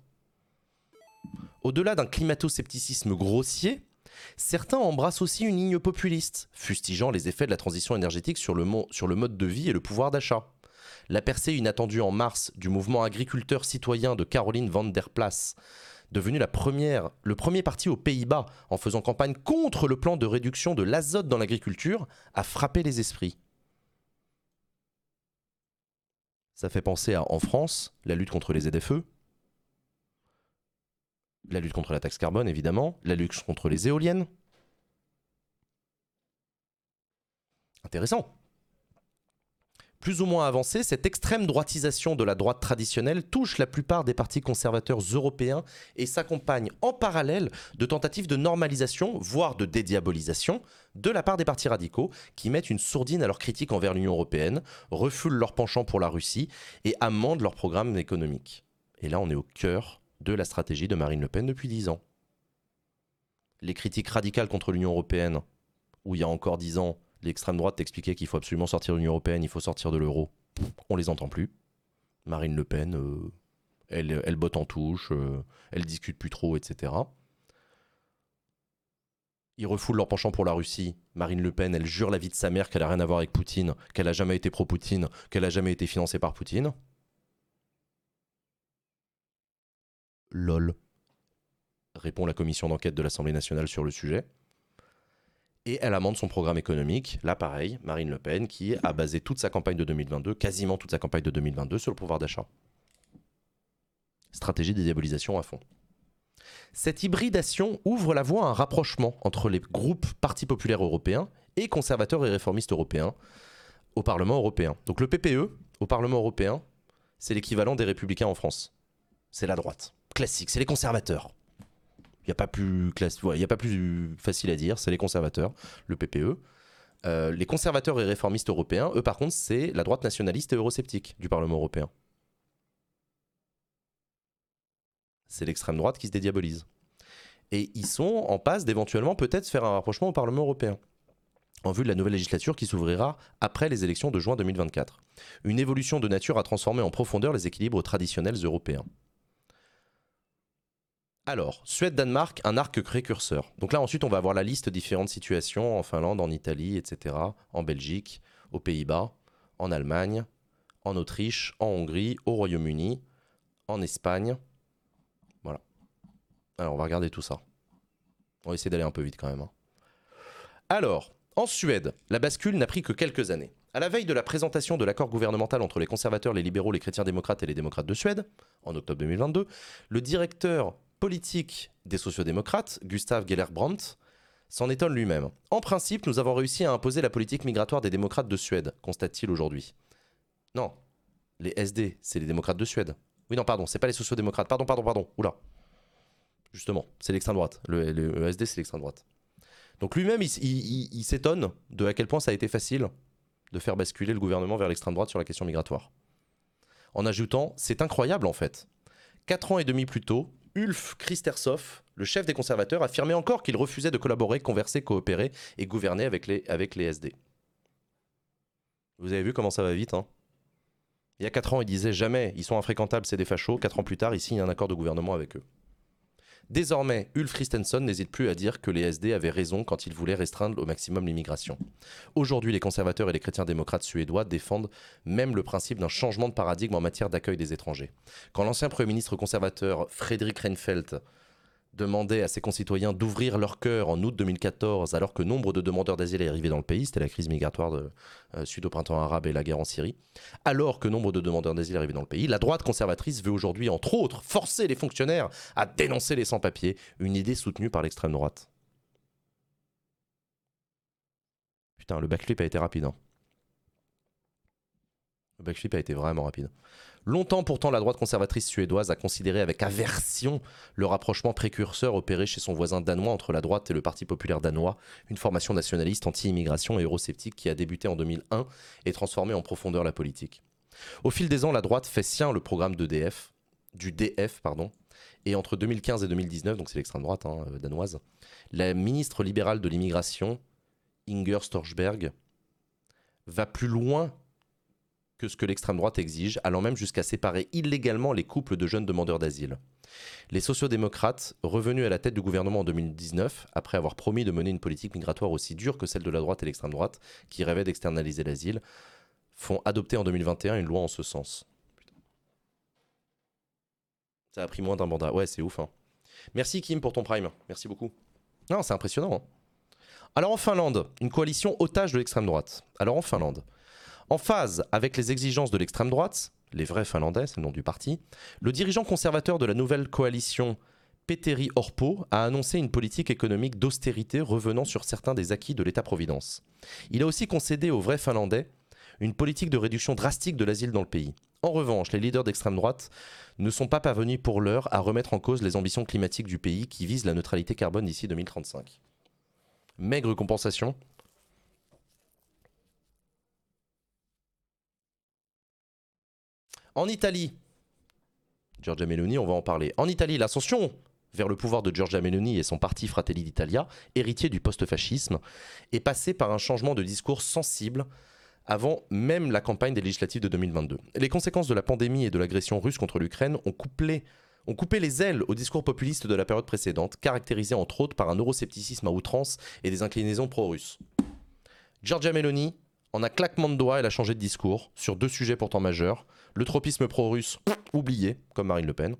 Au-delà d'un climato-scepticisme grossier, certains embrassent aussi une ligne populiste, fustigeant les effets de la transition énergétique sur le, sur le mode de vie et le pouvoir d'achat. La percée inattendue en mars du mouvement agriculteur citoyen de Caroline van der Plas devenu la première, le premier parti aux Pays-Bas en faisant campagne contre le plan de réduction de l'azote dans l'agriculture, a frappé les esprits. Ça fait penser à, en France, la lutte contre les ZFE, la lutte contre la taxe carbone, évidemment, la lutte contre les éoliennes. Intéressant. Plus ou moins avancée, cette extrême droitisation de la droite traditionnelle touche la plupart des partis conservateurs européens et s'accompagne en parallèle de tentatives de normalisation, voire de dédiabolisation, de la part des partis radicaux qui mettent une sourdine à leurs critiques envers l'Union européenne, refoulent leur penchant pour la Russie et amendent leur programme économique. Et là, on est au cœur de la stratégie de Marine Le Pen depuis dix ans. Les critiques radicales contre l'Union européenne, où il y a encore dix ans, l'extrême droite t'expliquait qu'il faut absolument sortir de l'Union européenne, il faut sortir de l'euro. On les entend plus. Marine Le Pen, euh, elle, botte en touche, euh, elle discute plus trop, etc. Ils refoulent leur penchant pour la Russie. Marine Le Pen, elle jure la vie de sa mère qu'elle a rien à voir avec Poutine, qu'elle a jamais été pro-Poutine, qu'elle a jamais été financée par Poutine. LOL, répond la commission d'enquête de l'Assemblée nationale sur le sujet et elle amende son programme économique. Là, pareil, Marine Le Pen, qui a basé toute sa campagne de 2022, quasiment toute sa campagne de 2022, sur le pouvoir d'achat. Stratégie de diabolisation à fond. Cette hybridation ouvre la voie à un rapprochement entre les groupes partis populaires européens et conservateurs et réformistes européens au Parlement européen. Donc le PPE, au Parlement européen, c'est l'équivalent des républicains en France. C'est la droite. Classique, c'est les conservateurs. Il n'y a, pas plus facile à dire, c'est les conservateurs, le PPE. Euh, les conservateurs et réformistes européens, eux par contre, c'est la droite nationaliste et eurosceptique du Parlement européen. C'est l'extrême droite qui se dédiabolise. Et ils sont en passe d'éventuellement peut-être faire un rapprochement au Parlement européen, en vue de la nouvelle législature qui s'ouvrira après les élections de juin 2024. Une évolution de nature à transformer en profondeur les équilibres traditionnels européens. Alors, Suède-Danemark, un arc précurseur. Donc là, ensuite, on va avoir la liste différentes situations en Finlande, en Italie, etc., en Belgique, aux Pays-Bas, en Allemagne, en Autriche, en Hongrie, au Royaume-Uni, en Espagne. Voilà. Alors, on va regarder tout ça. On va essayer d'aller un peu vite quand même. Hein. Alors, en Suède, la bascule n'a pris que quelques années. À la veille de la présentation de l'accord gouvernemental entre les conservateurs, les libéraux, les chrétiens démocrates et les démocrates de Suède, en octobre 2022, le directeur politique des sociodémocrates, Gustav Gellerbrandt, s'en étonne lui-même. En principe, nous avons réussi à imposer la politique migratoire des démocrates de Suède, constate-t-il aujourd'hui. Non, les SD, c'est les démocrates de Suède. Oui, non, pardon, c'est pas les sociodémocrates. Pardon, pardon, pardon. Oula. Justement, c'est l'extrême droite. Le, SD, c'est l'extrême droite. Donc lui-même, il s'étonne de à quel point ça a été facile de faire basculer le gouvernement vers l'extrême droite sur la question migratoire. En ajoutant, c'est incroyable en fait. Quatre ans et demi plus tôt, Ulf Kristershoff, le chef des conservateurs, affirmait encore qu'il refusait de collaborer, converser, coopérer et gouverner avec les, SD. Vous avez vu comment ça va vite hein? Il y a 4 ans, il disait jamais, ils sont infréquentables, c'est des fachos. 4 ans plus tard, il signe un accord de gouvernement avec eux. Désormais, Ulf Christensen n'hésite plus à dire que les SD avaient raison quand ils voulaient restreindre au maximum l'immigration. Aujourd'hui, les conservateurs et les chrétiens démocrates suédois défendent même le principe d'un changement de paradigme en matière d'accueil des étrangers. Quand l'ancien Premier ministre conservateur Frédéric Reinfeldt demandait à ses concitoyens d'ouvrir leur cœur en août 2014, alors que nombre de demandeurs d'asile arrivaient dans le pays, c'était la crise migratoire de, euh, suite au printemps arabe et la guerre en Syrie, alors que nombre de demandeurs d'asile arrivaient dans le pays, la droite conservatrice veut aujourd'hui, entre autres, forcer les fonctionnaires à dénoncer les sans-papiers, une idée soutenue par l'extrême droite. Putain, le backflip a été rapide. Hein. Le backflip a été vraiment rapide. Longtemps pourtant, la droite conservatrice suédoise a considéré avec aversion le rapprochement précurseur opéré chez son voisin danois entre la droite et le Parti populaire danois, une formation nationaliste anti-immigration et eurosceptique qui a débuté en 2001 et transformé en profondeur la politique. Au fil des ans, la droite fait sien le programme du DF, pardon, et entre 2015 et 2019, donc c'est l'extrême droite hein, euh, danoise, la ministre libérale de l'immigration, Inger Storchberg, va plus loin que ce que l'extrême droite exige, allant même jusqu'à séparer illégalement les couples de jeunes demandeurs d'asile. Les sociodémocrates, revenus à la tête du gouvernement en 2019, après avoir promis de mener une politique migratoire aussi dure que celle de la droite et l'extrême droite, qui rêvaient d'externaliser l'asile, font adopter en 2021 une loi en ce sens. Ça a pris moins d'un mandat. Ouais, c'est ouf. Hein. Merci Kim pour ton prime. Merci beaucoup. Non, c'est impressionnant. Hein. Alors en Finlande, une coalition otage de l'extrême droite. Alors en Finlande, en phase avec les exigences de l'extrême droite, les vrais Finlandais, c'est le nom du parti, le dirigeant conservateur de la nouvelle coalition Petteri Orpo a annoncé une politique économique d'austérité revenant sur certains des acquis de l'État-providence. Il a aussi concédé aux vrais Finlandais une politique de réduction drastique de l'asile dans le pays. En revanche, les leaders d'extrême droite ne sont pas parvenus pour l'heure à remettre en cause les ambitions climatiques du pays qui visent la neutralité carbone d'ici 2035 maigre compensation. En Italie, Giorgia Meloni, on va en parler. En Italie, l'ascension vers le pouvoir de Giorgia Meloni et son parti Fratelli d'Italia, héritier du post-fascisme, est passée par un changement de discours sensible avant même la campagne des législatives de 2022. Les conséquences de la pandémie et de l'agression russe contre l'Ukraine ont ont coupé les ailes au discours populiste de la période précédente, caractérisé entre autres par un euroscepticisme à outrance et des inclinaisons pro-russes. Giorgia Meloni, en un claquement de doigts, elle a changé de discours sur deux sujets pourtant majeurs le tropisme pro-russe, oublié, comme Marine Le Pen,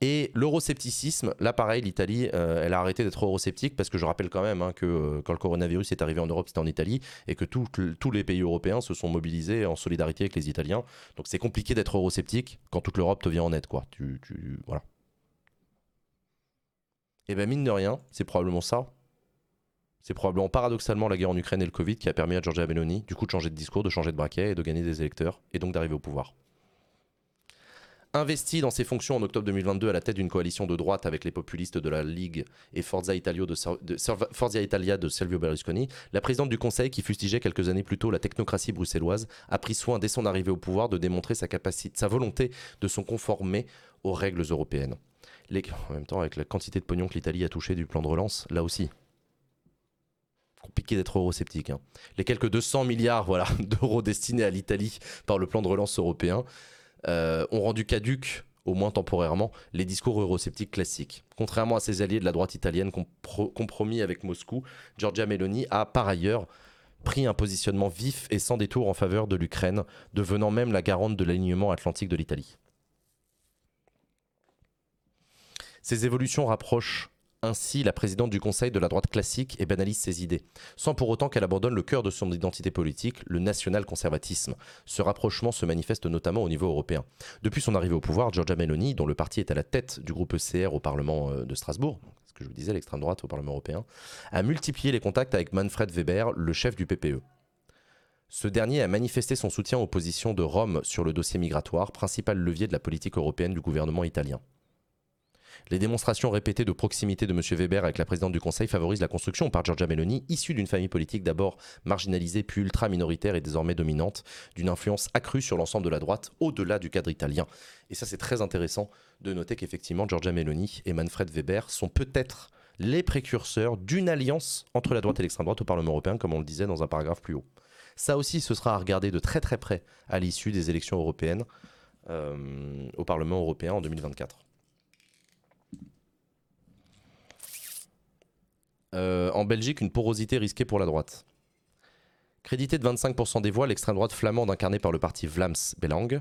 et l'euroscepticisme, là pareil, l'Italie, euh, elle a arrêté d'être eurosceptique parce que je rappelle quand même hein, que euh, quand le coronavirus est arrivé en Europe, c'était en Italie et que tous les pays européens se sont mobilisés en solidarité avec les Italiens. Donc c'est compliqué d'être eurosceptique quand toute l'Europe te vient en aide, quoi. Tu, tu voilà. Et ben mine de rien, c'est probablement ça. C'est probablement paradoxalement la guerre en Ukraine et le Covid qui a permis à Giorgia Meloni du coup de changer de discours, de changer de braquet et de gagner des électeurs et donc d'arriver au pouvoir investi dans ses fonctions en octobre 2022 à la tête d'une coalition de droite avec les populistes de la Ligue et Forza, Italia de, Silvio Berlusconi, la présidente du Conseil, qui fustigeait quelques années plus tôt la technocratie bruxelloise, a pris soin dès son arrivée au pouvoir de démontrer sa, capacité, sa volonté de se conformer aux règles européennes. en même temps, avec la quantité de pognon que l'Italie a touché du plan de relance, là aussi, compliqué d'être eurosceptique. Hein. Les quelques 200 milliards d'euros destinés à l'Italie par le plan de relance européen, euh, ont rendu caduques au moins temporairement, les discours eurosceptiques classiques. Contrairement à ses alliés de la droite italienne compromis avec Moscou, Giorgia Meloni a par ailleurs pris un positionnement vif et sans détour en faveur de l'Ukraine, devenant même la garante de l'alignement atlantique de l'Italie. Ces évolutions rapprochent ainsi la présidente du Conseil de la droite classique et banalise ses idées, sans pour autant qu'elle abandonne le cœur de son identité politique, le national-conservatisme. Ce rapprochement se manifeste notamment au niveau européen. Depuis son arrivée au pouvoir, Giorgia Meloni, dont le parti est à la tête du groupe ECR au Parlement euh, de Strasbourg, ce que je vous disais, l'extrême droite au Parlement européen, a multiplié les contacts avec Manfred Weber, le chef du PPE. Ce dernier a manifesté son soutien aux positions de Rome sur le dossier migratoire, principal levier de la politique européenne du gouvernement italien. Les démonstrations répétées de proximité de M. Weber avec la présidente du Conseil favorisent la construction par Giorgia Meloni, issue d'une famille politique d'abord marginalisée puis ultra-minoritaire et désormais dominante, d'une influence accrue sur l'ensemble de la droite au-delà du cadre italien. Et ça c'est très intéressant de noter qu'effectivement Giorgia Meloni et Manfred Weber sont peut-être les précurseurs d'une alliance entre la droite et l'extrême droite au Parlement européen, comme on le disait dans un paragraphe plus haut. Ça aussi, ce sera à regarder de très très près à l'issue des élections européennes euh, au Parlement européen en 2024. Euh, en Belgique une porosité risquée pour la droite. Crédité de 25% des voix, l'extrême droite flamande incarnée par le parti Vlaams Belang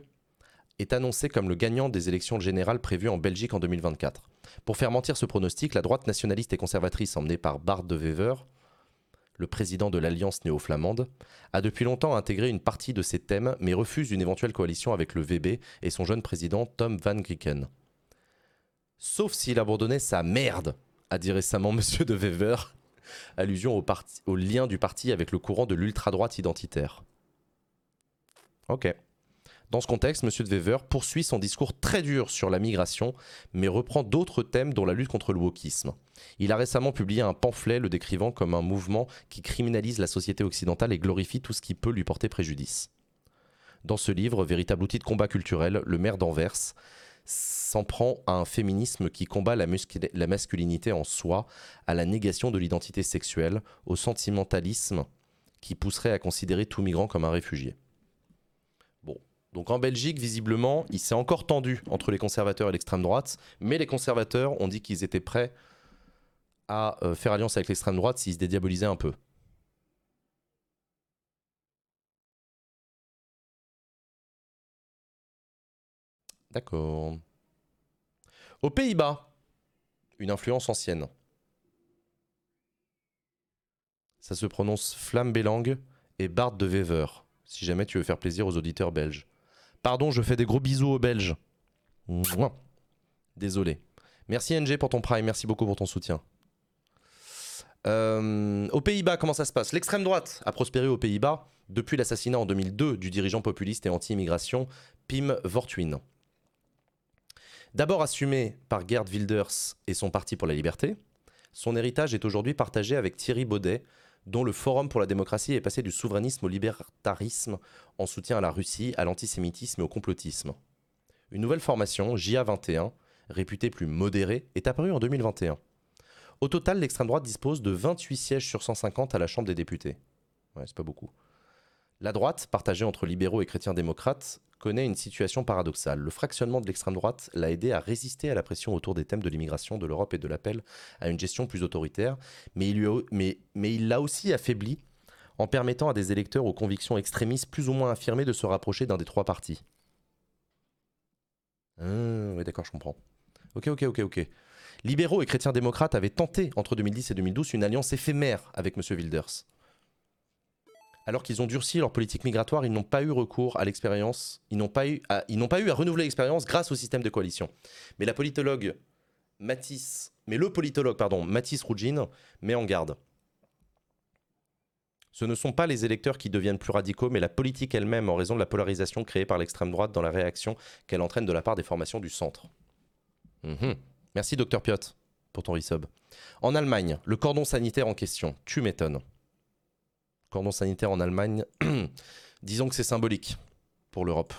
est annoncée comme le gagnant des élections générales prévues en Belgique en 2024. Pour faire mentir ce pronostic, la droite nationaliste et conservatrice emmenée par Bart de Wever, le président de l'Alliance néo-flamande, a depuis longtemps intégré une partie de ces thèmes mais refuse une éventuelle coalition avec le VB et son jeune président Tom Van Grieken. Sauf s'il abandonnait sa merde a dit récemment Monsieur de Wever, allusion au, au lien du parti avec le courant de l'ultra-droite identitaire. Ok. Dans ce contexte, M. de Wever poursuit son discours très dur sur la migration, mais reprend d'autres thèmes dont la lutte contre le wokisme. Il a récemment publié un pamphlet le décrivant comme un mouvement qui criminalise la société occidentale et glorifie tout ce qui peut lui porter préjudice. Dans ce livre, véritable outil de combat culturel, le maire d'Anvers s'en prend à un féminisme qui combat la, masculinité en soi, à la négation de l'identité sexuelle, au sentimentalisme qui pousserait à considérer tout migrant comme un réfugié. Bon, donc en Belgique, visiblement, il s'est encore tendu entre les conservateurs et l'extrême droite, mais les conservateurs ont dit qu'ils étaient prêts à euh, faire alliance avec l'extrême droite s'ils se dédiabolisaient un peu. D'accord. Aux Pays-Bas, Une influence ancienne. Ça se prononce Flamme et Bart de Wever, si jamais tu veux faire plaisir aux auditeurs belges. Pardon, je fais des gros bisous aux Belges. Désolé. Merci NG pour ton prime, merci beaucoup pour ton soutien. Euh, aux Pays-Bas, comment ça se passe? L'extrême droite a prospéré aux Pays-Bas depuis l'assassinat en 2002 du dirigeant populiste et anti-immigration Pim Fortuyn. D'abord assumé par Gerd Wilders et son Parti pour la liberté, son héritage est aujourd'hui partagé avec Thierry Baudet, dont le Forum pour la démocratie est passé du souverainisme au libertarisme en soutien à la Russie, à l'antisémitisme et au complotisme. Une nouvelle formation, JA21, réputée plus modérée, est apparue en 2021. Au total, l'extrême droite dispose de 28 sièges sur 150 à la Chambre des députés. Ouais, c'est pas beaucoup. La droite, partagée entre libéraux et chrétiens démocrates, connaît une situation paradoxale. Le fractionnement de l'extrême droite l'a aidé à résister à la pression autour des thèmes de l'immigration, de l'Europe et de l'appel à une gestion plus autoritaire, mais il l'a aussi affaibli en permettant à des électeurs aux convictions extrémistes plus ou moins affirmées de se rapprocher d'un des trois partis. Ah, oui, d'accord, je comprends. Ok, ok, ok, ok. Libéraux et chrétiens démocrates avaient tenté, entre 2010 et 2012, une alliance éphémère avec M. Wilders. Alors qu'ils ont durci leur politique migratoire, ils n'ont pas eu recours à l'expérience, ils n'ont pas, eu à, renouveler l'expérience grâce au système de coalition. Mais la politologue mais le politologue, pardon, Mathis Rougine met en garde. Ce ne sont pas les électeurs qui deviennent plus radicaux, mais la politique elle-même en raison de la polarisation créée par l'extrême droite dans la réaction qu'elle entraîne de la part des formations du centre. Mhm. Merci, docteur Piot, pour ton resub. En Allemagne, le cordon sanitaire en question, tu m'étonnes. Cordon sanitaire en Allemagne, disons que c'est symbolique pour l'Europe.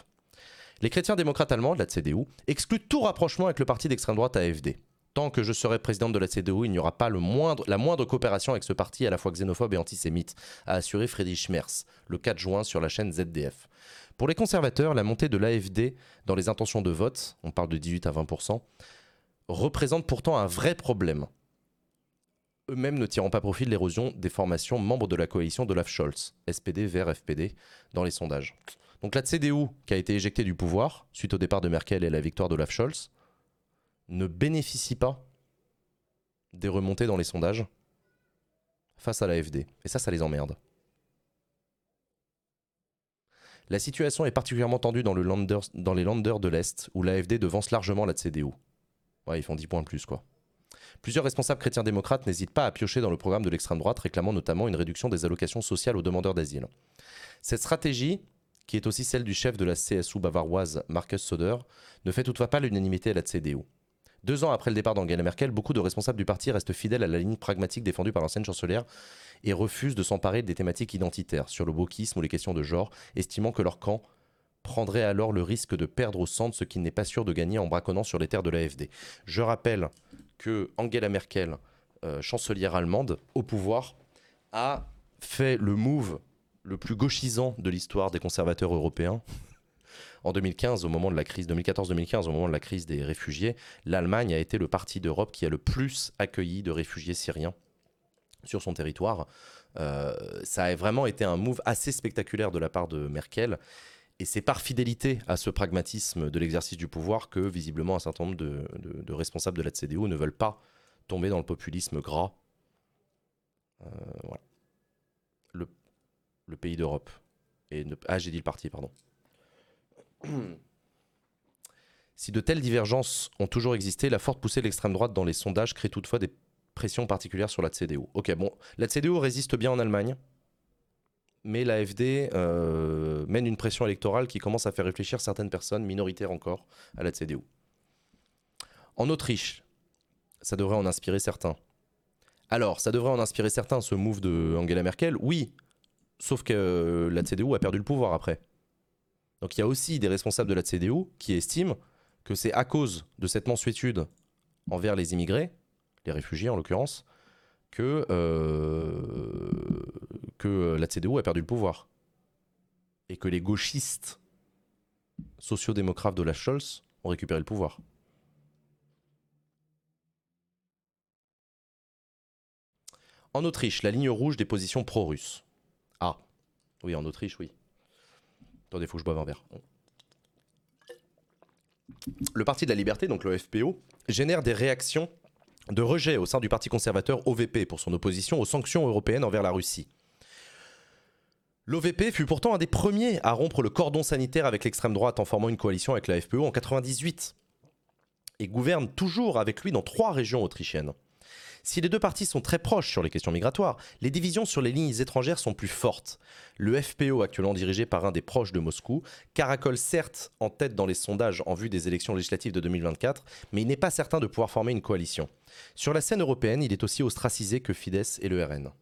Les chrétiens démocrates allemands, de la CDU, excluent tout rapprochement avec le parti d'extrême droite AFD. Tant que je serai présidente de la CDU, il n'y aura pas le moindre, la moindre coopération avec ce parti à la fois xénophobe et antisémite, a assuré Friedrich Merz le 4 juin sur la chaîne ZDF. Pour les conservateurs, la montée de l'AFD dans les intentions de vote, on parle de 18 à 20%, représente pourtant un vrai problème. Eux-mêmes ne tirant pas profit de l'érosion des formations membres de la coalition d'Olaf Scholz, SPD vers FPD, dans les sondages. Donc la CDU, qui a été éjectée du pouvoir suite au départ de Merkel et la victoire d'Olaf Scholz, ne bénéficie pas des remontées dans les sondages face à l'AFD. Et ça, ça les emmerde. La situation est particulièrement tendue dans, les landers de l'Est, où l'AFD devance largement la CDU. Ouais, ils font 10 points de plus, quoi. Plusieurs responsables chrétiens démocrates n'hésitent pas à piocher dans le programme de l'extrême droite, réclamant notamment une réduction des allocations sociales aux demandeurs d'asile. Cette stratégie, qui est aussi celle du chef de la CSU bavaroise Marcus Söder, ne fait toutefois pas l'unanimité à la CDU. Deux ans après le départ d'Angela Merkel, beaucoup de responsables du parti restent fidèles à la ligne pragmatique défendue par l'ancienne chancelière et refusent de s'emparer des thématiques identitaires sur le wokisme ou les questions de genre, estimant que leur camp prendrait alors le risque de perdre au centre ce qu'il n'est pas sûr de gagner en braconnant sur les terres de l'AFD. Je rappelle que Angela Merkel, euh, chancelière allemande, au pouvoir, a fait le move le plus gauchisant de l'histoire des conservateurs européens. en 2015, au moment de la crise 2014-2015, au moment de la crise des réfugiés, l'Allemagne a été le parti d'Europe qui a le plus accueilli de réfugiés syriens sur son territoire. Euh, ça a vraiment été un move assez spectaculaire de la part de Merkel et c'est par fidélité à ce pragmatisme de l'exercice du pouvoir que, visiblement, un certain nombre de, responsables de la CDU ne veulent pas tomber dans le populisme gras. Euh, voilà. le, pays d'Europe. Et ah, j'ai dit le parti, pardon. Si de telles divergences ont toujours existé, la forte poussée de l'extrême droite dans les sondages crée toutefois des pressions particulières sur la CDU. Ok, bon, la CDU résiste bien en Allemagne mais l'AFD euh, mène une pression électorale qui commence à faire réfléchir certaines personnes, minoritaires encore, à la CDU. En Autriche, ça devrait en inspirer certains. Alors, ça devrait en inspirer certains, ce move de Angela Merkel, oui, sauf que la CDU a perdu le pouvoir après. Donc il y a aussi des responsables de la CDU qui estiment que c'est à cause de cette mensuétude envers les immigrés, les réfugiés en l'occurrence, que, euh, que la CDU a perdu le pouvoir. Et que les gauchistes sociodémocrates de la Scholz ont récupéré le pouvoir. En Autriche, la ligne rouge des positions pro-russes. Ah, oui, en Autriche, oui. Attendez, faut que je boive un verre. Le Parti de la Liberté, donc le FPO, génère des réactions de rejet au sein du Parti conservateur OVP pour son opposition aux sanctions européennes envers la Russie. L'OVP fut pourtant un des premiers à rompre le cordon sanitaire avec l'extrême droite en formant une coalition avec la FPÖ en 98 et gouverne toujours avec lui dans trois régions autrichiennes. Si les deux partis sont très proches sur les questions migratoires, les divisions sur les lignes étrangères sont plus fortes. Le FPO, actuellement dirigé par un des proches de Moscou, caracole certes en tête dans les sondages en vue des élections législatives de 2024, mais il n'est pas certain de pouvoir former une coalition. Sur la scène européenne, il est aussi ostracisé que Fidesz et le RN.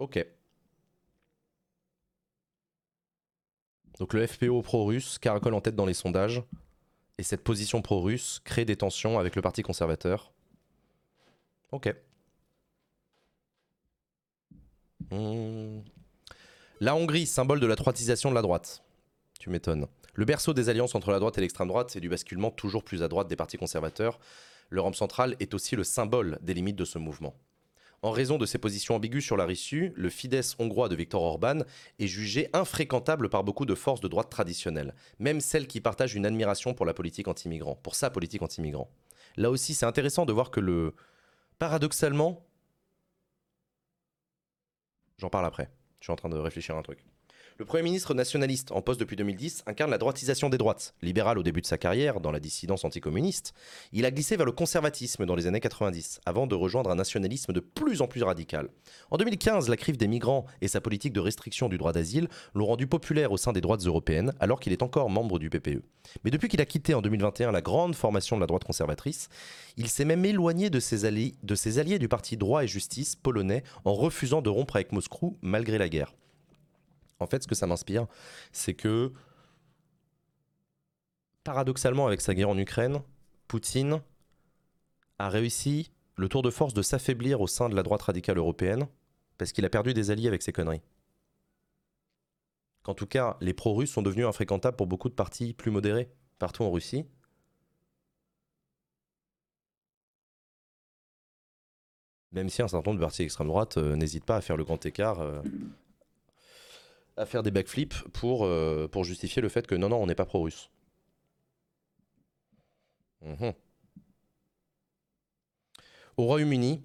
Ok. Donc le FPO pro-russe caracole en tête dans les sondages. Et cette position pro-russe crée des tensions avec le Parti conservateur. Ok. Hmm. La Hongrie, symbole de la droitisation de la droite. Tu m'étonnes. Le berceau des alliances entre la droite et l'extrême droite, c'est du basculement toujours plus à droite des partis conservateurs. L'Europe centrale est aussi le symbole des limites de ce mouvement. En raison de ses positions ambiguës sur la Russie, le Fidesz hongrois de Viktor Orban est jugé infréquentable par beaucoup de forces de droite traditionnelles, même celles qui partagent une admiration pour la politique anti-migrant, pour sa politique anti-migrant. Là aussi, c'est intéressant de voir que le. Paradoxalement. J'en parle après. Je suis en train de réfléchir à un truc. Le Premier ministre nationaliste en poste depuis 2010 incarne la droitisation des droites. Libéral au début de sa carrière, dans la dissidence anticommuniste, il a glissé vers le conservatisme dans les années 90, avant de rejoindre un nationalisme de plus en plus radical. En 2015, la crise des migrants et sa politique de restriction du droit d'asile l'ont rendu populaire au sein des droites européennes, alors qu'il est encore membre du PPE. Mais depuis qu'il a quitté en 2021 la grande formation de la droite conservatrice, il s'est même éloigné de ses, alliés, de ses alliés du parti droit et justice polonais en refusant de rompre avec Moscou malgré la guerre. En fait, ce que ça m'inspire, c'est que, paradoxalement, avec sa guerre en Ukraine, Poutine a réussi le tour de force de s'affaiblir au sein de la droite radicale européenne, parce qu'il a perdu des alliés avec ses conneries. Qu'en tout cas, les pro-russes sont devenus infréquentables pour beaucoup de partis plus modérés, partout en Russie. Même si un certain nombre de partis extrême droite euh, n'hésitent pas à faire le grand écart euh, à faire des backflips pour, euh, pour justifier le fait que non, non, on n'est pas pro-russe. Mhm. Au Royaume-Uni,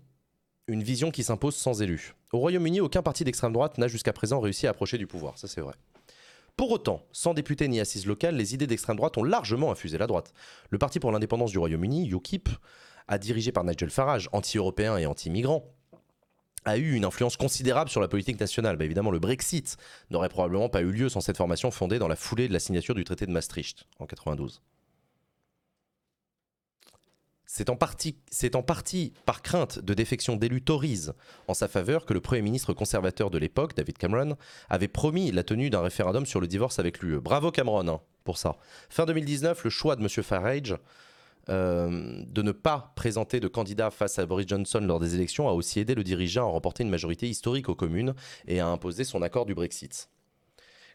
une vision qui s'impose sans élus. Au Royaume-Uni, aucun parti d'extrême droite n'a jusqu'à présent réussi à approcher du pouvoir, ça c'est vrai. Pour autant, sans députés ni assises locales, les idées d'extrême droite ont largement infusé la droite. Le Parti pour l'indépendance du Royaume-Uni, UKIP, a dirigé par Nigel Farage, anti-européen et anti-migrant, a eu une influence considérable sur la politique nationale. Bah, évidemment, le Brexit n'aurait probablement pas eu lieu sans cette formation fondée dans la foulée de la signature du traité de Maastricht en 92. C'est en, partie, en partie par crainte de défection d'élus Tories en sa faveur que le Premier ministre conservateur de l'époque, David Cameron, avait promis la tenue d'un référendum sur le divorce avec l'UE. Bravo Cameron hein, pour ça. Fin 2019, le choix de M. Farage euh, de ne pas présenter de candidat face à Boris Johnson lors des élections a aussi aidé le dirigeant à remporter une majorité historique aux communes et à imposer son accord du Brexit.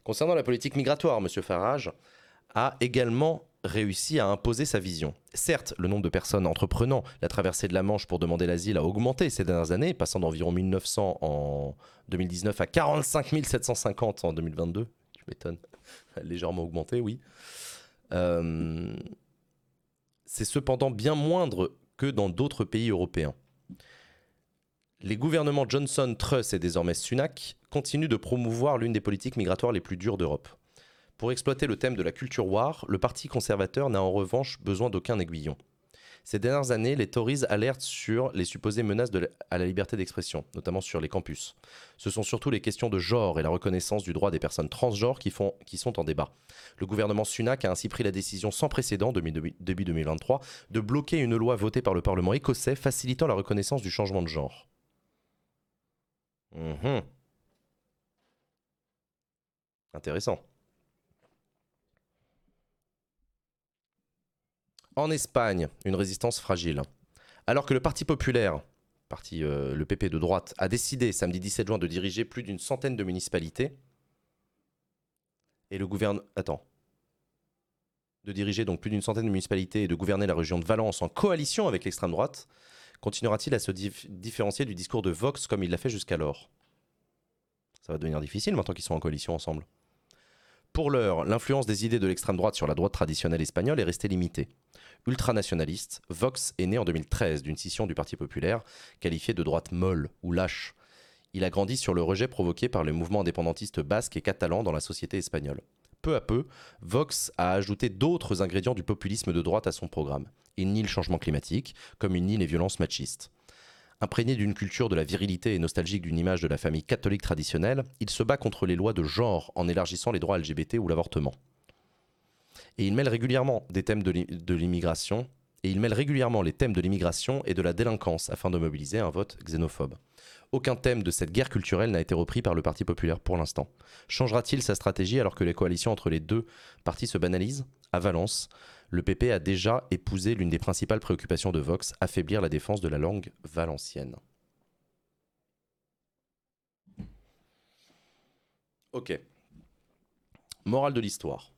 Concernant la politique migratoire, M. Farage a également réussi à imposer sa vision. Certes, le nombre de personnes entreprenant la traversée de la Manche pour demander l'asile a augmenté ces dernières années, passant d'environ 1900 en 2019 à 45 750 en 2022. Tu m'étonnes. Légèrement augmenté, oui. Euh, c'est cependant bien moindre que dans d'autres pays européens. Les gouvernements Johnson, Truss et désormais Sunak continuent de promouvoir l'une des politiques migratoires les plus dures d'Europe. Pour exploiter le thème de la culture war, le Parti conservateur n'a en revanche besoin d'aucun aiguillon. Ces dernières années, les Tories alertent sur les supposées menaces à la liberté d'expression, notamment sur les campus. Ce sont surtout les questions de genre et la reconnaissance du droit des personnes transgenres qui, sont en débat. Le gouvernement Sunak a ainsi pris la décision sans précédent, début 2023, de bloquer une loi votée par le Parlement écossais facilitant la reconnaissance du changement de genre. Mhm. Intéressant. En Espagne, une résistance fragile. Alors que le Parti populaire, parti, euh, le PP de droite, a décidé samedi 17 juin de diriger plus d'une centaine de municipalités, et le gouvernement... De diriger donc plus d'une centaine de municipalités et de gouverner la région de Valence en coalition avec l'extrême droite, continuera-t-il à se différencier du discours de Vox comme il l'a fait jusqu'alors? Ça va devenir difficile maintenant qu'ils sont en coalition ensemble. Pour l'heure, l'influence des idées de l'extrême droite sur la droite traditionnelle espagnole est restée limitée. Ultranationaliste, Vox est né en 2013 d'une scission du Parti populaire qualifiée de droite molle ou lâche. Il a grandi sur le rejet provoqué par le mouvement indépendantiste basque et catalan dans la société espagnole. Peu à peu, Vox a ajouté d'autres ingrédients du populisme de droite à son programme. Il nie le changement climatique, comme il nie les violences machistes. Imprégné d'une culture de la virilité et nostalgique d'une image de la famille catholique traditionnelle, il se bat contre les lois de genre en élargissant les droits LGBT ou l'avortement. Et il mêle régulièrement les thèmes de l'immigration et de la délinquance afin de mobiliser un vote xénophobe. Aucun thème de cette guerre culturelle n'a été repris par le Parti populaire pour l'instant. Changera-t-il sa stratégie alors que les coalitions entre les deux partis se banalisent? À Valence, le PP a déjà épousé l'une des principales préoccupations de Vox, affaiblir la défense de la langue valencienne. Ok. Morale de l'histoire.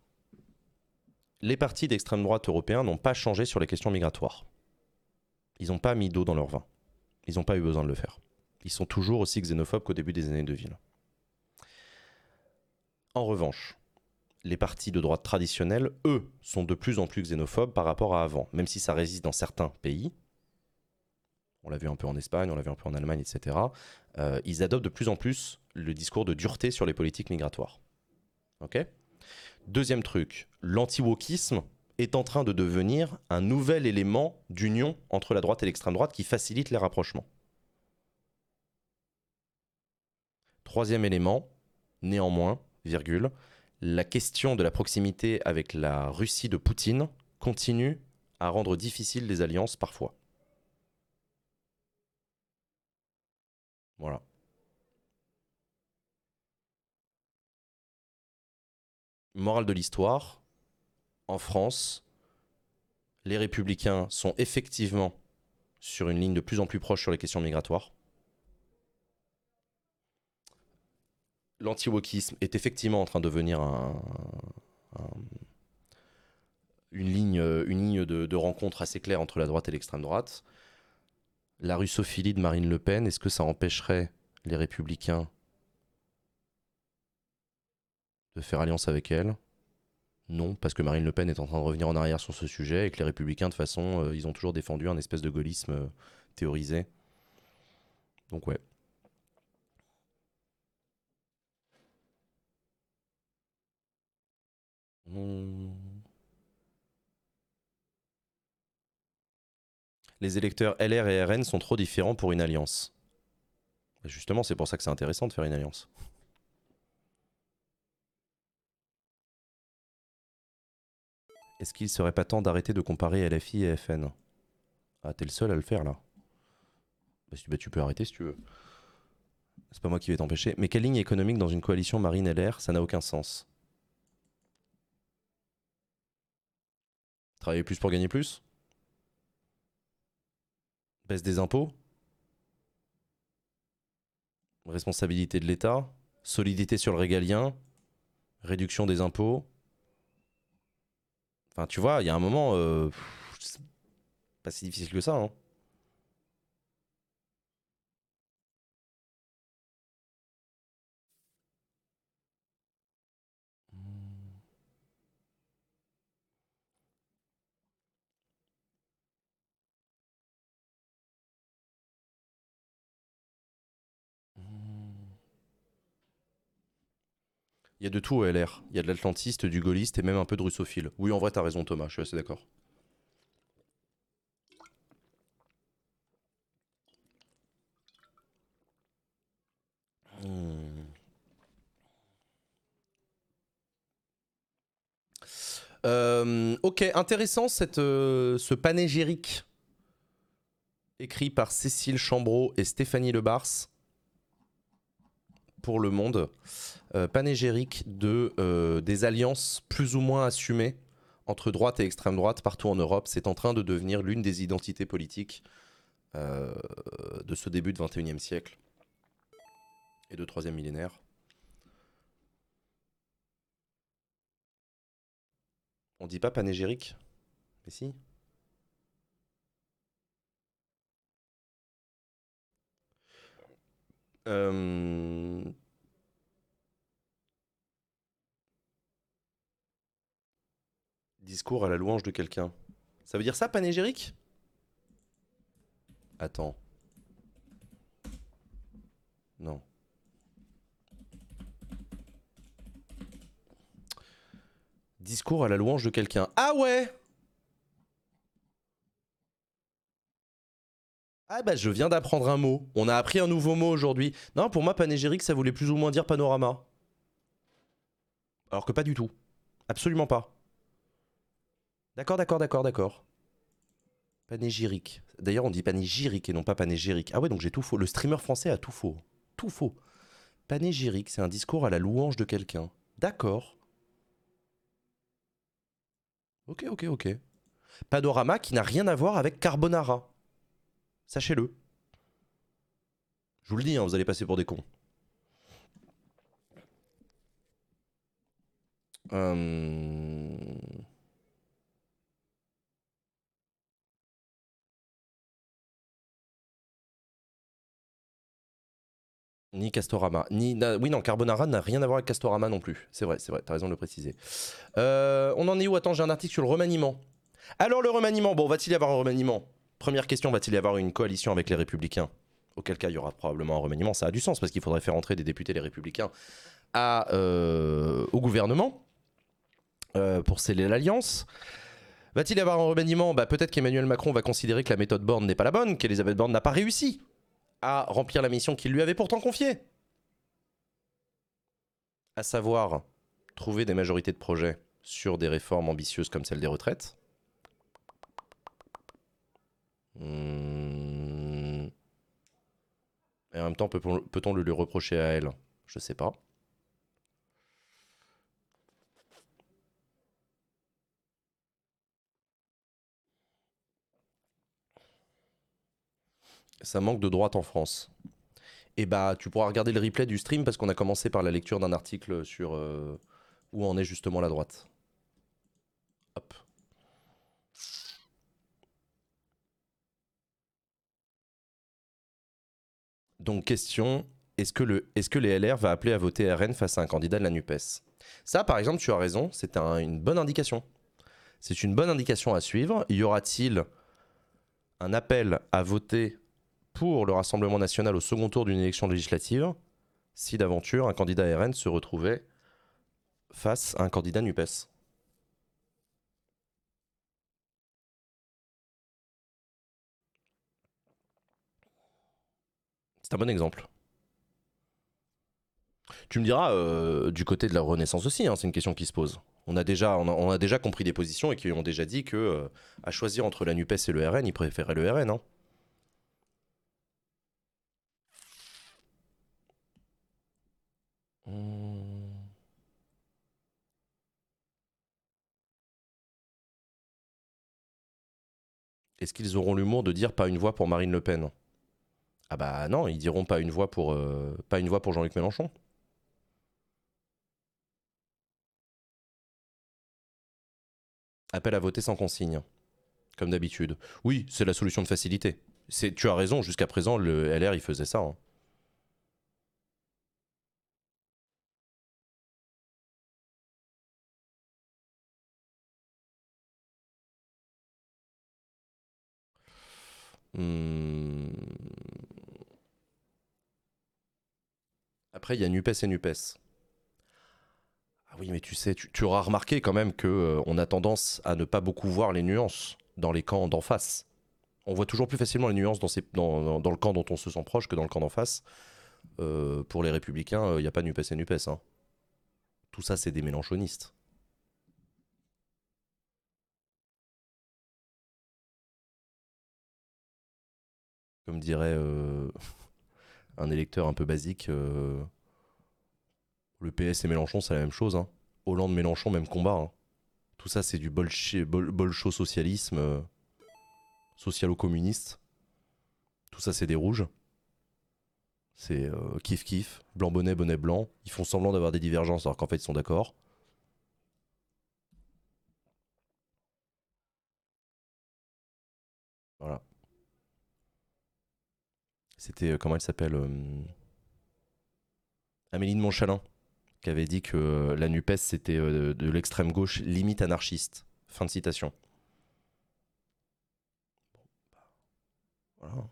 Les partis d'extrême droite européens n'ont pas changé sur les questions migratoires. Ils n'ont pas mis d'eau dans leur vin. Ils n'ont pas eu besoin de le faire. Ils sont toujours aussi xénophobes qu'au début des années de ville. En revanche, les partis de droite traditionnels, eux, sont de plus en plus xénophobes par rapport à avant, même si ça résiste dans certains pays. On l'a vu un peu en Espagne, on l'a vu un peu en Allemagne, etc. Euh, ils adoptent de plus en plus le discours de dureté sur les politiques migratoires. Ok? Deuxième truc, l'anti-wokisme est en train de devenir un nouvel élément d'union entre la droite et l'extrême droite qui facilite les rapprochements. Troisième élément, néanmoins, virgule, la question de la proximité avec la Russie de Poutine continue à rendre difficile les alliances parfois. Voilà. Morale de l'histoire, en France, les républicains sont effectivement sur une ligne de plus en plus proche sur les questions migratoires. L'anti-wokisme est effectivement en train de devenir une ligne, de, rencontre assez claire entre la droite et l'extrême droite. La russophilie de Marine Le Pen, est-ce que ça empêcherait les républicains de faire alliance avec elle? Non, parce que Marine Le Pen est en train de revenir en arrière sur ce sujet et que les républicains, de façon, euh, ils ont toujours défendu un espèce de gaullisme euh, théorisé. Donc ouais. Les électeurs LR et RN sont trop différents pour une alliance. Justement, c'est pour ça que c'est intéressant de faire une alliance. Est-ce qu'il serait pas temps d'arrêter de comparer LFI et FN Ah, t'es le seul à le faire là. Bah, bah, tu peux arrêter si tu veux. C'est pas moi qui vais t'empêcher. Mais quelle ligne économique dans une coalition marine LR Ça n'a aucun sens. Travailler plus pour gagner plus? Baisse des impôts? Responsabilité de l'État? Solidité sur le régalien? Réduction des impôts? Enfin, tu vois, il y a un moment, euh, pas si difficile que ça. Hein. Il y a de tout au LR. Il y a de l'atlantiste, du gaulliste et même un peu de russophile. Oui, en vrai, t'as raison, Thomas, je suis assez d'accord. Hmm. Euh, ok, intéressant cette, euh, ce panégyrique écrit par Cécile Chambreau et Stéphanie Lebars pour Le Monde, euh, panégérique de, euh, des alliances plus ou moins assumées entre droite et extrême droite partout en Europe. C'est en train de devenir l'une des identités politiques euh, de ce début de 21e siècle et de troisième millénaire. On dit pas panégérique Mais si. Euh, Discours à la louange de quelqu'un. Ça veut dire ça, panégyrique? Attends. Non. Discours à la louange de quelqu'un. Ah ouais Ah bah je viens d'apprendre un mot. On a appris un nouveau mot aujourd'hui. Non, pour moi, panégyrique, ça voulait plus ou moins dire panorama. Alors que pas du tout. Absolument pas. D'accord, d'accord, d'accord, d'accord. Panégyrique. D'ailleurs, on dit panégyrique et non pas panégyrique. Ah ouais, donc j'ai tout faux. Le streamer français a tout faux. Tout faux. Panégyrique, c'est un discours à la louange de quelqu'un. D'accord. Ok, ok, ok. Panorama qui n'a rien à voir avec carbonara. Sachez-le. Je vous le dis, hein, vous allez passer pour des cons. Euh... Ni Castorama. Ni, oui, non, Carbonara n'a rien à voir avec Castorama non plus. C'est vrai, c'est vrai, t'as raison de le préciser. Euh, on en est où? Attends, j'ai un article sur le remaniement. Alors, le remaniement, bon, va-t-il y avoir un remaniement? Première question, va-t-il y avoir une coalition avec les Républicains? Auquel cas, il y aura probablement un remaniement. Ça a du sens parce qu'il faudrait faire entrer des députés les Républicains euh, au gouvernement euh, pour sceller l'alliance. Va-t-il y avoir un remaniement? Bah, Peut-être qu'Emmanuel Macron va considérer que la méthode Borne n'est pas la bonne, qu'Elisabeth Borne n'a pas réussi à remplir la mission qu'il lui avait pourtant confiée. À savoir trouver des majorités de projets sur des réformes ambitieuses comme celle des retraites. Hmm. Et en même temps, peut-on le lui reprocher à elle? Je sais pas. ça manque de droite en France. Et bah, tu pourras regarder le replay du stream parce qu'on a commencé par la lecture d'un article sur euh, où en est justement la droite. Hop. Donc question, est-ce que, le, les LR va appeler à voter RN face à un candidat de la NUPES? Ça, par exemple, tu as raison, c'est une bonne indication. C'est une bonne indication à suivre. Y aura-t-il un appel à voter pour le Rassemblement national au second tour d'une élection législative si d'aventure un candidat RN se retrouvait face à un candidat NUPES? C'est un bon exemple. Tu me diras, euh, du côté de la Renaissance aussi, hein, c'est une question qui se pose. On a déjà, compris des positions et qui ont déjà dit que, euh, à choisir entre la NUPES et le RN, ils préféraient le RN. Hein. Hmm. Est-ce qu'ils auront l'humour de dire pas une voix pour Marine Le Pen? Ah bah non, ils diront pas une voix pour, euh, pas une voix pour Jean-Luc Mélenchon. Appel à voter sans consigne, comme d'habitude. Oui, c'est la solution de facilité. Tu as raison, jusqu'à présent, le LR, il faisait ça. Hein. Hmm. Après, il y a NUPES et NUPES. Ah oui, mais tu sais, tu, auras remarqué quand même qu'on euh, on a tendance à ne pas beaucoup voir les nuances dans les camps d'en face. On voit toujours plus facilement les nuances dans, dans, le camp dont on se sent proche que dans le camp d'en face. Euh, pour les républicains, il euh, n'y a pas NUPES et NUPES. Hein. Tout ça, c'est des mélanchonistes. comme dirait euh, un électeur un peu basique, euh, le PS et Mélenchon, c'est la même chose. Hein. Hollande-Mélenchon, même combat. Hein. Tout ça, c'est du bolcho-socialisme, euh, socialo-communiste. Tout ça, c'est des rouges. C'est kiff-kiff, blanc-bonnet, bonnet blanc. Ils font semblant d'avoir des divergences alors qu'en fait, ils sont d'accord. Voilà. C'était, euh, comment elle s'appelle euh, Amélie de Montchalin, qui avait dit que euh, la NUPES, c'était de l'extrême gauche limite anarchiste. Fin de citation. Voilà.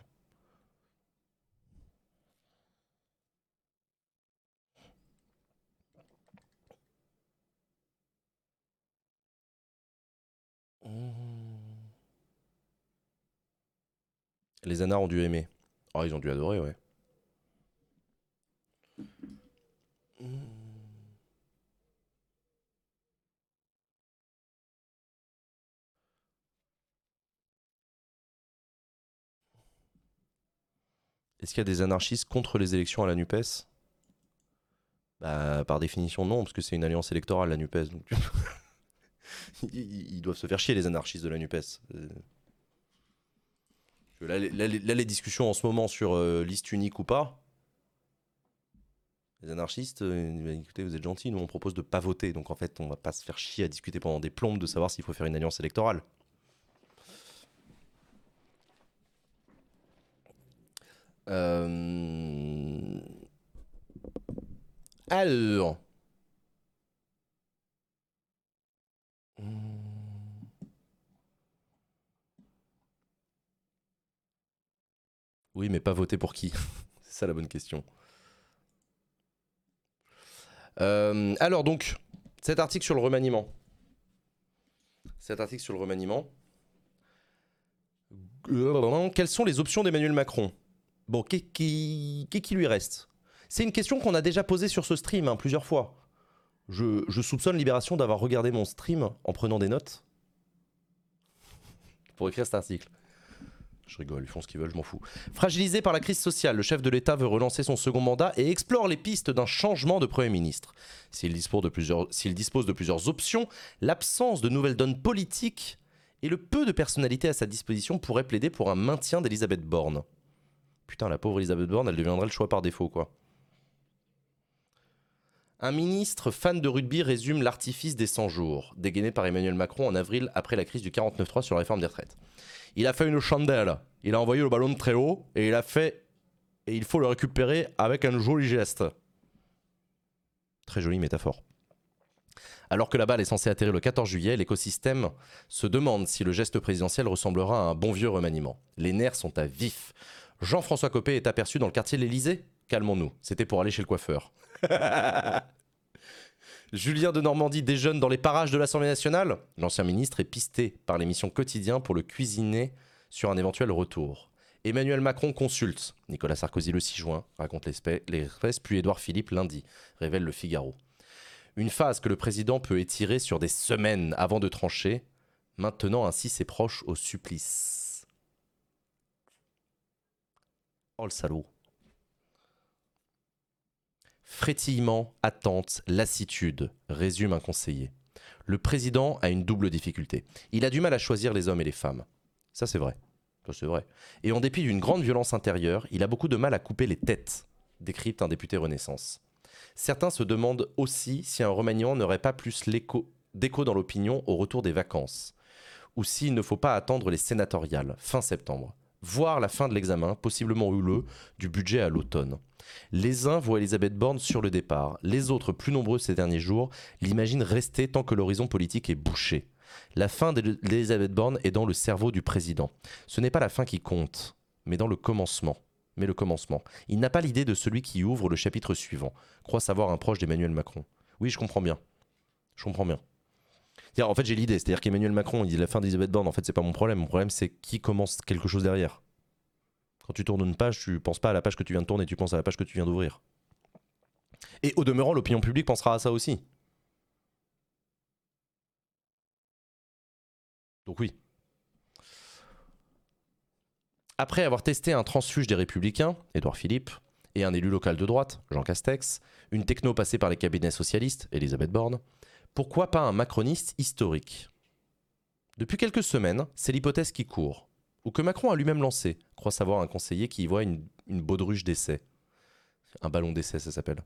Les anards ont dû aimer. Oh, ils ont dû adorer, ouais. Est-ce qu'il y a des anarchistes contre les élections à la NUPES? Bah, par définition, non, parce que c'est une alliance électorale, la NUPES. Donc... ils, ils doivent se faire chier, les anarchistes de la NUPES. Là, les discussions en ce moment sur euh, liste unique ou pas, les anarchistes, euh, bah, écoutez, vous êtes gentils, nous on propose de pas voter, donc en fait on va pas se faire chier à discuter pendant des plombes de savoir s'il faut faire une alliance électorale. Euh, Alors. Oui, mais pas voter pour qui? C'est ça la bonne question. Euh, alors donc, cet article sur le remaniement. Cet article sur le remaniement. Quelles sont les options d'Emmanuel Macron? Bon, qu'est-ce qui, lui reste? C'est une question qu'on a déjà posée sur ce stream hein, plusieurs fois. Je soupçonne Libération d'avoir regardé mon stream en prenant des notes pour écrire cet article. Je rigole, ils font ce qu'ils veulent, je m'en fous. Fragilisé par la crise sociale, le chef de l'État veut relancer son second mandat et explore les pistes d'un changement de Premier ministre. S'il dispose de plusieurs, options, l'absence de nouvelles donnes politiques et le peu de personnalité à sa disposition pourraient plaider pour un maintien d'Elisabeth Borne. Putain, la pauvre Elisabeth Borne, elle deviendrait le choix par défaut, quoi. Un ministre fan de rugby résume l'artifice des 100 jours, dégainé par Emmanuel Macron en avril après la crise du 49.3 sur la réforme des retraites. Il a fait une chandelle, il a envoyé le ballon très haut et il a fait. Et il faut le récupérer avec un joli geste. Très jolie métaphore. Alors que la balle est censée atterrir le 14 juillet, l'écosystème se demande si le geste présidentiel ressemblera à un bon vieux remaniement. Les nerfs sont à vif. Jean-François Copé est aperçu dans le quartier de l'Elysée Calmons-nous, c'était pour aller chez le coiffeur. Julien de Normandie déjeune dans les parages de l'Assemblée nationale. L'ancien ministre est pisté par l'émission Quotidien pour le cuisiner sur un éventuel retour. Emmanuel Macron consulte. Nicolas Sarkozy le 6 juin, raconte l'espèce, l'Express, puis Édouard Philippe lundi, révèle le Figaro. Une phase que le président peut étirer sur des semaines avant de trancher, maintenant ainsi ses proches au supplice. Oh. Frétillement, attente, lassitude, résume un conseiller. Le président a une double difficulté. Il a du mal à choisir les hommes et les femmes. Ça, c'est vrai. Ça, c'est vrai. Et en dépit d'une grande violence intérieure, il a beaucoup de mal à couper les têtes, décrypte un député Renaissance. Certains se demandent aussi si un remaniement n'aurait pas plus d'écho dans l'opinion au retour des vacances, ou s'il ne faut pas attendre les sénatoriales, fin septembre, voire la fin de l'examen, possiblement houleux, du budget à l'automne. Les uns voient Elisabeth Borne sur le départ, les autres, plus nombreux ces derniers jours, l'imaginent rester tant que l'horizon politique est bouché. La fin d'Elisabeth Borne est dans le cerveau du président. Ce n'est pas la fin qui compte, mais dans le commencement. Mais le commencement. Il n'a pas l'idée de celui qui ouvre le chapitre suivant, croit savoir un proche d'Emmanuel Macron. Oui, je comprends bien. Je comprends bien. En fait, j'ai l'idée. C'est-à-dire qu'Emmanuel Macron, il dit la fin d'Elisabeth Borne. En fait, c'est pas mon problème. Mon problème, c'est qui commence quelque chose derrière. Quand tu tournes une page, tu penses pas à la page que tu viens de tourner, tu penses à la page que tu viens d'ouvrir. Et au demeurant, l'opinion publique pensera à ça aussi. Donc oui. Après avoir testé un transfuge des Républicains, Édouard Philippe, et un élu local de droite, Jean Castex, une techno passée par les cabinets socialistes, Elisabeth Borne, pourquoi pas un macroniste historique? Depuis quelques semaines, c'est l'hypothèse qui court, ou que Macron a lui-même lancé, croit savoir un conseiller qui y voit une, baudruche d'essai. Un ballon d'essai, ça s'appelle.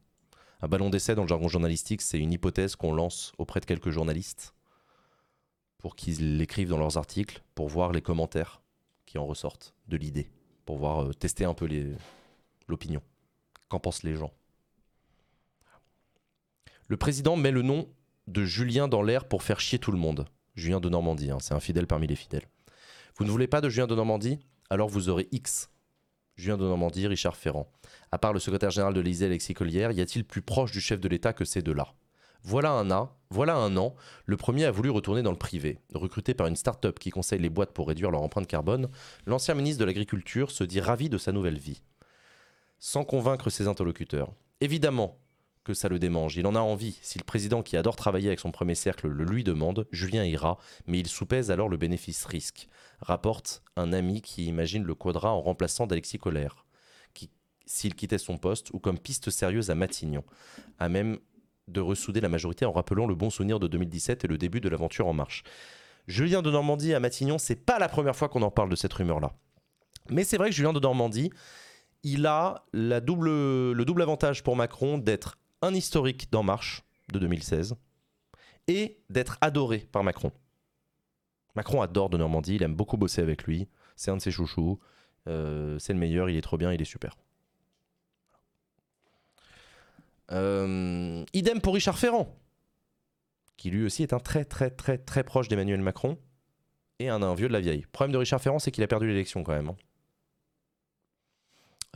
Un ballon d'essai dans le jargon journalistique, c'est une hypothèse qu'on lance auprès de quelques journalistes pour qu'ils l'écrivent dans leurs articles, pour voir les commentaires qui en ressortent de l'idée, pour voir euh, tester un peu l'opinion. Qu'en pensent les gens? Le président met le nom de Julien dans l'air pour faire chier tout le monde. Julien de Normandie, hein, c'est un fidèle parmi les fidèles. Vous ne voulez pas de Julien de Normandie? Alors vous aurez X. Julien de Normandie, Richard Ferrand. À part le secrétaire général de l'Élysée, Alexis Collière, y a-t-il plus proche du chef de l'État que ces deux-là? Voilà un, an, voilà un an, le premier a voulu retourner dans le privé. Recruté par une start-up qui conseille les boîtes pour réduire leur empreinte carbone, l'ancien ministre de l'Agriculture se dit ravi de sa nouvelle vie. Sans convaincre ses interlocuteurs. Évidemment que ça le démange, il en a envie. Si le président qui adore travailler avec son premier cercle le lui demande, Julien ira, mais il soupèse alors le bénéfice-risque. Rapporte un ami qui imagine le quadra en remplaçant d'Alexis Colère, s'il quittait son poste, ou comme piste sérieuse à Matignon, à même de ressouder la majorité en rappelant le bon souvenir de 2017 et le début de l'aventure en marche. Julien de Normandie à Matignon, c'est pas la première fois qu'on en parle de cette rumeur-là. Mais c'est vrai que Julien de Normandie, il a la double, le double avantage pour Macron d'être un historique d'En Marche de 2016 et d'être adoré par Macron. Macron adore de Normandie, il aime beaucoup bosser avec lui, c'est un de ses chouchous, euh, c'est le meilleur, il est trop bien, il est super. Euh, idem pour Richard Ferrand, qui lui aussi est un très très très très proche d'Emmanuel Macron et un, vieux de la vieille. Le problème de Richard Ferrand, c'est qu'il a perdu l'élection quand même. Hein.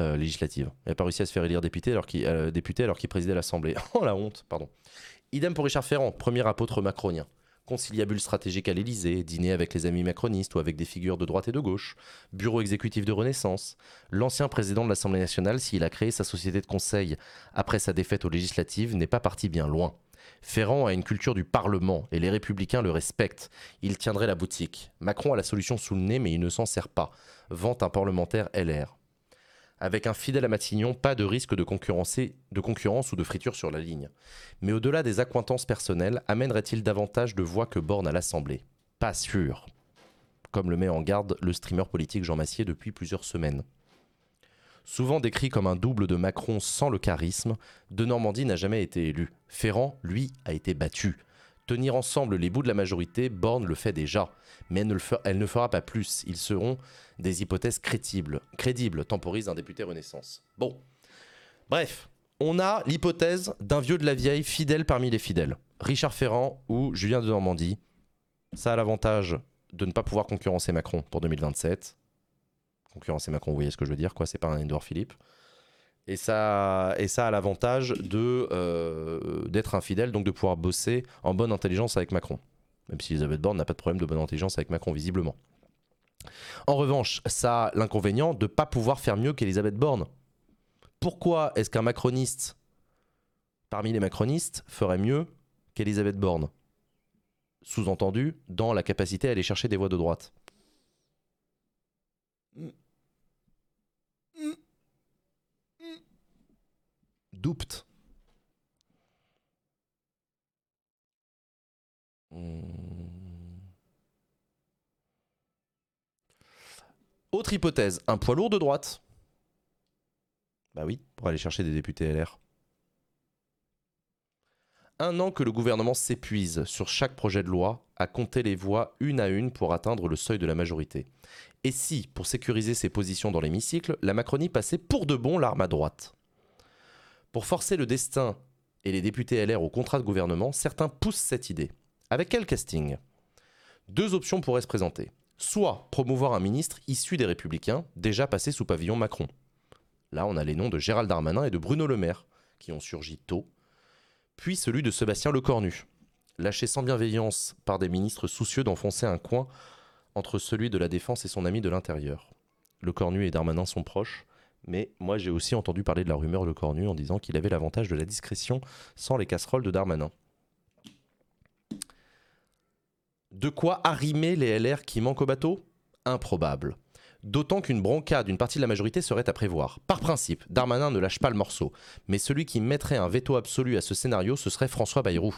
Euh. Il n'a pas réussi à se faire élire député alors qu'il euh, qu'il présidait l'Assemblée. oh la honte, pardon. Idem pour Richard Ferrand, premier apôtre macronien conciliabule stratégique à l'Élysée, dîner avec les amis macronistes ou avec des figures de droite et de gauche, bureau exécutif de Renaissance, l'ancien président de l'Assemblée nationale, s'il a créé sa société de conseil après sa défaite aux législatives, n'est pas parti bien loin. Ferrand a une culture du Parlement et les républicains le respectent. Il tiendrait la boutique. Macron a la solution sous le nez mais il ne s'en sert pas. Vente un parlementaire LR. Avec un fidèle à Matignon, pas de risque de, concurrence ou de friture sur la ligne. Mais au-delà des accointances personnelles, amènerait-il davantage de voix que Borne à l'Assemblée? Pas sûr. Comme le met en garde le streamer politique Jean Massier depuis plusieurs semaines. Souvent décrit comme un double de Macron sans le charisme, De Normandie n'a jamais été élu. Ferrand, lui, a été battu. Tenir ensemble les bouts de la majorité, Borne le fait déjà. Mais elle ne, fera pas plus. Ils seront des hypothèses crédibles, crédibles temporise un député Renaissance. Bon. Bref, on a l'hypothèse d'un vieux de la vieille fidèle parmi les fidèles. Richard Ferrand ou Julien de Normandie. Ça a l'avantage de ne pas pouvoir concurrencer Macron pour 2027. Concurrencer Macron, vous voyez ce que je veux dire, quoi, c'est pas un Edouard Philippe. Et ça, a l'avantage euh, d'être infidèle, donc de pouvoir bosser en bonne intelligence avec Macron. Même si Elisabeth Borne n'a pas de problème de bonne intelligence avec Macron, visiblement. En revanche, ça a l'inconvénient de ne pas pouvoir faire mieux qu'Elisabeth Borne. Pourquoi est-ce qu'un macroniste, parmi les macronistes, ferait mieux qu'Elisabeth Borne? Sous-entendu, dans la capacité à aller chercher des voix de droite. Doupt. Autre hypothèse, un poids lourd de droite. Bah oui, pour aller chercher des députés LR. Un an que le gouvernement s'épuise sur chaque projet de loi à compter les voix une à une pour atteindre le seuil de la majorité. Et si, pour sécuriser ses positions dans l'hémicycle, la Macronie passait pour de bon l'arme à droite? Pour forcer le destin et les députés LR au contrat de gouvernement, certains poussent cette idée. Avec quel casting? Deux options pourraient se présenter soit promouvoir un ministre issu des Républicains, déjà passé sous pavillon Macron. Là, on a les noms de Gérald Darmanin et de Bruno Le Maire, qui ont surgi tôt, puis celui de Sébastien Lecornu, lâché sans bienveillance par des ministres soucieux d'enfoncer un coin entre celui de la Défense et son ami de l'Intérieur. Lecornu et Darmanin sont proches, mais moi j'ai aussi entendu parler de la rumeur Lecornu en disant qu'il avait l'avantage de la discrétion sans les casseroles de Darmanin. De quoi arrimer les LR qui manquent au bateau? Improbable. D'autant qu'une bronca d'une partie de la majorité serait à prévoir. Par principe, Darmanin ne lâche pas le morceau, mais celui qui mettrait un veto absolu à ce scénario, ce serait François Bayrou.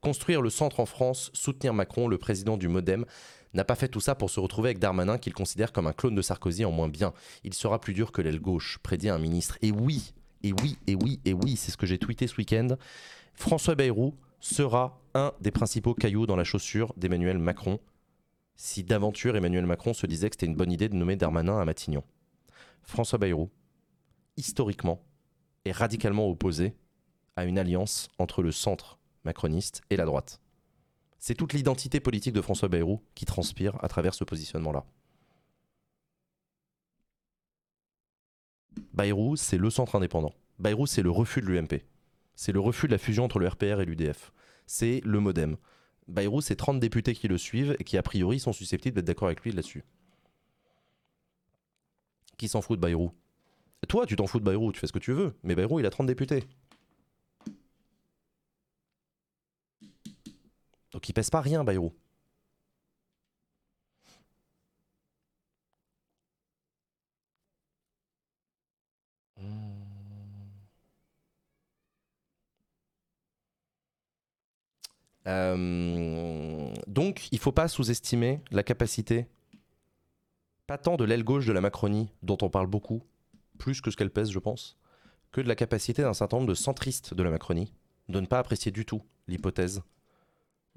Construire le centre en France, soutenir Macron, le président du Modem, n'a pas fait tout ça pour se retrouver avec Darmanin qu'il considère comme un clone de Sarkozy en moins bien. Il sera plus dur que l'aile gauche, prédit un ministre. Et oui, et oui, et oui, et oui, c'est ce que j'ai tweeté ce week-end. François Bayrou sera un des principaux cailloux dans la chaussure d'Emmanuel Macron, si d'aventure Emmanuel Macron se disait que c'était une bonne idée de nommer Darmanin à Matignon. François Bayrou, historiquement, est radicalement opposé à une alliance entre le centre macroniste et la droite. C'est toute l'identité politique de François Bayrou qui transpire à travers ce positionnement-là. Bayrou, c'est le centre indépendant. Bayrou, c'est le refus de l'UMP. C'est le refus de la fusion entre le RPR et l'UDF. C'est le modem. Bayrou, c'est 30 députés qui le suivent et qui, a priori, sont susceptibles d'être d'accord avec lui là-dessus. Qui s'en fout de Bayrou? Toi, tu t'en fous de Bayrou, tu fais ce que tu veux. Mais Bayrou, il a 30 députés. Donc il pèse pas rien, Bayrou. Euh, donc, il ne faut pas sous-estimer la capacité, pas tant de l'aile gauche de la Macronie, dont on parle beaucoup, plus que ce qu'elle pèse, je pense, que de la capacité d'un certain nombre de centristes de la Macronie de ne pas apprécier du tout l'hypothèse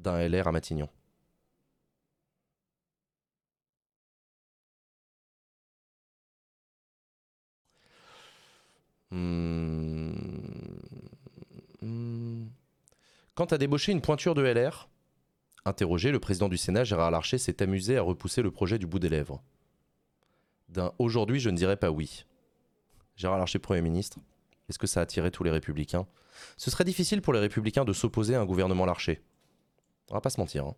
d'un LR à Matignon. Hmm. Hmm. Quant à débaucher une pointure de LR, interrogé, le président du Sénat, Gérard Larcher, s'est amusé à repousser le projet du bout des lèvres. D'un aujourd'hui, je ne dirais pas oui. Gérard Larcher, Premier ministre, est-ce que ça a attiré tous les républicains? Ce serait difficile pour les républicains de s'opposer à un gouvernement Larcher. On va pas se mentir. Hein.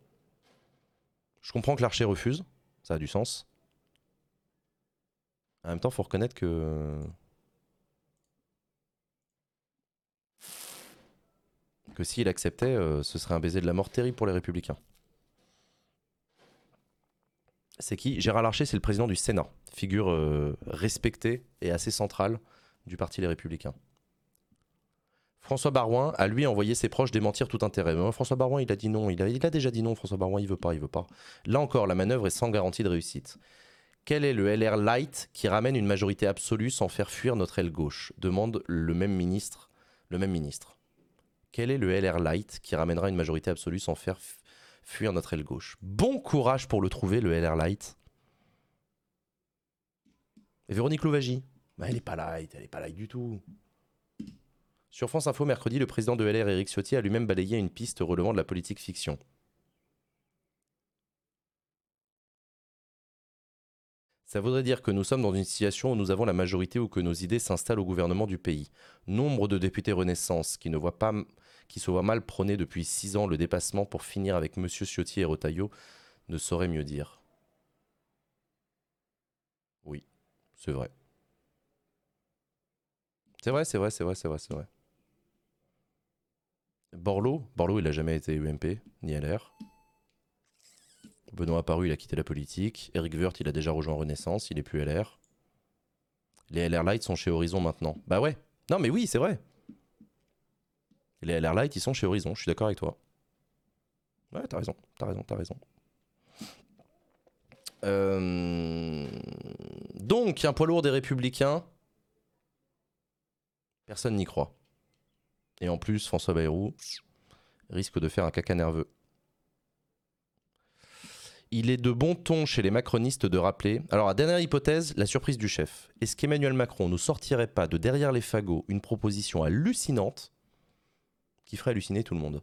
Je comprends que Larcher refuse, ça a du sens. En même temps, faut reconnaître que que s'il acceptait, euh, ce serait un baiser de la mort terrible pour les républicains. C'est qui? Gérard Larcher, c'est le président du Sénat, figure euh, respectée et assez centrale du Parti Les Républicains. François Barouin a lui envoyé ses proches démentir tout intérêt. Mais François Barouin, il a dit non. Il a, déjà dit non. François Barouin, il veut pas, il veut pas. Là encore, la manœuvre est sans garantie de réussite. Quel est le LR light qui ramène une majorité absolue sans faire fuir notre aile gauche? Demande le même ministre. Le même ministre. Quel est le LR Light qui ramènera une majorité absolue sans faire fuir notre aile gauche? Bon courage pour le trouver, le LR Light. Véronique Louvagie bah, Elle n'est pas light, elle n'est pas light du tout. Sur France Info, mercredi, le président de LR, Éric Ciotti, a lui-même balayé une piste relevant de la politique fiction. Ça voudrait dire que nous sommes dans une situation où nous avons la majorité ou que nos idées s'installent au gouvernement du pays. Nombre de députés Renaissance qui ne voient pas qui se voit mal prôner depuis six ans le dépassement pour finir avec M. Ciotti et Rotaillot, ne saurait mieux dire. Oui, c'est vrai. C'est vrai, c'est vrai, c'est vrai, c'est vrai, c'est vrai. Borloo, Borloo, il n'a jamais été UMP, ni LR. Benoît Apparu, il a quitté la politique. Eric Woerth, il a déjà rejoint Renaissance, il est plus LR. Les LR Light sont chez Horizon maintenant. Bah ouais. Non mais oui, c'est vrai les LR Light, ils sont chez Horizon, je suis d'accord avec toi. Ouais, t'as raison, t'as raison, t'as raison. Euh, donc, un poids lourd des Républicains, personne n'y croit. Et en plus, François Bayrou risque de faire un caca nerveux. Il est de bon ton chez les macronistes de rappeler. Alors, dernière hypothèse, la surprise du chef. Est-ce qu'Emmanuel Macron ne sortirait pas de derrière les fagots une proposition hallucinante qui ferait halluciner tout le monde?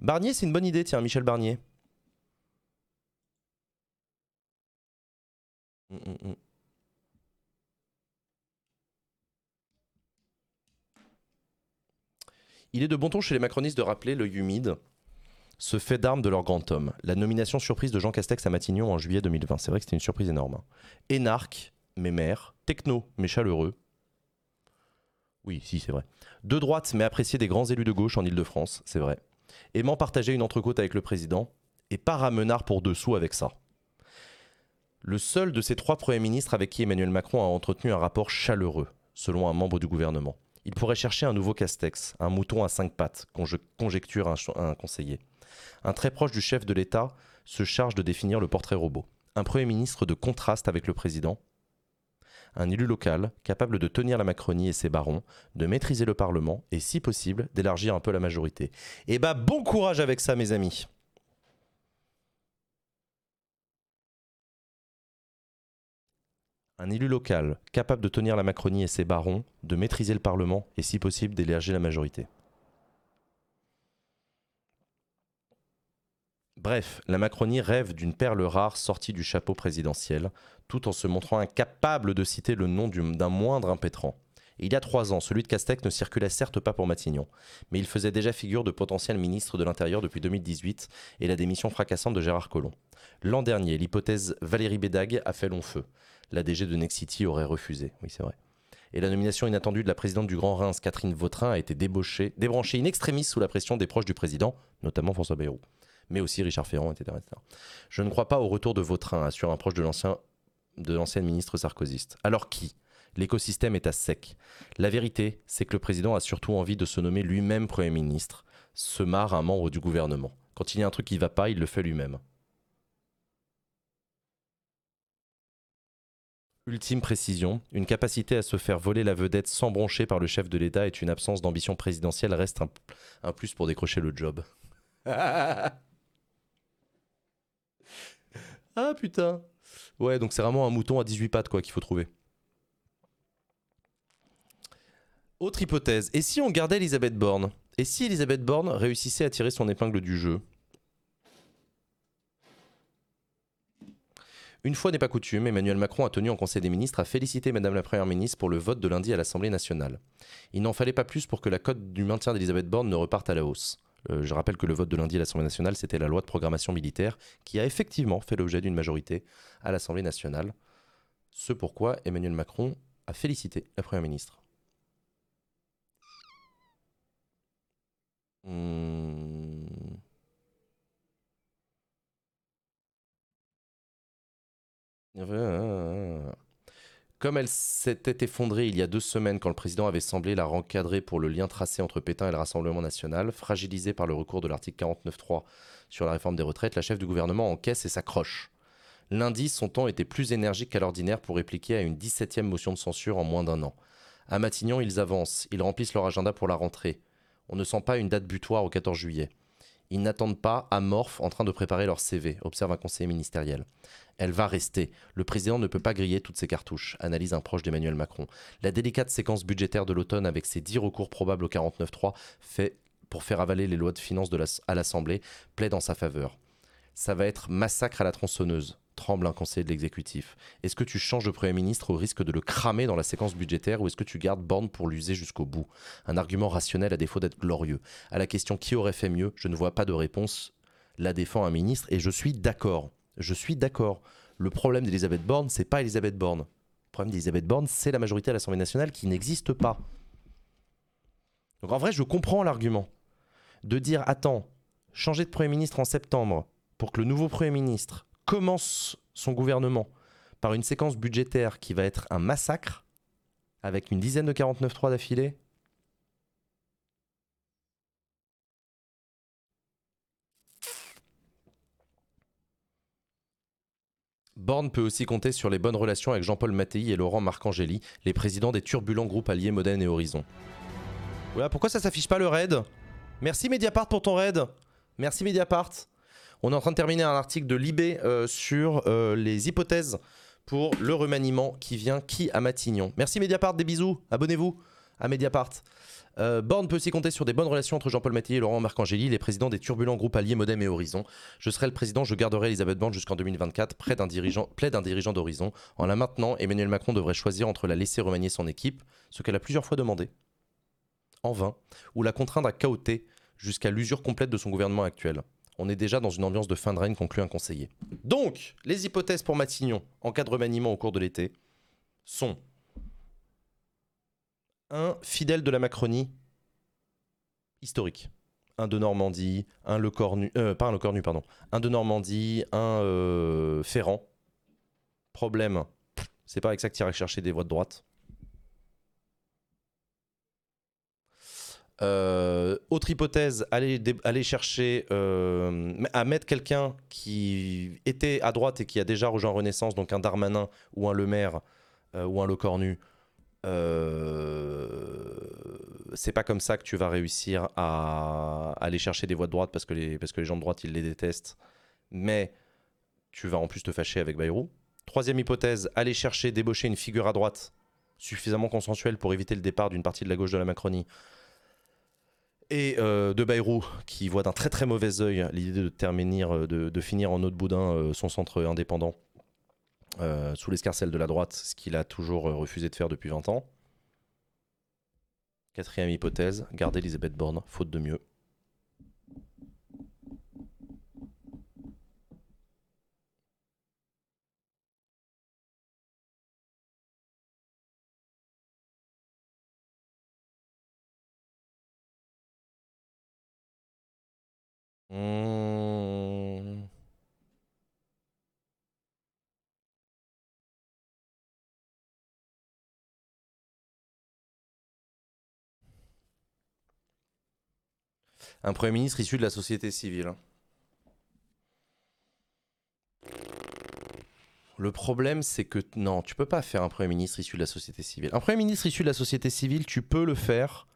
Barnier, c'est une bonne idée, tiens, Michel Barnier. Mm, mm, Il est de bon ton chez les macronistes de rappeler le humide, ce fait d'armes de leur grand homme. La nomination surprise de Jean Castex à Matignon en juillet 2020. C'est vrai que c'était une surprise énorme. Hein. Énarque, mais maire. Techno, mais chaleureux. Oui, si, c'est vrai. De droite, mais apprécié des grands élus de gauche en Ile-de-France, c'est vrai. Aimant partager une entrecôte avec le président, et pas ramenard pour dessous avec ça. Le seul de ces trois premiers ministres avec qui Emmanuel Macron a entretenu un rapport chaleureux, selon un membre du gouvernement. Il pourrait chercher un nouveau Castex, un mouton à cinq pattes, conjecture un, conseiller. Un très proche du chef de l'État se charge de définir le portrait robot. Un Premier ministre de contraste avec le président, un élu local capable de tenir la Macronie et ses barons, de maîtriser le Parlement et, si possible, d'élargir un peu la majorité. Et eh bah bon courage avec ça, mes amis. Un élu local capable de tenir la Macronie et ses barons, de maîtriser le Parlement et, si possible, d'élargir la majorité. Bref, la Macronie rêve d'une perle rare sortie du chapeau présidentiel, tout en se montrant incapable de citer le nom d'un moindre impétrant. il y a trois ans, celui de Castex ne circulait certes pas pour Matignon, mais il faisait déjà figure de potentiel ministre de l'Intérieur depuis 2018 et la démission fracassante de Gérard Collomb. L'an dernier, l'hypothèse Valérie Bédag a fait long feu. La DG de Nexity aurait refusé, oui c'est vrai. Et la nomination inattendue de la présidente du Grand Reims, Catherine Vautrin, a été débauchée, débranchée in extremis sous la pression des proches du président, notamment François Bayrou mais aussi Richard Ferrand, etc., Je ne crois pas au retour de Vautrin, assure un proche de l'ancien l'ancienne ministre sarkozyste. Alors qui? L'écosystème est à sec. La vérité, c'est que le président a surtout envie de se nommer lui-même Premier ministre, se marre un membre du gouvernement. Quand il y a un truc qui ne va pas, il le fait lui-même. Ultime précision, une capacité à se faire voler la vedette sans broncher par le chef de l'État est une absence d'ambition présidentielle reste un, un plus pour décrocher le job. Ah putain. Ouais, donc c'est vraiment un mouton à 18 pattes quoi qu'il faut trouver. Autre hypothèse, et si on gardait Elisabeth Borne? Et si Elisabeth Borne réussissait à tirer son épingle du jeu? Une fois n'est pas coutume, Emmanuel Macron a tenu en Conseil des ministres à féliciter Madame la Première ministre pour le vote de lundi à l'Assemblée nationale. Il n'en fallait pas plus pour que la cote du maintien d'Elisabeth Borne ne reparte à la hausse. Euh, je rappelle que le vote de lundi à l'Assemblée nationale, c'était la loi de programmation militaire qui a effectivement fait l'objet d'une majorité à l'Assemblée nationale. Ce pourquoi Emmanuel Macron a félicité la Première ministre. Hmm. Comme elle s'était effondrée il y a deux semaines quand le président avait semblé la rencadrer pour le lien tracé entre Pétain et le Rassemblement national, fragilisée par le recours de l'article 49.3 sur la réforme des retraites, la chef du gouvernement encaisse et s'accroche. Lundi, son temps était plus énergique qu'à l'ordinaire pour répliquer à une 17e motion de censure en moins d'un an. À Matignon, ils avancent, ils remplissent leur agenda pour la rentrée. On ne sent pas une date butoir au 14 juillet. Ils n'attendent pas amorphes en train de préparer leur CV, observe un conseiller ministériel. Elle va rester. Le président ne peut pas griller toutes ses cartouches, analyse un proche d'Emmanuel Macron. La délicate séquence budgétaire de l'automne avec ses dix recours probables au 49.3 fait pour faire avaler les lois de finances à l'Assemblée plaide en sa faveur. Ça va être massacre à la tronçonneuse tremble un conseiller de l'exécutif. Est-ce que tu changes de Premier ministre au risque de le cramer dans la séquence budgétaire ou est-ce que tu gardes Borne pour l'user jusqu'au bout? Un argument rationnel à défaut d'être glorieux. À la question qui aurait fait mieux, je ne vois pas de réponse. La défend un ministre et je suis d'accord. Je suis d'accord. Le problème d'Elisabeth Borne, c'est pas Elisabeth Borne. Le problème d'Elisabeth Borne, c'est la majorité à l'Assemblée nationale qui n'existe pas. Donc en vrai, je comprends l'argument de dire attends, changer de Premier ministre en septembre pour que le nouveau Premier ministre commence son gouvernement par une séquence budgétaire qui va être un massacre, avec une dizaine de 49-3 d'affilée. Borne peut aussi compter sur les bonnes relations avec Jean-Paul Mattei et Laurent Marcangeli, les présidents des turbulents groupes alliés Modène et Horizon. Voilà, pourquoi ça s'affiche pas le raid? Merci Mediapart pour ton raid. Merci Mediapart. On est en train de terminer un article de Libé euh, sur euh, les hypothèses pour le remaniement qui vient qui à Matignon. Merci Mediapart, des bisous, abonnez-vous à Mediapart. Euh, Borne peut aussi compter sur des bonnes relations entre Jean-Paul Mattei et Laurent Marcangeli, les présidents des turbulents groupes alliés Modem et Horizon. Je serai le président, je garderai Elisabeth Borne jusqu'en 2024, près d'un dirigeant, d'un dirigeant d'Horizon. En la maintenant, Emmanuel Macron devrait choisir entre la laisser remanier son équipe, ce qu'elle a plusieurs fois demandé, en vain, ou la contraindre à chaoter jusqu'à l'usure complète de son gouvernement actuel on est déjà dans une ambiance de fin de règne, conclut un conseiller. Donc, les hypothèses pour Matignon en cas de remaniement au cours de l'été sont un fidèle de la Macronie historique. Un de Normandie, un Le Cornu, euh, pas un Le Cornu, pardon, un de Normandie, un euh, Ferrand. Problème, c'est pas avec ça que chercher des voix de droite. Euh, autre hypothèse, aller, aller chercher euh, à mettre quelqu'un qui était à droite et qui a déjà rejoint Renaissance, donc un Darmanin ou un Le Maire euh, ou un Le Cornu. c'est pas comme ça que tu vas réussir à, aller chercher des voix de droite parce que les, parce que les gens de droite ils les détestent. Mais tu vas en plus te fâcher avec Bayrou. Troisième hypothèse, aller chercher, débaucher une figure à droite suffisamment consensuelle pour éviter le départ d'une partie de la gauche de la Macronie Et euh, de Bayrou, qui voit d'un très très mauvais œil l'idée de, euh, finir en eau de boudin euh, son centre indépendant sous l'escarcelle de la droite, ce qu'il a toujours refusé de faire depuis 20 ans. Quatrième hypothèse, garder Elisabeth Borne, faute de mieux. Mmh. Un Premier ministre issu de la société civile. Le problème, c'est que non, tu peux pas faire un Premier ministre issu de la société civile. Un Premier ministre issu de la société civile, tu peux le faire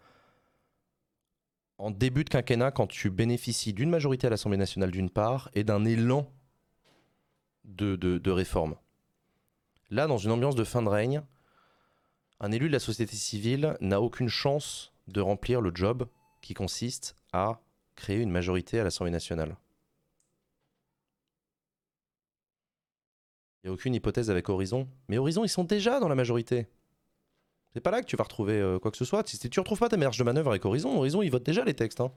en début de quinquennat quand tu bénéficies d'une majorité à l'Assemblée nationale d'une part et d'un élan de, de, réforme. Là, dans une ambiance de fin de règne, un élu de la société civile n'a aucune chance de remplir le job qui consiste à créer une majorité à l'Assemblée nationale. Il n'y a aucune hypothèse avec Horizon. Mais Horizon, ils sont déjà dans la majorité. C'est pas là que tu vas retrouver euh, quoi que ce soit. Si tu retrouves pas ta marge de manœuvre avec Horizon, Horizon, ils votent déjà les textes. hein.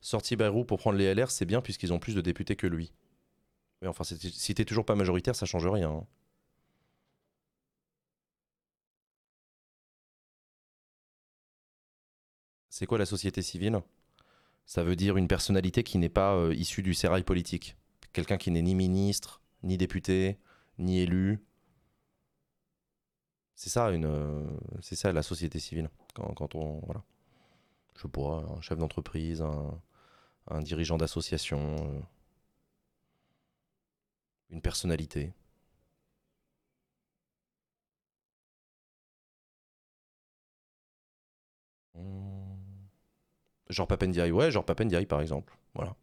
Sorti Bayrou pour prendre les LR, c'est bien puisqu'ils ont plus de députés que lui. Mais enfin, si t'es toujours pas majoritaire, ça change rien. hein. C'est quoi la société civile? Ça veut dire une personnalité qui n'est pas euh, issue du sérail politique. Quelqu'un qui n'est ni ministre, ni député, ni élu. C'est ça, une, euh, c'est ça la société civile. Quand, on, voilà. Je pas, un chef d'entreprise, un, dirigeant d'association, euh, une personnalité. Hmm. Genre Papendiaï, ouais, genre Papendiaï par exemple. Voilà.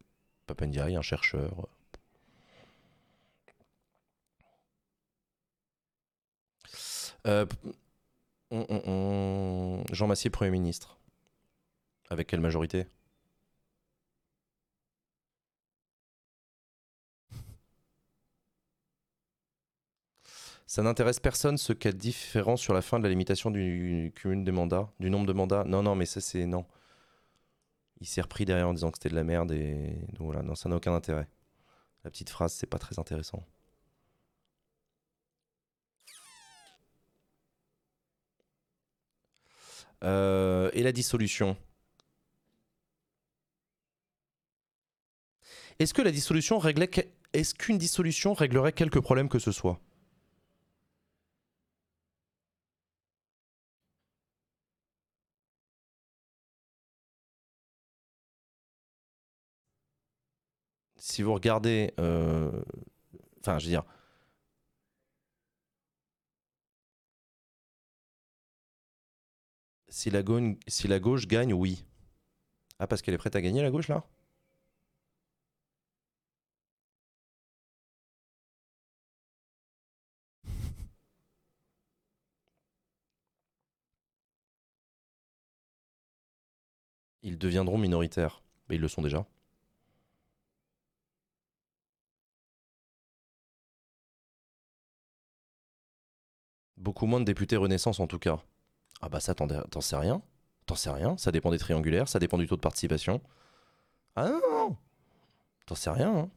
Papendiaï, un chercheur. Euh, Jean Massier, Premier ministre. Avec quelle majorité? Ça n'intéresse personne ce qu'a différent sur la fin de la limitation du cumul des mandats, du nombre de mandats? Non, non, mais ça c'est non. Il s'est repris derrière en disant que c'était de la merde et donc voilà, non, ça n'a aucun intérêt. La petite phrase, c'est pas très intéressant. Euh, et la dissolution. Est-ce que la dissolution réglait Est-ce qu'une dissolution réglerait quelques problèmes que ce soit? Si vous regardez, euh, enfin, je veux dire, si la, gauche, si la gauche gagne, oui. Ah, parce qu'elle est prête à gagner la gauche là? Ils deviendront minoritaires. Mais ils le sont déjà. Beaucoup moins de députés Renaissance en tout cas. Ah bah ça, t'en sais rien. T'en sais rien. Ça dépend des triangulaires, ça dépend du taux de participation. Ah non. T'en sais rien. hein.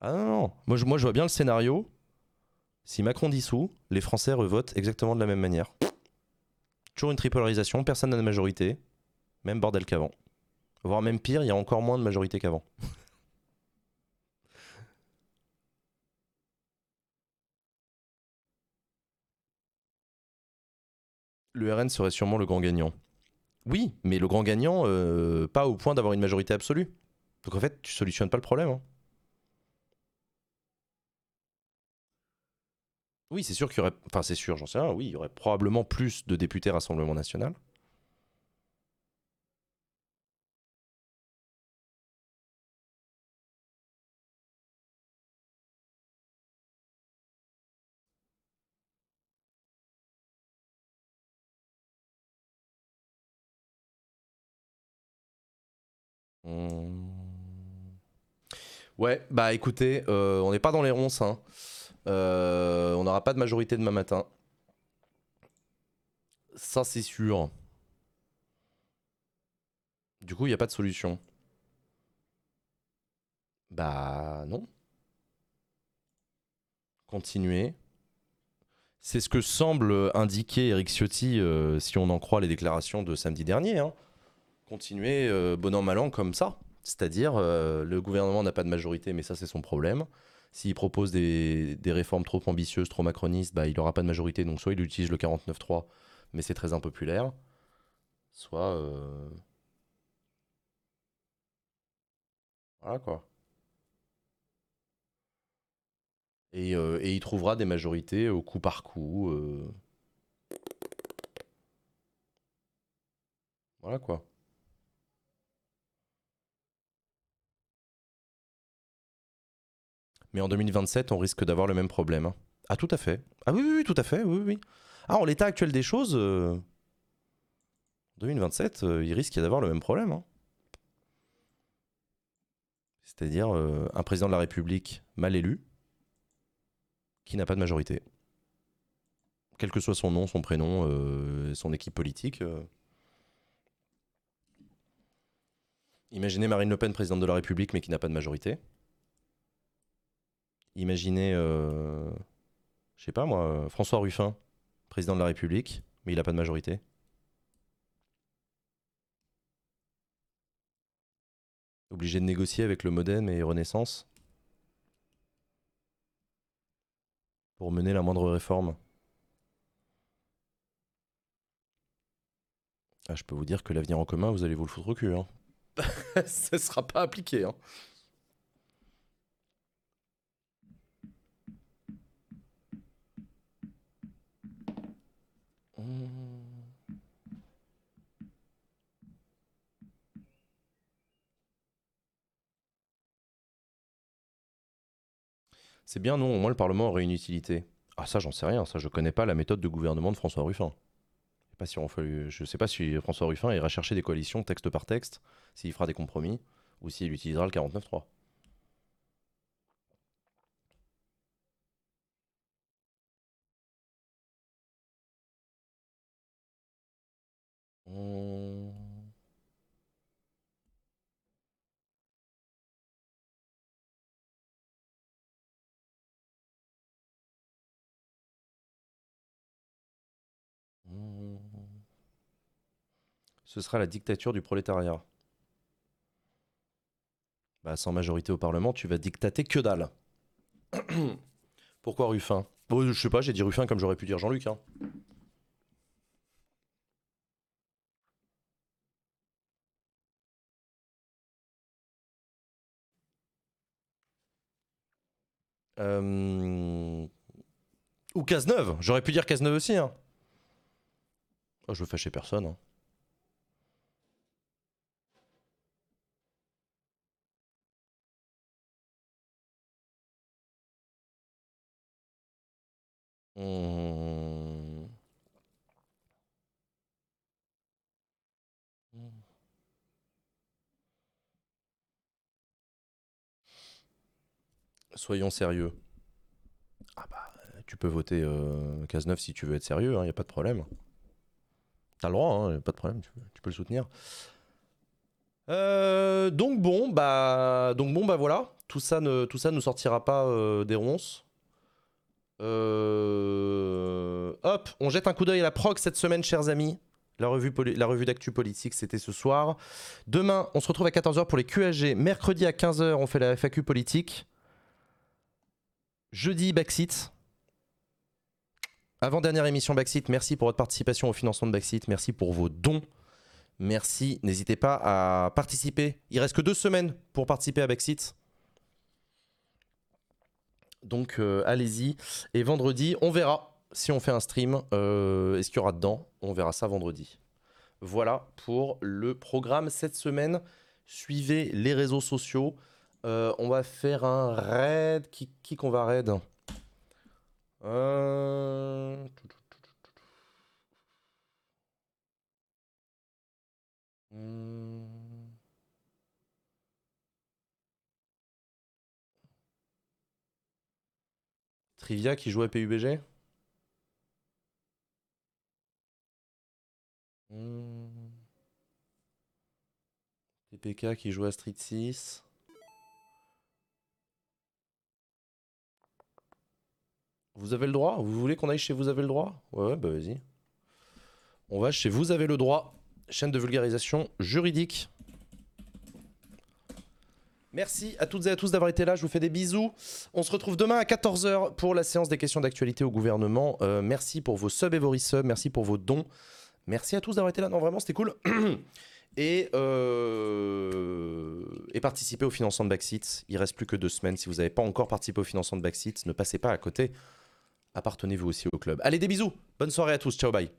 Ah non, non. Moi je, moi je vois bien le scénario. Si Macron dissout, les Français revotent exactement de la même manière. Toujours une tripolarisation, personne n'a de majorité. Même bordel qu'avant. Voire même pire, il y a encore moins de majorité qu'avant. Le RN serait sûrement le grand gagnant. Oui, mais le grand gagnant, euh, pas au point d'avoir une majorité absolue. Donc en fait, tu solutionnes pas le problème. hein. Oui, c'est sûr qu'il y aurait. Enfin, c'est sûr, j'en. Oui, il y aurait probablement plus de députés Rassemblement National. Ouais, bah écoutez, euh, on n'est pas dans les ronces. Hein. Euh, on n'aura pas de majorité demain matin. Ça, c'est sûr. Du coup, il n'y a pas de solution. Bah non. Continuer. C'est ce que semble indiquer Eric Ciotti, euh, si on en croit les déclarations de samedi dernier. Hein. Continuer euh, bon an mal an comme ça. C'est-à-dire, euh, le gouvernement n'a pas de majorité, mais ça c'est son problème. S'il propose des, des réformes trop ambitieuses, trop macronistes, bah, il n'aura pas de majorité. Donc soit il utilise le 49.3, mais c'est très impopulaire. Soit... euh, Voilà quoi. Et, euh, et il trouvera des majorités au coup par coup. Voilà quoi. Mais en 2027, on risque d'avoir le même problème. hein. Ah tout à fait. Ah oui, oui, oui, tout à fait. Oui, oui. Ah, en l'état actuel des choses, euh, 2027, euh, il risque d'avoir le même problème. hein. C'est-à-dire euh, un président de la République mal élu qui n'a pas de majorité. Quel que soit son nom, son prénom, euh, son équipe politique. Imaginez Marine Le Pen, présidente de la République, mais qui n'a pas de majorité. Imaginez, euh, je sais pas moi, François Ruffin, président de la République, mais il n'a pas de majorité. Obligé de négocier avec le Modem et Renaissance pour mener la moindre réforme. Ah, je peux vous dire que l'avenir en commun, vous allez vous le foutre au cul. Hein. Ça sera pas appliqué. Hein. C'est bien, non, au moins le Parlement aurait une utilité. Ah ça, j'en sais rien, ça, je connais pas la méthode de gouvernement de François Ruffin. Pas si je sais pas si François Ruffin ira chercher des coalitions texte par texte, s'il fera des compromis, ou s'il utilisera le 49.3. Ce sera la dictature du prolétariat. Bah, sans majorité au Parlement, tu vas dictater que dalle. Pourquoi Ruffin? Bon, Je sais pas, j'ai dit Ruffin comme j'aurais pu dire Jean-Luc. hein. Euh, Ou Cazeneuve, j'aurais pu dire Cazeneuve aussi. Hein. Oh, je veux fâcher personne. hein. Hmm. Soyons sérieux. Ah bah, tu peux voter euh, Cazeneuve si tu veux être sérieux, il n'y a pas de problème. T'as le droit, hein, y a pas de problème, tu peux, tu peux le soutenir. Euh, donc bon, bah, donc bon, bah voilà, tout ça ne, tout ça ne sortira pas euh, des ronces. Euh, hop, on jette un coup d'œil à la prog cette semaine, chers amis. La revue, la revue d'actu politique, c'était ce soir. Demain, on se retrouve à 14h pour les QAG. Mercredi à 15h, on fait la FAQ politique. Jeudi, Backseat. Avant-dernière émission Backseat, merci pour votre participation au financement de Backseat. Merci pour vos dons. Merci. N'hésitez pas à participer. Il reste que deux semaines pour participer à Backseat. Donc euh, allez-y. Et vendredi, on verra si on fait un stream. euh, Est-ce qu'il y aura dedans On verra ça vendredi. Voilà pour le programme cette semaine. Suivez les réseaux sociaux. Euh, on va faire un raid. Qui, qui qu'on va raid euh, hmm. Trivia qui joue à PUBG. Hmm. TPK qui joue à Street 6 Vous avez le droit Vous voulez qu'on aille chez Vous avez le droit? Ouais, ouais, bah vas-y. On va chez Vous avez le droit, chaîne de vulgarisation juridique. Merci à toutes et à tous d'avoir été là. Je vous fais des bisous. On se retrouve demain à 14h pour la séance des questions d'actualité au gouvernement. Euh, merci pour vos subs et vos resubs. Merci pour vos dons. Merci à tous d'avoir été là. Non, vraiment, c'était cool. et, euh, et participer au financement de Backseat. Il reste plus que deux semaines. Si vous n'avez pas encore participé au financement de Backseat, ne passez pas à côté. Appartenez-vous aussi au club. Allez, des bisous. Bonne soirée à tous. Ciao, bye.